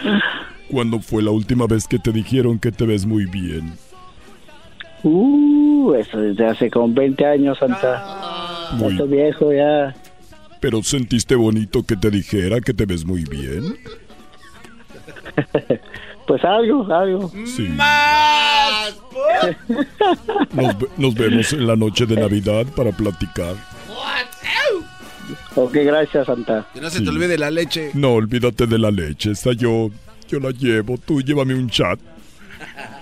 cuándo fue la última vez que te dijeron que te ves muy bien? Uh, eso desde hace como 20 años, Santa. Muy- Estoy viejo ya. ¿Pero sentiste bonito que te dijera que te ves muy bien? Pues algo, algo. Sí. Nos, ve- nos vemos en la noche de Navidad para platicar. Ok, gracias, Santa. Que no se te olvide la leche. No, olvídate de la leche, esa yo, yo la llevo. Tú llévame un chat.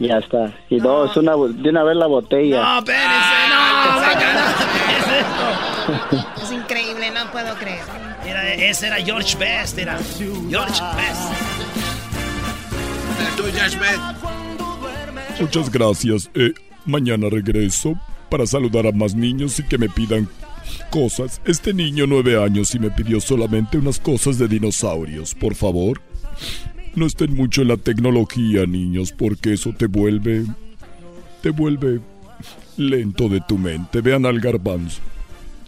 Ya está. Y dos, una, de una vez la botella. No, espérense, no, sácala. ¿Qué es increíble, no puedo creer. Era, ese era George Best, era George Best. Muchas gracias. Eh, mañana regreso para saludar a más niños y que me pidan cosas. Este niño, nueve años, y me pidió solamente unas cosas de dinosaurios. Por favor, no estén mucho en la tecnología, niños, porque eso te vuelve... te vuelve lento de tu mente. Vean al garbanzo.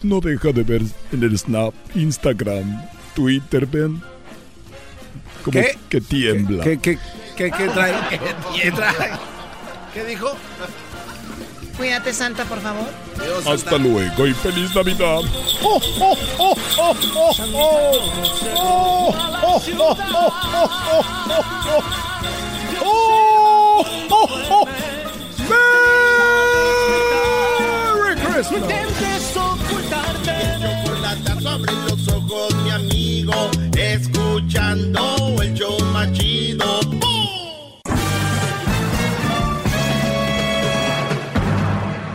No deja de ver en el Snap, Instagram, Twitter, vean. Como ¿Qué? que tiembla. ¿Qué, qué, qué, qué trae? ¿Qué trae? ¿Qué dijo? Cuídate, Santa, por favor. Hasta luego y feliz Navidad. Merry Christmas. Chocolata, abre los ojos, mi amigo, escuchando el show más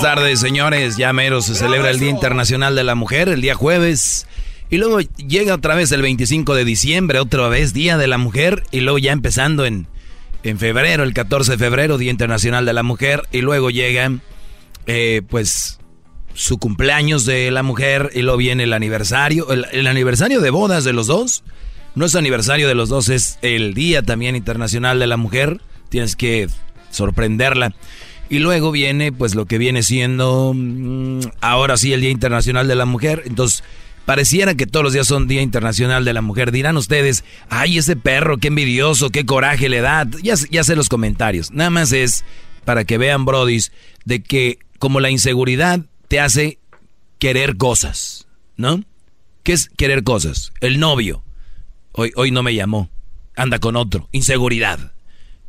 Buenas tardes, señores. Ya mero se celebra el Día Internacional de la Mujer, el día jueves. Y luego llega otra vez el 25 de diciembre, otra vez Día de la Mujer. Y luego ya empezando en, en febrero, el 14 de febrero, Día Internacional de la Mujer. Y luego llega, eh, pues, su cumpleaños de la mujer. Y luego viene el aniversario, el, el aniversario de bodas de los dos. No es aniversario de los dos, es el Día también Internacional de la Mujer. Tienes que sorprenderla. Y luego viene, pues, lo que viene siendo mm, ahora sí el Día Internacional de la Mujer. Entonces, pareciera que todos los días son Día Internacional de la Mujer. Dirán ustedes, ay, ese perro, qué envidioso, qué coraje le da. Ya, ya sé los comentarios. Nada más es para que vean, brodis, de que como la inseguridad te hace querer cosas, ¿no? ¿Qué es querer cosas? El novio. Hoy, hoy no me llamó. anda con otro, inseguridad.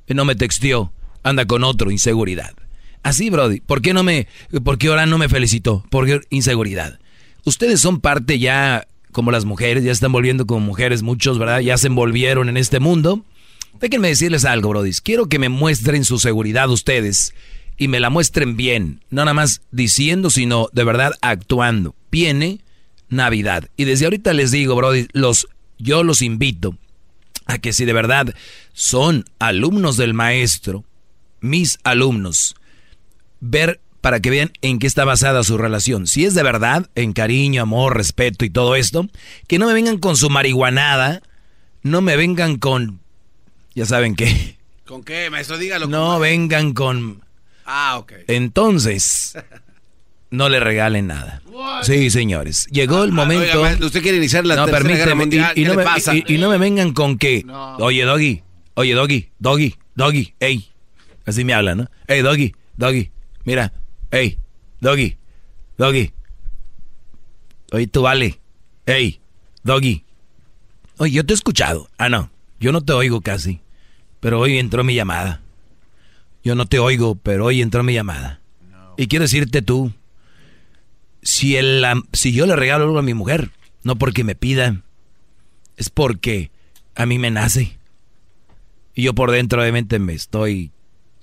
No me texteó, anda con otro, inseguridad. Así, Brody, ¿por qué no me, por qué ahora no me felicitó? Porque inseguridad. Ustedes son parte ya como las mujeres, ya están volviendo como mujeres muchos, ¿verdad? Ya se envolvieron en este mundo. Déjenme decirles algo, Brody. Quiero que me muestren su seguridad ustedes y me la muestren bien. No nada más diciendo, sino de verdad actuando. Viene Navidad. Y desde ahorita les digo, Brody, los, yo los invito a que si de verdad son alumnos del maestro, mis alumnos, ver para que vean en qué está basada su relación. Si es de verdad, en cariño, amor, respeto y todo esto, que no me vengan con su marihuanada, no me vengan con... Ya saben qué. ¿Con qué, maestro? Dígalo. No vengan con... Ah, ok. Entonces, no le regalen nada. Sí, señores. Llegó el Ah, momento... oiga, usted quiere iniciar la no, tercera guerra permíteme, mundial, y, y ¿qué no me, pasa? y- y no me vengan con que, oye, Doggy, oye, Doggy, Doggy, Doggy, ey. Así me hablan, ¿no? Ey, Doggy, Doggy, mira, ey, Doggy, Doggy. Oye, tú vale, ey, Doggy. Oye, yo te he escuchado. Ah, no, yo no te oigo casi. Pero hoy entró mi llamada. Yo no te oigo, pero hoy entró mi llamada. Y quiero decirte tú, si, el, si yo le regalo algo a mi mujer, no porque me pida, es porque a mí me nace. Y yo por dentro obviamente me estoy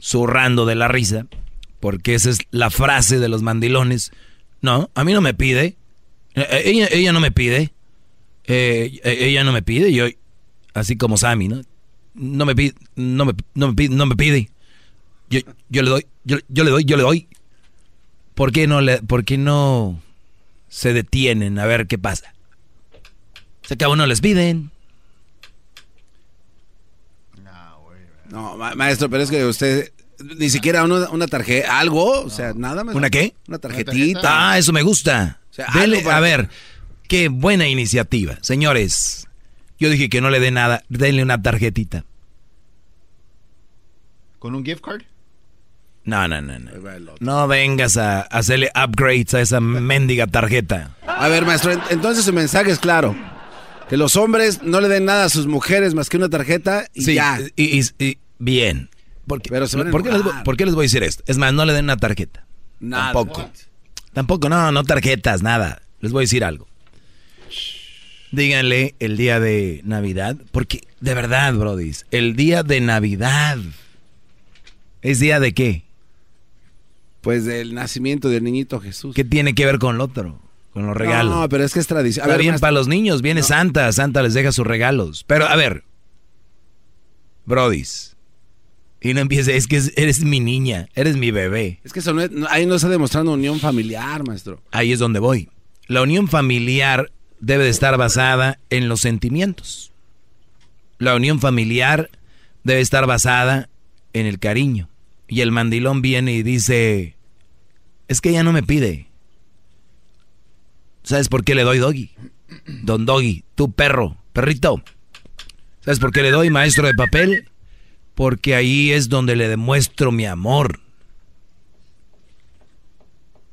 zurrando de la risa, porque esa es la frase de los mandilones. No, a mí no me pide. Eh, eh, Ella, ella no me pide. Eh, eh, ella no me pide. Yo, así como Sammy, ¿no? No me pide, no me, no me pide, no me pide. Yo, yo le doy, yo, yo le doy, yo le doy. ¿Por qué no le, por qué no se detienen a ver qué pasa? Se acabó, no les piden. No, ma- maestro, pero es que usted ni siquiera una, una tarjeta, algo, o sea, nada más. ¿Una qué? Una tarjetita. Ah, eso me gusta. sea, Dele- algo para- a ver, qué buena iniciativa. Señores, yo dije que no le dé nada, denle una tarjetita. ¿Con un gift card? No, no, no, no. No vengas a hacerle upgrades a esa mendiga tarjeta. A ver, maestro, en- entonces su mensaje es claro. Que los hombres no le den nada a sus mujeres más que una tarjeta y Sí, ya. y, y- y- bien. ¿Por qué, Pero se van a ¿por qué les, voy- enojar. por qué les voy a decir esto? Es más, no le den una tarjeta. Nada. Tampoco. Tampoco, no, no tarjetas, nada. Les voy a decir algo. Díganle el día de Navidad, porque de verdad, Brody, el día de Navidad es día de qué? Pues del nacimiento del niñito Jesús. ¿Qué tiene que ver con lo otro? Con los regalos. No, pero es que es tradición. Está bien para los niños, viene Santa, Santa les deja sus regalos. Pero a ver, Brodis, y no empieces, es que es- eres mi niña, eres mi bebé. Es que eso no es- ahí no está demostrando unión familiar, maestro. Ahí es donde voy. La unión familiar debe de estar basada en los sentimientos. La unión familiar debe estar basada en el cariño. Y el mandilón viene y dice, es que ella no me pide. ¿Sabes por qué le doy doggy? Don Doggy, tu perro, perrito. ¿Sabes por qué le doy maestro de papel? Porque ahí es donde le demuestro mi amor.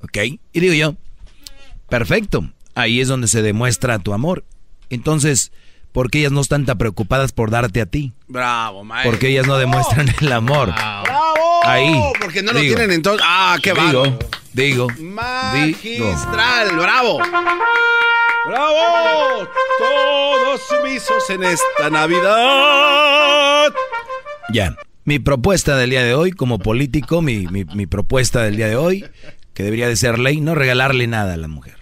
¿Ok? Y digo yo, perfecto, ahí es donde se demuestra tu amor. Entonces, ¿por qué ellas no están tan preocupadas por darte a ti? Bravo, maestro. Porque ellas no demuestran el amor. ¡Bravo! Ahí. Porque no lo Digo. tienen entonces. ¡Ah, qué bárbaro! digo, digo. Magistral, bravo. ¡Bravo! Todos sumisos en esta Navidad. Ya. Mi propuesta del día de hoy, como político, mi, mi- mi propuesta del día de hoy, que debería de ser ley, no regalarle nada a la mujer.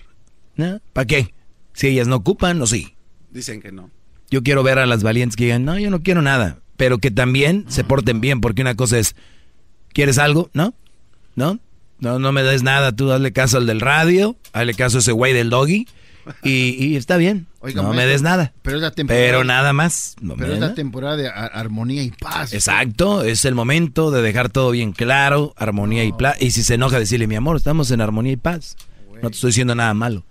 ¿No? ¿Para qué? Si ellas no ocupan, o sí. Dicen que no. Yo quiero ver a las valientes que digan, no, yo no quiero nada. Pero que también se porten bien, porque una cosa es, ¿quieres algo? ¿No? ¿No? No, no me des nada, tú dale caso al del radio, hazle caso a ese güey del doggy, y, y está bien. Oiga, no me des nada. Pero es la temporada. Pero nada más. No Pero es la nada. temporada de ar- armonía y paz. Exacto, es el momento de dejar todo bien claro, armonía y paz. Y si se enoja, decirle, mi amor, estamos en armonía y paz. No te estoy diciendo nada malo.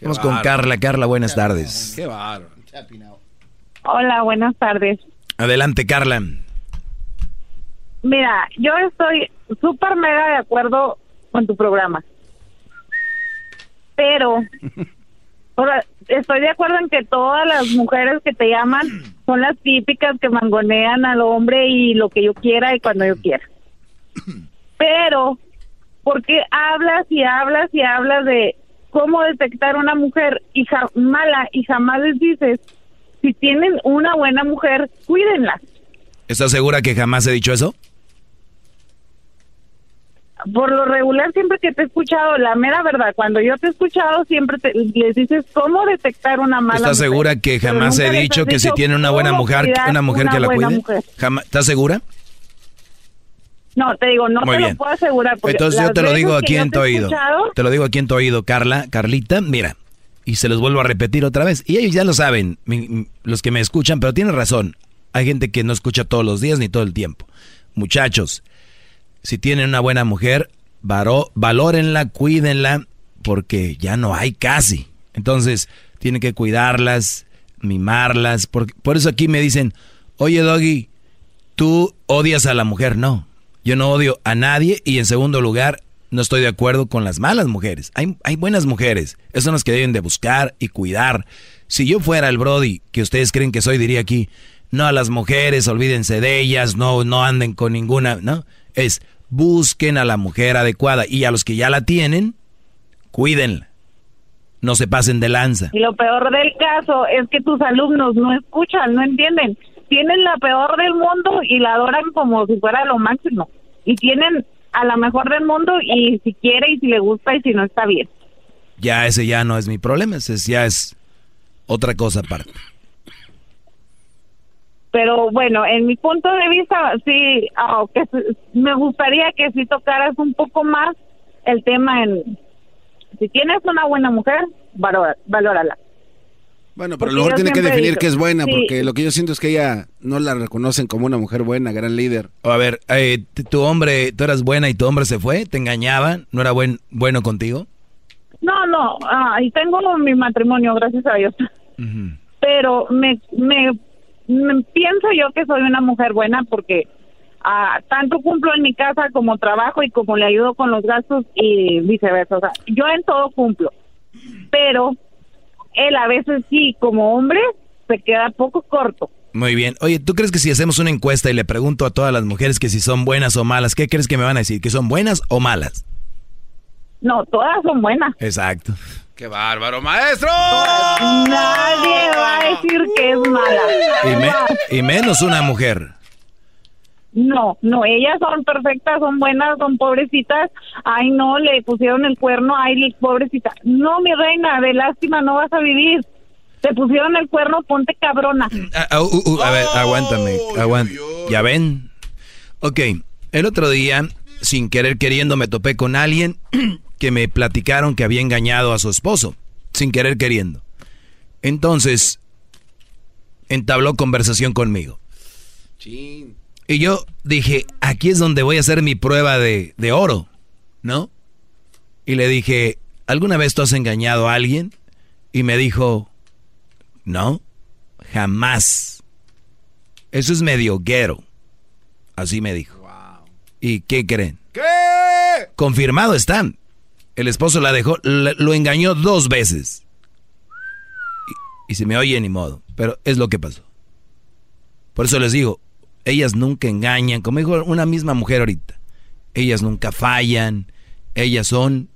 Vamos con. Carla. Carla, buenas tardes. Qué bárbaro. Hola, buenas tardes. Adelante, Carla. Mira, yo estoy súper mega de acuerdo con tu programa. Pero Ahora, estoy de acuerdo en que todas las mujeres que te llaman son las típicas que mangonean al hombre y lo que yo quiera y cuando yo quiera. Pero, ¿por qué hablas y hablas y hablas de cómo detectar una mujer y mala y jamás les dices, si tienen una buena mujer, cuídenla? ¿Estás segura que jamás he dicho eso? Por lo regular, siempre que te he escuchado, la mera verdad, cuando yo te he escuchado, siempre te- les dices cómo detectar una mala ¿Estás mujer. segura que jamás he dicho que si tiene una buena mujer, una mujer una que la cuide? Jamás- ¿Estás segura? No, te digo, no Muy te bien. lo puedo asegurar. Porque Entonces yo te lo digo aquí en te tu oído. Te lo digo aquí en tu oído, Carla, Carlita, mira. Y se los vuelvo a repetir otra vez. Y ellos ya lo saben, mi- mi- los que me escuchan, pero tienen razón. Hay gente que no escucha todos los días ni todo el tiempo. Muchachos, si tienen una buena mujer, varo- valórenla, cuídenla, porque ya no hay casi. Entonces, tienen que cuidarlas, mimarlas. Por, por eso aquí me dicen, oye Doggy, tú odias a la mujer. No, yo no odio a nadie y en segundo lugar, no estoy de acuerdo con las malas mujeres. Hay, hay buenas mujeres, esas son las que deben de buscar y cuidar. Si yo fuera el Brody, que ustedes creen que soy, diría aquí, no a las mujeres, olvídense de ellas, no, no anden con ninguna, ¿no? Es busquen a la mujer adecuada y a los que ya la tienen, cuídenla. No se pasen de lanza. Y lo peor del caso es que tus alumnos no escuchan, no entienden. Tienen la peor del mundo y la adoran como si fuera lo máximo. Y tienen a la mejor del mundo y si quiere y si le gusta y si no está bien. Ya ese ya no es mi problema, ese ya es otra cosa aparte. Pero bueno, en mi punto de vista, sí, que s- me gustaría que si tocaras un poco más el tema en, si tienes una buena mujer, valora- valórala. Bueno, pero a Porque lo mejor yo tiene que definir digo, que es buena, sí. porque lo que yo siento es que ella no la reconocen como una mujer buena, gran líder. A ver, eh, tu hombre, tú eras buena y tu hombre se fue, te engañaba, no era buen, bueno contigo. No, no, ah, y tengo mi matrimonio, gracias a Dios. Pero me, me pienso yo que soy una mujer buena porque ah, tanto cumplo en mi casa como trabajo y como le ayudo con los gastos y viceversa. O sea, yo en todo cumplo. Pero él a veces sí, como hombre, se queda poco corto. Muy bien. Oye, ¿tú crees que si hacemos una encuesta y le pregunto a todas las mujeres que si son buenas o malas, ¿qué crees que me van a decir? ¿Que son buenas o malas? No, todas son buenas. Exacto. ¡Qué bárbaro, maestro! Nadie va a decir que es mala. Y, me- y menos una mujer. No, no, ellas son perfectas, son buenas, son pobrecitas. Ay, no, le pusieron el cuerno, ay, pobrecita. No, mi reina, de lástima no vas a vivir. Te pusieron el cuerno, ponte cabrona. Ah, ah, uh, uh, a ver, aguántame, aguántame. ¿Ya ven? Ok, el otro día, sin querer queriendo, me topé con alguien que me platicaron que había engañado a su esposo, sin querer queriendo. Entonces, entabló conversación conmigo. Y yo dije, aquí es donde voy a hacer mi prueba de, de oro, ¿no? Y le dije, ¿alguna vez tú has engañado a alguien? Y me dijo, no, jamás. Eso es medio guero. Así me dijo. ¿Y qué creen? ¿Qué? Confirmado están. El esposo la dejó, lo engañó dos veces. Y, y se me oye ni modo, pero es lo que pasó. Por eso les digo, ellas nunca engañan, como dijo una misma mujer ahorita. Ellas nunca fallan, ellas son...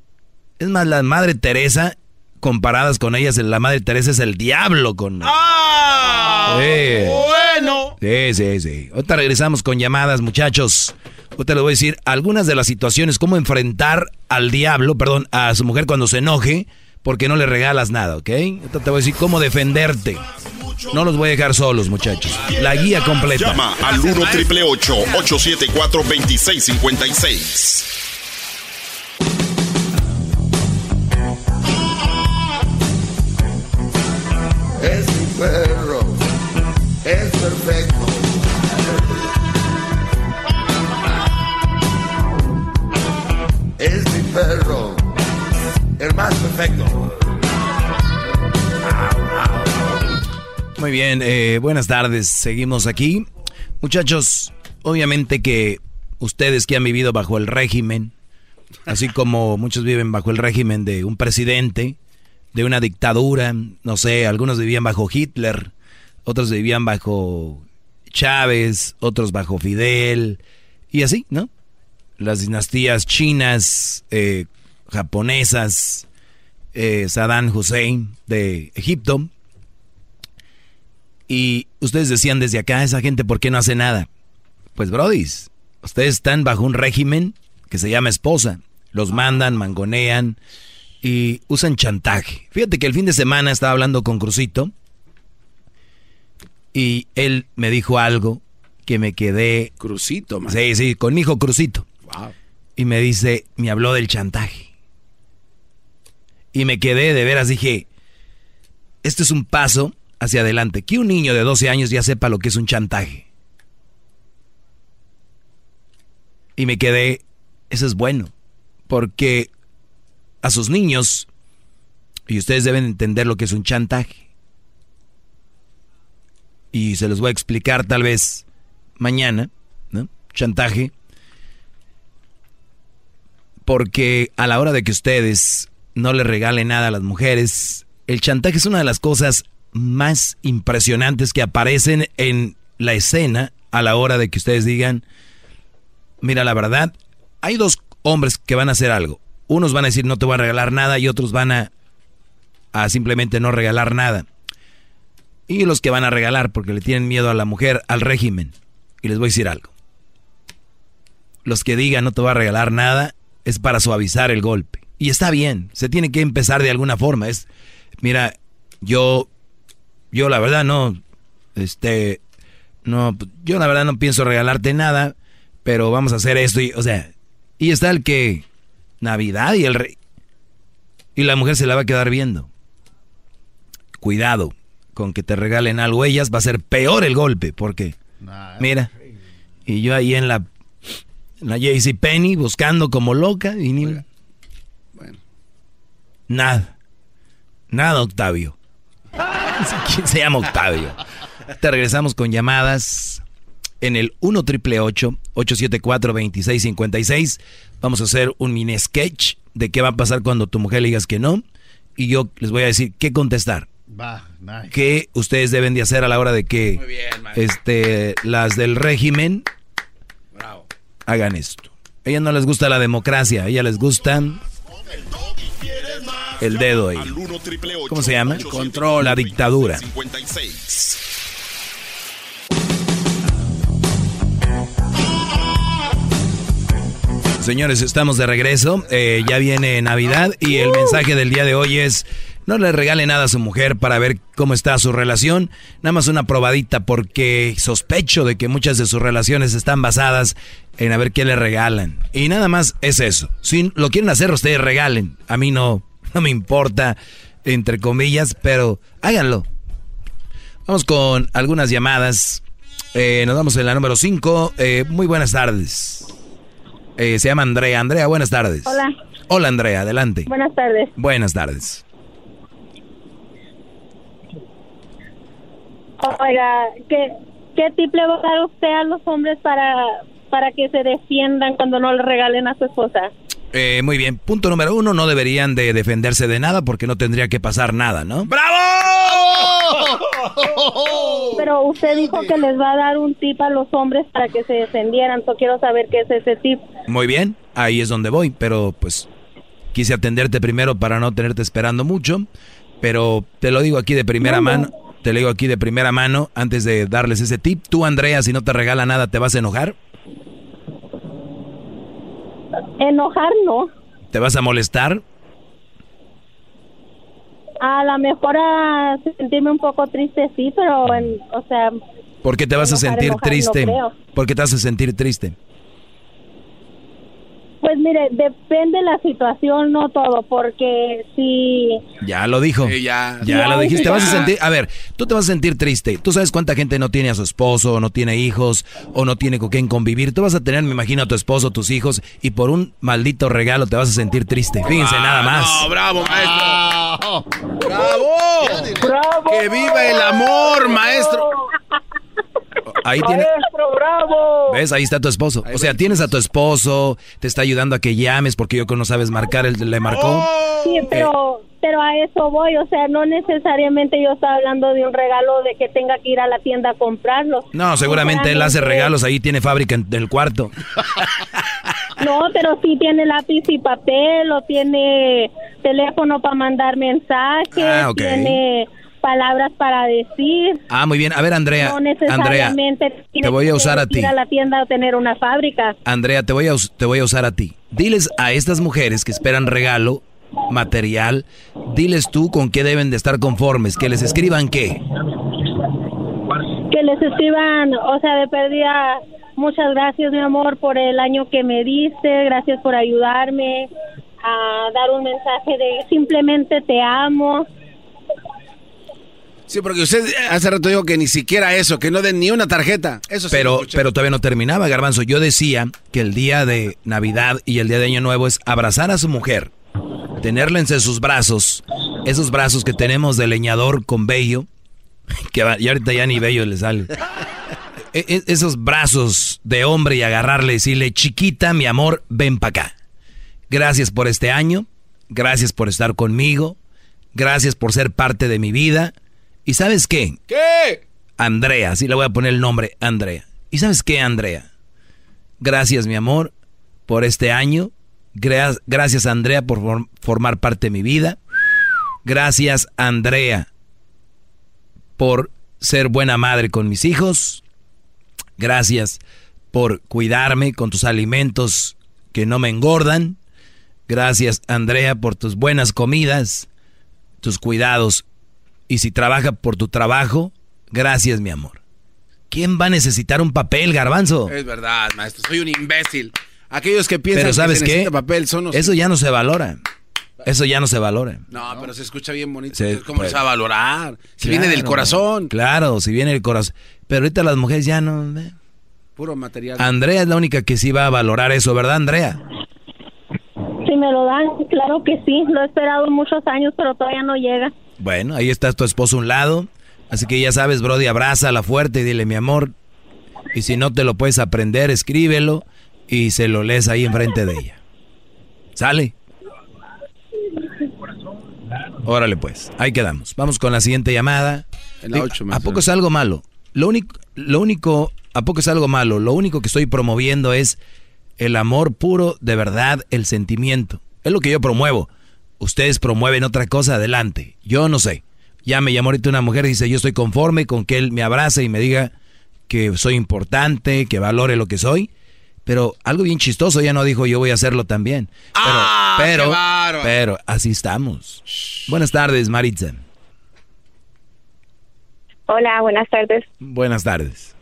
Es más, la Madre Teresa, comparadas con ellas, la Madre Teresa es el diablo con... ¡Ah! Sí. Bueno. Sí, sí, sí. Ahorita regresamos con llamadas, muchachos. Ahorita les voy a decir algunas de las situaciones, cómo enfrentar al diablo, perdón, a su mujer cuando se enoje, porque no le regalas nada, ¿ok? Ahorita te voy a decir cómo defenderte. No los voy a dejar solos, muchachos. La guía completa. Llama al 1 triple 874 2656. Más perfecto. Muy bien, eh, buenas tardes. Seguimos aquí. Muchachos, obviamente que ustedes que han vivido bajo el régimen, así como muchos viven bajo el régimen de un presidente, de una dictadura, no sé, algunos vivían bajo Hitler, otros vivían bajo Chávez, otros bajo Fidel, y así, ¿no? Las dinastías chinas, eh, japonesas, eh, Saddam Hussein de Egipto. Y ustedes decían desde acá, esa gente, ¿por qué no hace nada? Pues, brodis, ustedes están bajo un régimen que se llama esposa. Los mandan, mangonean y usan chantaje. Fíjate que el fin de semana estaba hablando con Crucito y él me dijo algo que me quedé... Crucito, man. Sí, sí, con mi hijo Crucito. Y me dice, me habló del chantaje. Y me quedé, de veras, dije, este es un paso hacia adelante. Que un niño de 12 años ya sepa lo que es un chantaje. Y me quedé, eso es bueno. Porque a sus niños, y ustedes deben entender lo que es un chantaje. Y se los voy a explicar tal vez mañana, ¿no? Chantaje. Porque a la hora de que ustedes no le regalen nada a las mujeres, el chantaje es una de las cosas más impresionantes que aparecen en la escena a la hora de que ustedes digan, mira, la verdad, hay dos hombres que van a hacer algo. Unos van a decir no te voy a regalar nada y otros van a, a simplemente no regalar nada. Y los que van a regalar porque le tienen miedo a la mujer, al régimen. Y les voy a decir algo. Los que digan no te voy a regalar nada es para suavizar el golpe. Y está bien, se tiene que empezar de alguna forma. Es, mira, yo, yo la verdad no, este, no, yo la verdad no pienso regalarte nada, pero vamos a hacer esto y, o sea, y está el que, Navidad y el rey, y la mujer se la va a quedar viendo. Cuidado con que te regalen algo ellas, va a ser peor el golpe, porque, mira, y yo ahí en la, en la JC Penny buscando como loca y ni, Nada. Nada, Octavio. ¿Quién se llama Octavio? Te regresamos con llamadas en el 1 triple 874 2656. Vamos a hacer un mini sketch de qué va a pasar cuando tu mujer le digas que no. Y yo les voy a decir qué contestar. Va, nice. ¿Qué ustedes deben de hacer a la hora de que este, las del régimen hagan esto? A ellas no les gusta la democracia, a ellas les gusta el dedo ahí. ¿Cómo se llama? Control. La dictadura. 56. Señores, estamos de regreso. Eh, ya viene Navidad y el mensaje del día de hoy es no le regale nada a su mujer para ver cómo está su relación. Nada más una probadita porque sospecho de que muchas de sus relaciones están basadas en a ver qué le regalan. Y nada más es eso. Si lo quieren hacer, ustedes regalen. A mí no, no me importa, entre comillas, pero háganlo. Vamos con algunas llamadas. Eh, nos vamos en la número 5. muy buenas tardes. Eh, se llama Andrea. Andrea, buenas tardes. Hola. Hola, Andrea, adelante. Buenas tardes. Buenas tardes. Oiga, ¿qué, qué tip le va a dar usted a los hombres para, para que se defiendan cuando no le regalen a su esposa? Eh, muy bien. Punto número uno, no deberían de defenderse de nada porque no tendría que pasar nada, ¿no? Pero usted dijo que les va a dar un tip a los hombres para que se defendieran. Yo quiero saber qué es ese tip. Muy bien, ahí es donde voy, pero pues quise atenderte primero para no tenerte esperando mucho, pero te lo digo aquí de primera No, no. mano, te lo digo aquí de primera mano antes de darles ese tip. Tú, Andrea, si no te regala nada, ¿te vas a enojar? Enojar no. ¿Te vas a molestar? A lo mejor a sentirme un poco triste, sí, pero, en- o sea, ¿Por qué te vas a sentir enojar, triste? ¿Por qué te vas a sentir triste? Pues mire, depende la situación, no todo, porque si... Ya lo dijo. ya. Ya lo Ya, dijiste. Te vas a ya. sentir. A ver, tú te vas a sentir triste. Tú sabes cuánta gente no tiene a su esposo, o no tiene hijos, o no tiene con quién convivir. Tú vas a tener, me imagino, a tu esposo, tus hijos, y por un maldito regalo te vas a sentir triste. Fíjense Ah, nada más. No, bravo, maestro. ¡Bravo! ¡Que viva el amor, maestro! Ahí tiene. Maestro, bravo. ¿Ves? Ahí está tu esposo. O sea, tienes a tu esposo, te está ayudando a que llames porque yo que no sabes marcar, él le marcó. Sí, pero, pero a eso voy, o sea, no necesariamente yo estaba hablando de un regalo de que tenga que ir a la tienda a comprarlo. No, seguramente él hace regalos, ahí tiene fábrica en el cuarto. No, pero sí tiene lápiz y papel, o tiene teléfono para mandar mensajes, Ah, ok. tiene palabras para decir. Ah, muy bien. A ver, Andrea. no Andrea, necesariamente tiene te voy a usar a ir ti. a la tienda a tener una fábrica. Andrea, te voy a, te voy a usar a ti. Diles a estas mujeres que esperan regalo, material, diles tú con qué deben de estar conformes, que les escriban qué. que les escriban, o sea, de pérdida, muchas gracias, mi amor, por el año que me diste, gracias por ayudarme a dar un mensaje de simplemente te amo. Sí, porque usted hace rato dijo que ni siquiera eso, que no den ni una tarjeta. Eso Pero, pero todavía no terminaba, Garbanzo. Yo decía que el día de Navidad y el día de Año Nuevo es abrazar a su mujer, tenerla entre sus brazos, esos brazos que tenemos de leñador con vello, que va- y ahorita ya ni vello le sale. E- e- esos brazos de hombre y agarrarle y decirle, chiquita, mi amor, ven para acá. Gracias por este año, gracias por estar conmigo, gracias por ser parte de mi vida. ¿Y sabes qué? ¿Qué? Andrea, así le voy a poner el nombre, Andrea. ¿Y sabes qué, Andrea? Gracias, mi amor, por este año. Gra- Gracias, Andrea, por form- formar parte de mi vida. Gracias, Andrea, por ser buena madre con mis hijos. Gracias por cuidarme con tus alimentos que no me engordan. Gracias, Andrea, por tus buenas comidas, tus cuidados. Y si trabaja por tu trabajo, gracias, mi amor. ¿Quién va a necesitar un papel, garbanzo? Es verdad, maestro, soy un imbécil. Aquellos que piensan Pero ¿sabes que se qué? necesita papel son los... Eso ya no se valora. Eso ya no se valora. No, pero se escucha bien bonito. Se- ¿Cómo pues, se va a valorar? Si viene del corazón. Claro, si viene del corazón. Pero ahorita las mujeres ya no... eh. Puro material. Andrea es la única que sí va a valorar eso, ¿verdad, Andrea? Si me lo dan, claro que sí, lo he esperado muchos años, pero todavía no llega. Bueno, ahí está tu esposo a un lado. Así que ya sabes, Brody, abrázala fuerte y dile, mi amor. Y si no te lo puedes aprender, escríbelo y se lo lees ahí enfrente de ella. ¿Sale? Órale pues, ahí quedamos. Vamos con la siguiente llamada. La Digo, ocho, ¿A maestro. poco es algo malo? Lo único, lo único, ¿a poco es algo malo? Lo único que estoy promoviendo es el amor puro, de verdad, el sentimiento. Es lo que yo promuevo. Ustedes promueven otra cosa, adelante. Yo no sé. Ya me llamó ahorita una mujer y dice, yo estoy conforme con que él me abrace y me diga que soy importante, que valore lo que soy. Pero algo bien chistoso, ya no dijo yo voy a hacerlo también. Pero, ¡Ah, pero, qué pero así estamos. Buenas tardes, Maritza. Hola, buenas tardes. Buenas tardes.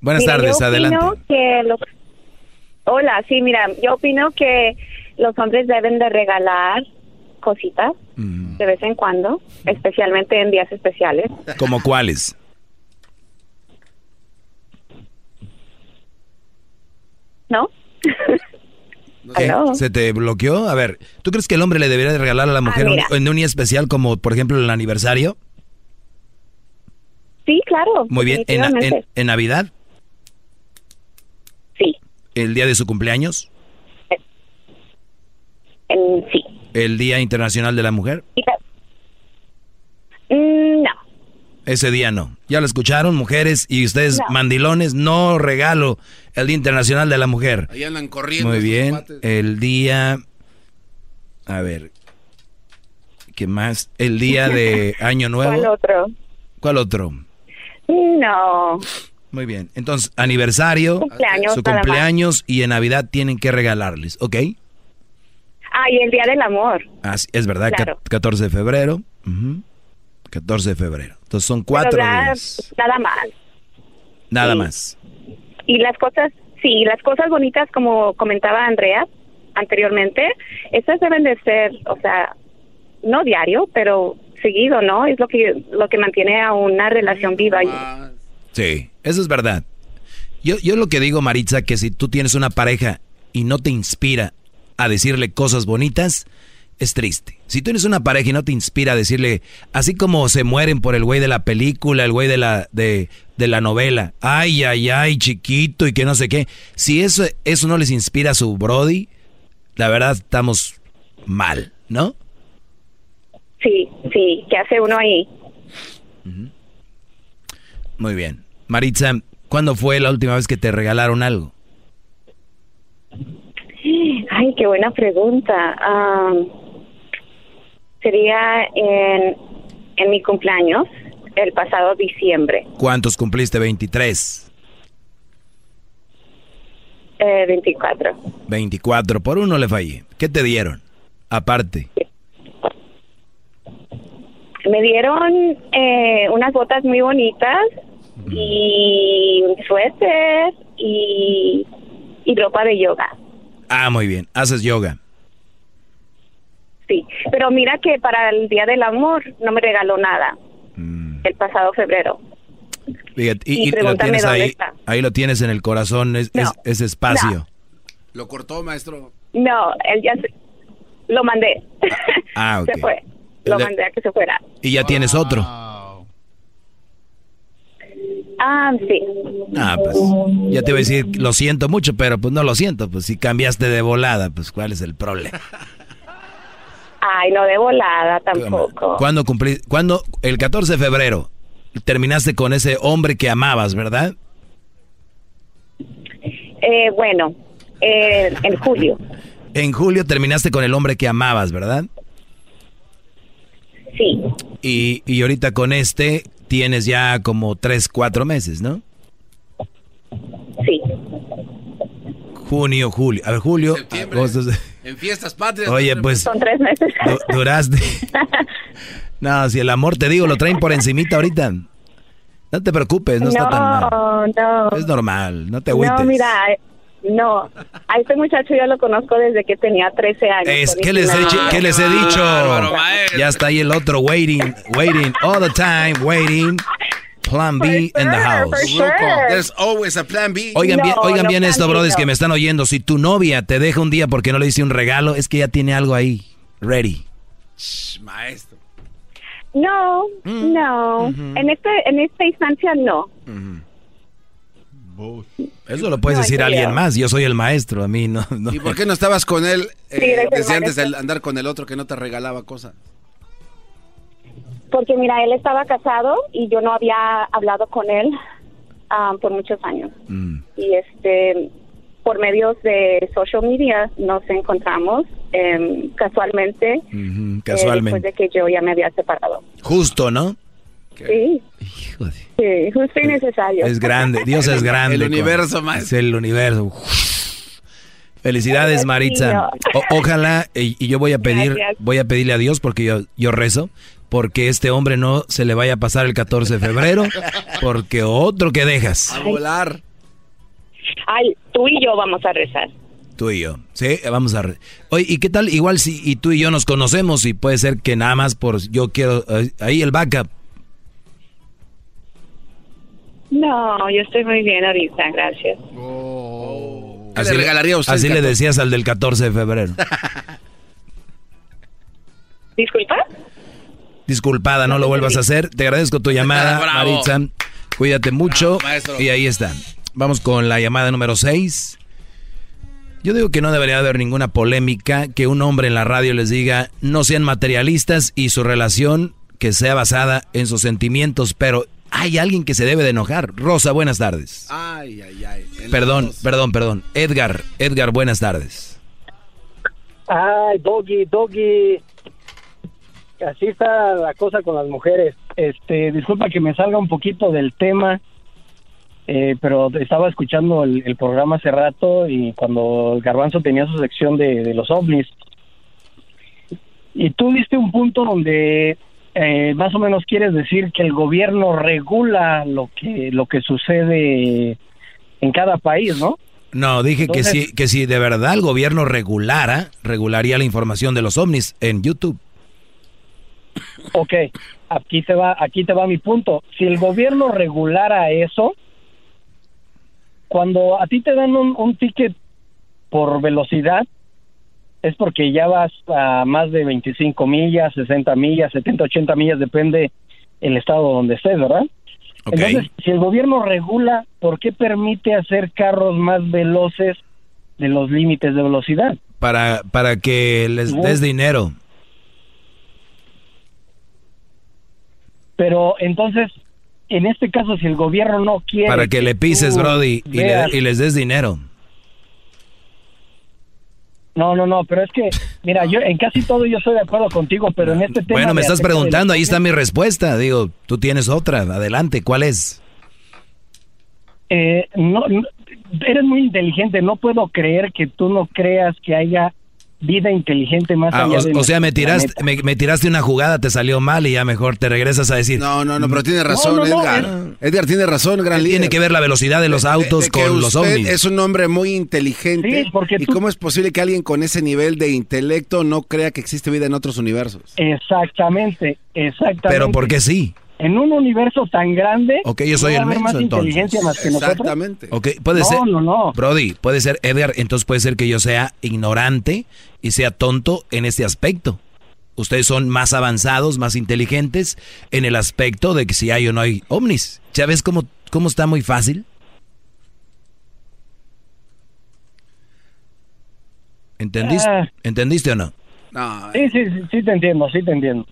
Buenas Mira, tardes, yo adelante. opino que los- Hola, sí, mira, yo opino que los hombres deben de regalar cositas Mm. de vez en cuando, especialmente en días especiales. ¿Como cuáles? ¿No? ¿Se te bloqueó? A ver, ¿tú crees que el hombre le debería de regalar a la mujer un- mira. en un día especial como, por ejemplo, el aniversario? Sí, claro. Muy bien. ¿En, en, definitivamente. en Navidad? Sí. ¿El día de su cumpleaños? En- sí. ¿El Día Internacional de la Mujer? Mm, no. Ese día no. ¿Ya lo escucharon, mujeres? Y ustedes, No. mandilones, no regalo el Día Internacional de la Mujer. Ahí andan corriendo. Muy bien. El día. A ver. ¿Qué más? El día de Año Nuevo. ¿Cuál otro? ¿Cuál otro? No. Muy bien. Entonces, aniversario, Cumpleaños, su cumpleaños y en Navidad tienen que regalarles, ¿ok? Ah, y el Día del Amor. Así, es verdad, Claro. ca- 14 de febrero. Ujú. 14 de febrero. Entonces son cuatro Pero días. Nada más. Nada sí. más. Y las cosas, sí, las cosas bonitas, como comentaba Andrea anteriormente, esas deben de ser, o sea, no diario, pero seguido, ¿no? Es lo que lo que mantiene a una relación viva. Sí, eso es verdad. Yo, yo lo que digo, Maritza, que si tú tienes una pareja y no te inspira a decirle cosas bonitas, es triste. Si tú tienes una pareja y no te inspira a decirle, así como se mueren por el güey de la película, el güey de la, de, de la novela, ay, ay, ay, chiquito y que no sé qué, si eso, eso no les inspira a su Brody, la verdad estamos mal, ¿no? Sí, sí, ¿qué hace uno ahí? Muy bien. Maritza, ¿cuándo fue la última vez que te regalaron algo? Ay, qué buena pregunta. Ah, sería en, en mi cumpleaños, el pasado diciembre, ¿Cuántos cumpliste? 23. eh, 24. 24. Por uno le fallé. ¿Qué te dieron? Aparte. Me dieron eh, unas botas muy bonitas y un suéter y, y ropa de yoga. Ah, muy bien. Haces yoga. Sí, pero mira que para el Día del Amor no me regaló nada el pasado febrero. Fíjate, Y y, y lo tienes ahí, está. ahí lo tienes en el corazón, es, es- ese espacio. ¿Lo cortó, maestro? No, él ya se- lo mandé. Ah, ok. Se fue. Lo mandé a que se fuera. Y ya tienes otro. Ah, sí. Ah, pues ya te voy a decir, lo siento mucho, pero pues no lo siento. Pues si cambiaste de volada, pues ¿cuál es el problema? Ay, no de volada tampoco. ¿Cuándo cumplí? ¿Cuándo? El 14 de febrero terminaste con ese hombre que amabas, ¿verdad? Eh, bueno, eh, en julio. En julio terminaste con el hombre que amabas, ¿verdad? Sí. Y, y ahorita con este tienes ya como tres, cuatro meses, ¿no? Sí. Junio, julio. A ver, julio, agosto. En fiestas patrias. Oye, pues Son tres meses. du- duraste. No, si el amor te digo, lo traen por encimita ahorita. No te preocupes, no, está tan mal. No, no. Es normal, no te agüites. No, mira, no. A este muchacho yo lo conozco desde que tenía 13 años. Es, ¿qué, les he, dicho- qué les he dicho? Bárbaro, ya está ahí el otro waiting, waiting, all the time, waiting. Plan B in the house. There's always a plan B. Oigan bien, oigan bien esto, brothers, que me están oyendo. Si tu novia te deja un día porque no le hice un regalo, es que ya tiene algo ahí, ready. Maestro. No, no. En este en esta instancia no. Eso lo puedes No, decir a alguien más. Yo soy el maestro, a mí no. no. ¿Y por qué no estabas con él eh, Sí, desde antes de andar con el otro que no te regalaba cosas? Porque mira, él estaba casado y yo no había hablado con él ah, por muchos años. Mm. Y este por medios de social media nos encontramos em, casualmente, Ujú, eh, después casualmente. de que yo ya me había separado. Justo, ¿no? Sí. Sí, justo y necesario. Es grande, Dios es grande. El universo, maestro. Es el universo. Felicidades, Maritza. O- ojalá, y, y yo voy a pedir, Gracias. voy a pedirle a Dios porque yo, yo rezo, porque este hombre no se le vaya a pasar el 14 de febrero, porque otro que dejas, A volar. Ay, tú y yo vamos a rezar. tú y yo. Sí, vamos a... re- Oye, ¿y qué tal? Igual si y tú y yo nos conocemos y puede ser que nada más por... Yo quiero... eh, ahí el backup. No, yo estoy muy bien ahorita, gracias. ¿Qué le regalaría a usted Así el le 14? decías al del 14 de febrero. ¿Disculpa? Disculpada, no lo vuelvas a hacer. Te agradezco tu llamada, Bravo. Maritza. Cuídate mucho. Bravo, y ahí está. Vamos con la llamada número 6. Yo digo que no debería haber ninguna polémica que un hombre en la radio les diga no sean materialistas y su relación que sea basada en sus sentimientos, pero hay alguien que se debe de enojar. Rosa, buenas tardes. Ay, ay, ay. Perdón, dos. perdón, perdón. Edgar, Edgar, buenas tardes. Ay, Doggy, Doggy. Así está la cosa con las mujeres. Este, disculpa que me salga un poquito del tema, eh, pero estaba escuchando el, el programa hace rato y cuando el Garbanzo tenía su sección de, de los ovnis. Y tú diste un punto donde eh, más o menos quieres decir que el gobierno regula lo que lo que sucede en cada país, ¿no? No, dije que si, que si de verdad el gobierno regulara, regularía la información de los ovnis en YouTube. Ok, aquí te va, aquí te va mi punto. Si el gobierno regulara eso, cuando a ti te dan un, un ticket por velocidad, es porque ya vas a más de 25 millas, 60 millas, 70, 80 millas, depende el estado donde estés, ¿verdad? Entonces, si el gobierno regula, ¿por qué permite hacer carros más veloces de los límites de velocidad? Para, para que les des dinero. Pero entonces, en este caso, si el gobierno no quiere... Para que le pises, Brody, y, le- y les des dinero. No, no, no, pero es que, mira, yo en casi todo yo estoy de acuerdo contigo, pero en este tema... Bueno, me estás preguntando, ahí está mi respuesta. Digo, tú tienes otra. Adelante, ¿cuál es? Eh, no, no, eres muy inteligente, no puedo creer que tú no creas que haya vida inteligente más Ah, allá o, de o sea, me tiraste, me, me tiraste una jugada, te salió mal y ya mejor te regresas a decir. No, no, no, pero tiene razón, no, no, Edgar. Edgar tiene razón, gran ¿Qué líder. tiene que ver la velocidad de los De- de- autos de con los ovnis? Es un hombre muy inteligente. Sí, porque ¿Y tú- cómo es posible que alguien con ese nivel de intelecto no crea que existe vida en otros universos? Exactamente, exactamente. Pero ¿por qué sí? En un universo tan grande... Ok, yo soy ¿no el haber más menso, entonces. inteligencia más que nosotros. Exactamente. Ok, puede No, ser. no, no. Brody, puede ser Edgar, entonces puede ser que yo sea ignorante y sea tonto en este aspecto. Ustedes son más avanzados, más inteligentes en el aspecto de que si hay o no hay ovnis. ¿Ya ves cómo, cómo está muy fácil? ¿Entendiste? Ah. ¿Entendiste o no? No, Sí, sí, sí, sí te entiendo, sí te entiendo.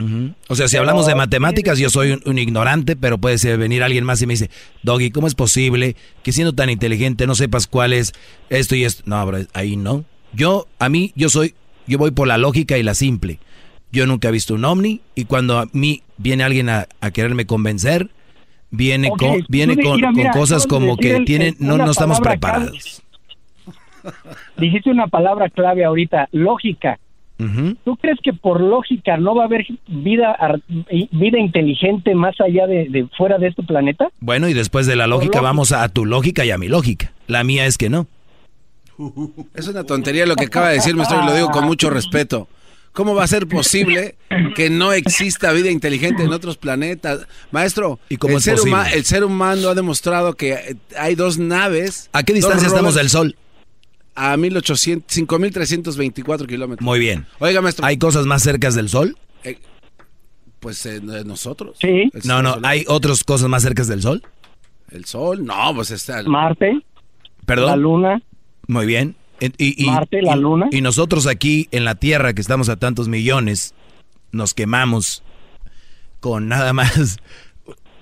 O sea, si Pero- hablamos de matemáticas, yo soy un, un ignorante, pero puede ser venir alguien más y me dice, Doggy, ¿cómo es posible que siendo tan inteligente no sepas cuál es esto y esto? No, bro, ahí no. Yo, a mí, yo soy, yo voy por la lógica y la simple. Yo nunca he visto un ovni y cuando a mí viene alguien a, a quererme convencer, viene con, viene con, mira, con mira, cosas como que el- tienen, no, no estamos preparados. Dijiste una palabra clave ahorita, lógica. ¿Tú crees que por lógica no va a haber vida vida inteligente más allá de, de fuera de este planeta? Bueno, y después de la lógica lógica. vamos a tu lógica y a mi lógica. La mía es que no. Es una tontería lo que acaba de decir, maestro, y lo digo con mucho respeto. ¿Cómo va a ser posible que no exista vida inteligente en otros planetas? Maestro, ¿Y cómo el, es ser posible? huma- el ser humano ha demostrado que hay dos naves. ¿A qué distancia estamos del Sol? A 1800, 5324 kilómetros. Muy bien. Oiga, maestro. ¿Hay cosas más cercas del Sol? eh, pues eh, nosotros. Sí. El No, no. ¿hay otras cosas más cercas del Sol? El sol, no, pues está. Marte, ¿Perdón? la Luna. Muy bien. Y, y- Marte, la y- Luna. Y nosotros aquí en la Tierra, que estamos a tantos millones, nos quemamos con nada más.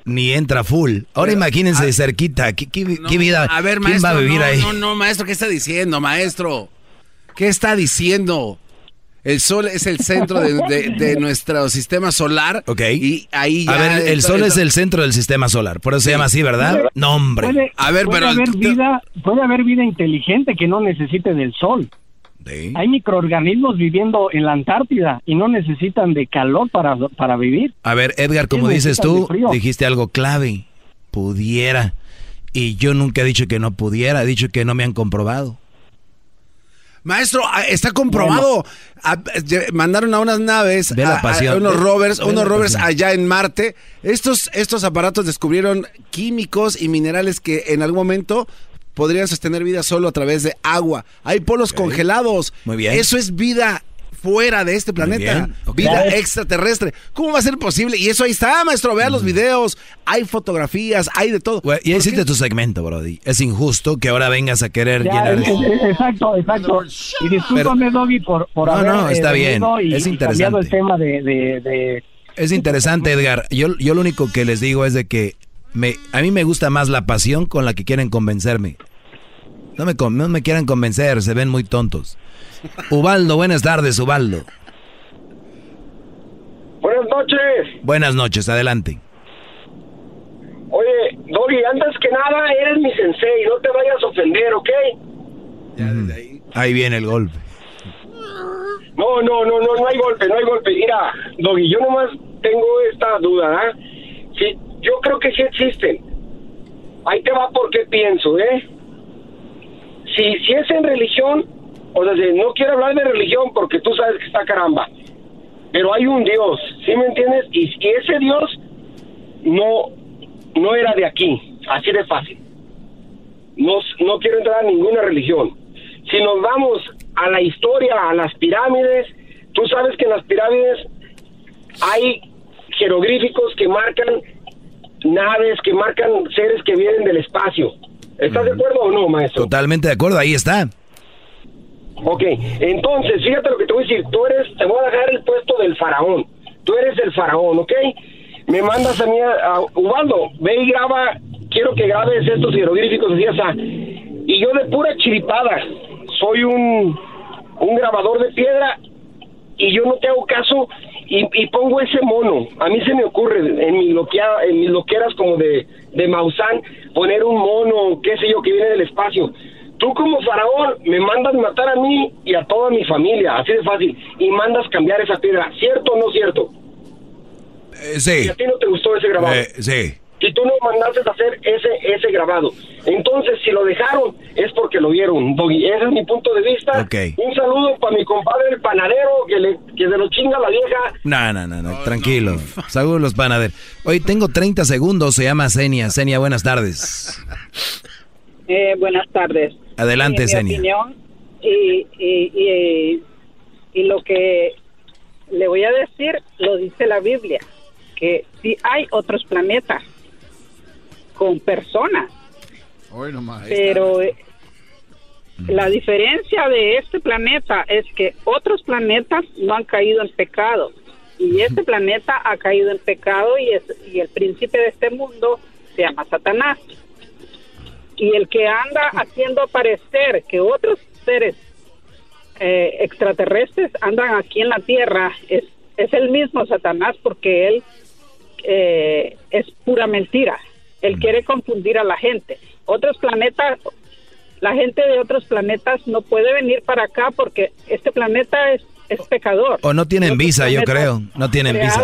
Ni entra full. Ahora imagínense cerquita. ¿Qué, qué- No, qué vida? A ver, ¿Quién maestro. va a vivir no, ahí? No, no, maestro, ¿qué está diciendo, maestro? ¿Qué está diciendo? El sol es el centro de, de- de nuestro sistema solar. Ok. Y ahí ya. a ver, el entonces- Sol es el centro del sistema solar. Por eso se Sí. llama así, ¿verdad? Puede- No, hombre. Puede, A ver, puede pero- haber vida, puede haber vida inteligente que no necesite del sol. Sí. Hay microorganismos viviendo en la Antártida y no necesitan de calor para, para vivir. A ver, Edgar, como Sí, dices tú, dijiste algo clave. Pudiera. Y yo nunca he dicho que no pudiera, he dicho que no me han comprobado. Maestro, ah, está comprobado. Mandaron a unas naves, Ve la a- unos Ve- rovers, ve unos rovers allá en Marte. Estos, estos aparatos descubrieron químicos y minerales que en algún momento podrían sostener vida solo a través de agua. Hay polos congelados. Muy bien. Eso es vida fuera de este planeta. Vida extraterrestre. ¿Cómo va a ser posible? Y eso ahí está, maestro. Vean los videos. Hay fotografías, hay de todo. Ya ¿Por hiciste tu segmento, Brody. Es injusto que ahora vengas a querer Ya, llenar. es- es- exacto, exacto. Y discúlpame, Doggy, por, por No, haber no, está eh, bien. y, Es y cambiado el interesante. tema de, de, de- Es interesante, Edgar. Yo, yo lo único que les digo es de que me, a mí me gusta más la pasión con la que quieren convencerme. No me, no me quieran convencer, se ven muy tontos. Ubaldo, buenas tardes, Ubaldo. Buenas noches. Buenas noches, adelante. Oye, Doggy, antes que nada, eres mi sensei. No te vayas a ofender, ¿ok? Ahí viene el golpe. No, no, no, no, no hay golpe, no hay golpe. Mira, Doggy, yo nomás tengo esta duda, ¿ah? Sí, yo creo que sí existen. Ahí te va porque pienso, ¿eh? Si, si es en religión, o sea, si no quiero hablar de religión porque tú sabes que está caramba. Pero hay un Dios, ¿sí me entiendes? Y, y ese Dios no, no era de aquí, así de fácil. No, no quiero entrar a ninguna religión. Si nos vamos a la historia, a las pirámides, tú sabes que en las pirámides hay jeroglíficos que marcan naves, que marcan seres que vienen del espacio. ¿Estás de acuerdo o no, maestro? Totalmente de acuerdo, ahí está. Ok, entonces, fíjate lo que te voy a decir. Tú eres, te voy a dejar el puesto del faraón. Tú eres el faraón, ¿ok? Me mandas a mí a, a- Ubaldo, ve y graba, quiero que grabes estos jeroglíficos así. Y yo de pura chiripada, soy un, un grabador de piedra y yo no te hago caso y, y pongo ese mono. A mí se me ocurre en, mi loquea, en mis loqueras como de, de Maussan poner un mono, qué sé yo, que viene del espacio. Tú como faraón me mandas matar a mí y a toda mi familia, así de fácil, y mandas cambiar esa piedra. ¿Cierto o no cierto? Eh, sí. Y a ti no te gustó ese grabado. Eh, sí. Y tú no mandaste a hacer ese ese grabado. Entonces, si lo dejaron, es porque lo vieron. Doggy. Ese es mi punto de vista. Un saludo para mi compadre el panadero, que, le, que se lo chinga la vieja. No, no, no, no, tranquilo. Saludos los panaderos. Hoy tengo 30 segundos, se llama Senia. Senia, buenas tardes. Eh, buenas tardes. Adelante, Mi Senia. opinión y, y, y, y lo que le voy a decir lo dice la Biblia, que si hay otros planetas con personas, Hoy nomás. pero eh, la diferencia de este planeta es que otros planetas no han caído en pecado y este planeta ha caído en pecado y, es, y el príncipe de este mundo se llama Satanás. Y el que anda haciendo parecer que otros seres eh, extraterrestres andan aquí en la Tierra es, es el mismo Satanás porque él eh, es pura mentira. Él quiere confundir a la gente. Otros planetas, la gente de otros planetas no puede venir para acá porque este planeta es, es pecador. O no tienen visa, yo creo. No tienen visa.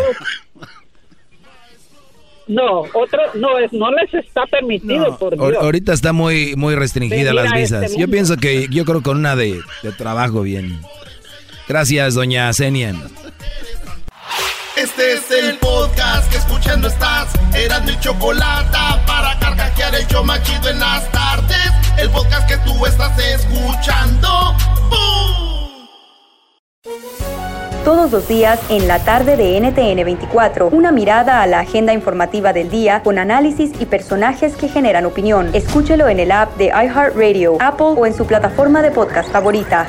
No, otro, no, es, no les está permitido, por Dios. Ahorita está muy, muy restringida Venir las a este visas. Yo pienso que, yo creo con una de, de trabajo bien. Gracias, doña Senia. Este es el podcast que escuchando estás. Eran mi chocolate para carcajear el show más chido en las tardes. El podcast que tú estás escuchando. Todos los días en la tarde de NTN 24, una mirada a la agenda informativa del día con análisis y personajes que generan opinión. Escúchelo en el app de iHeartRadio, Apple o en su plataforma de podcast favorita.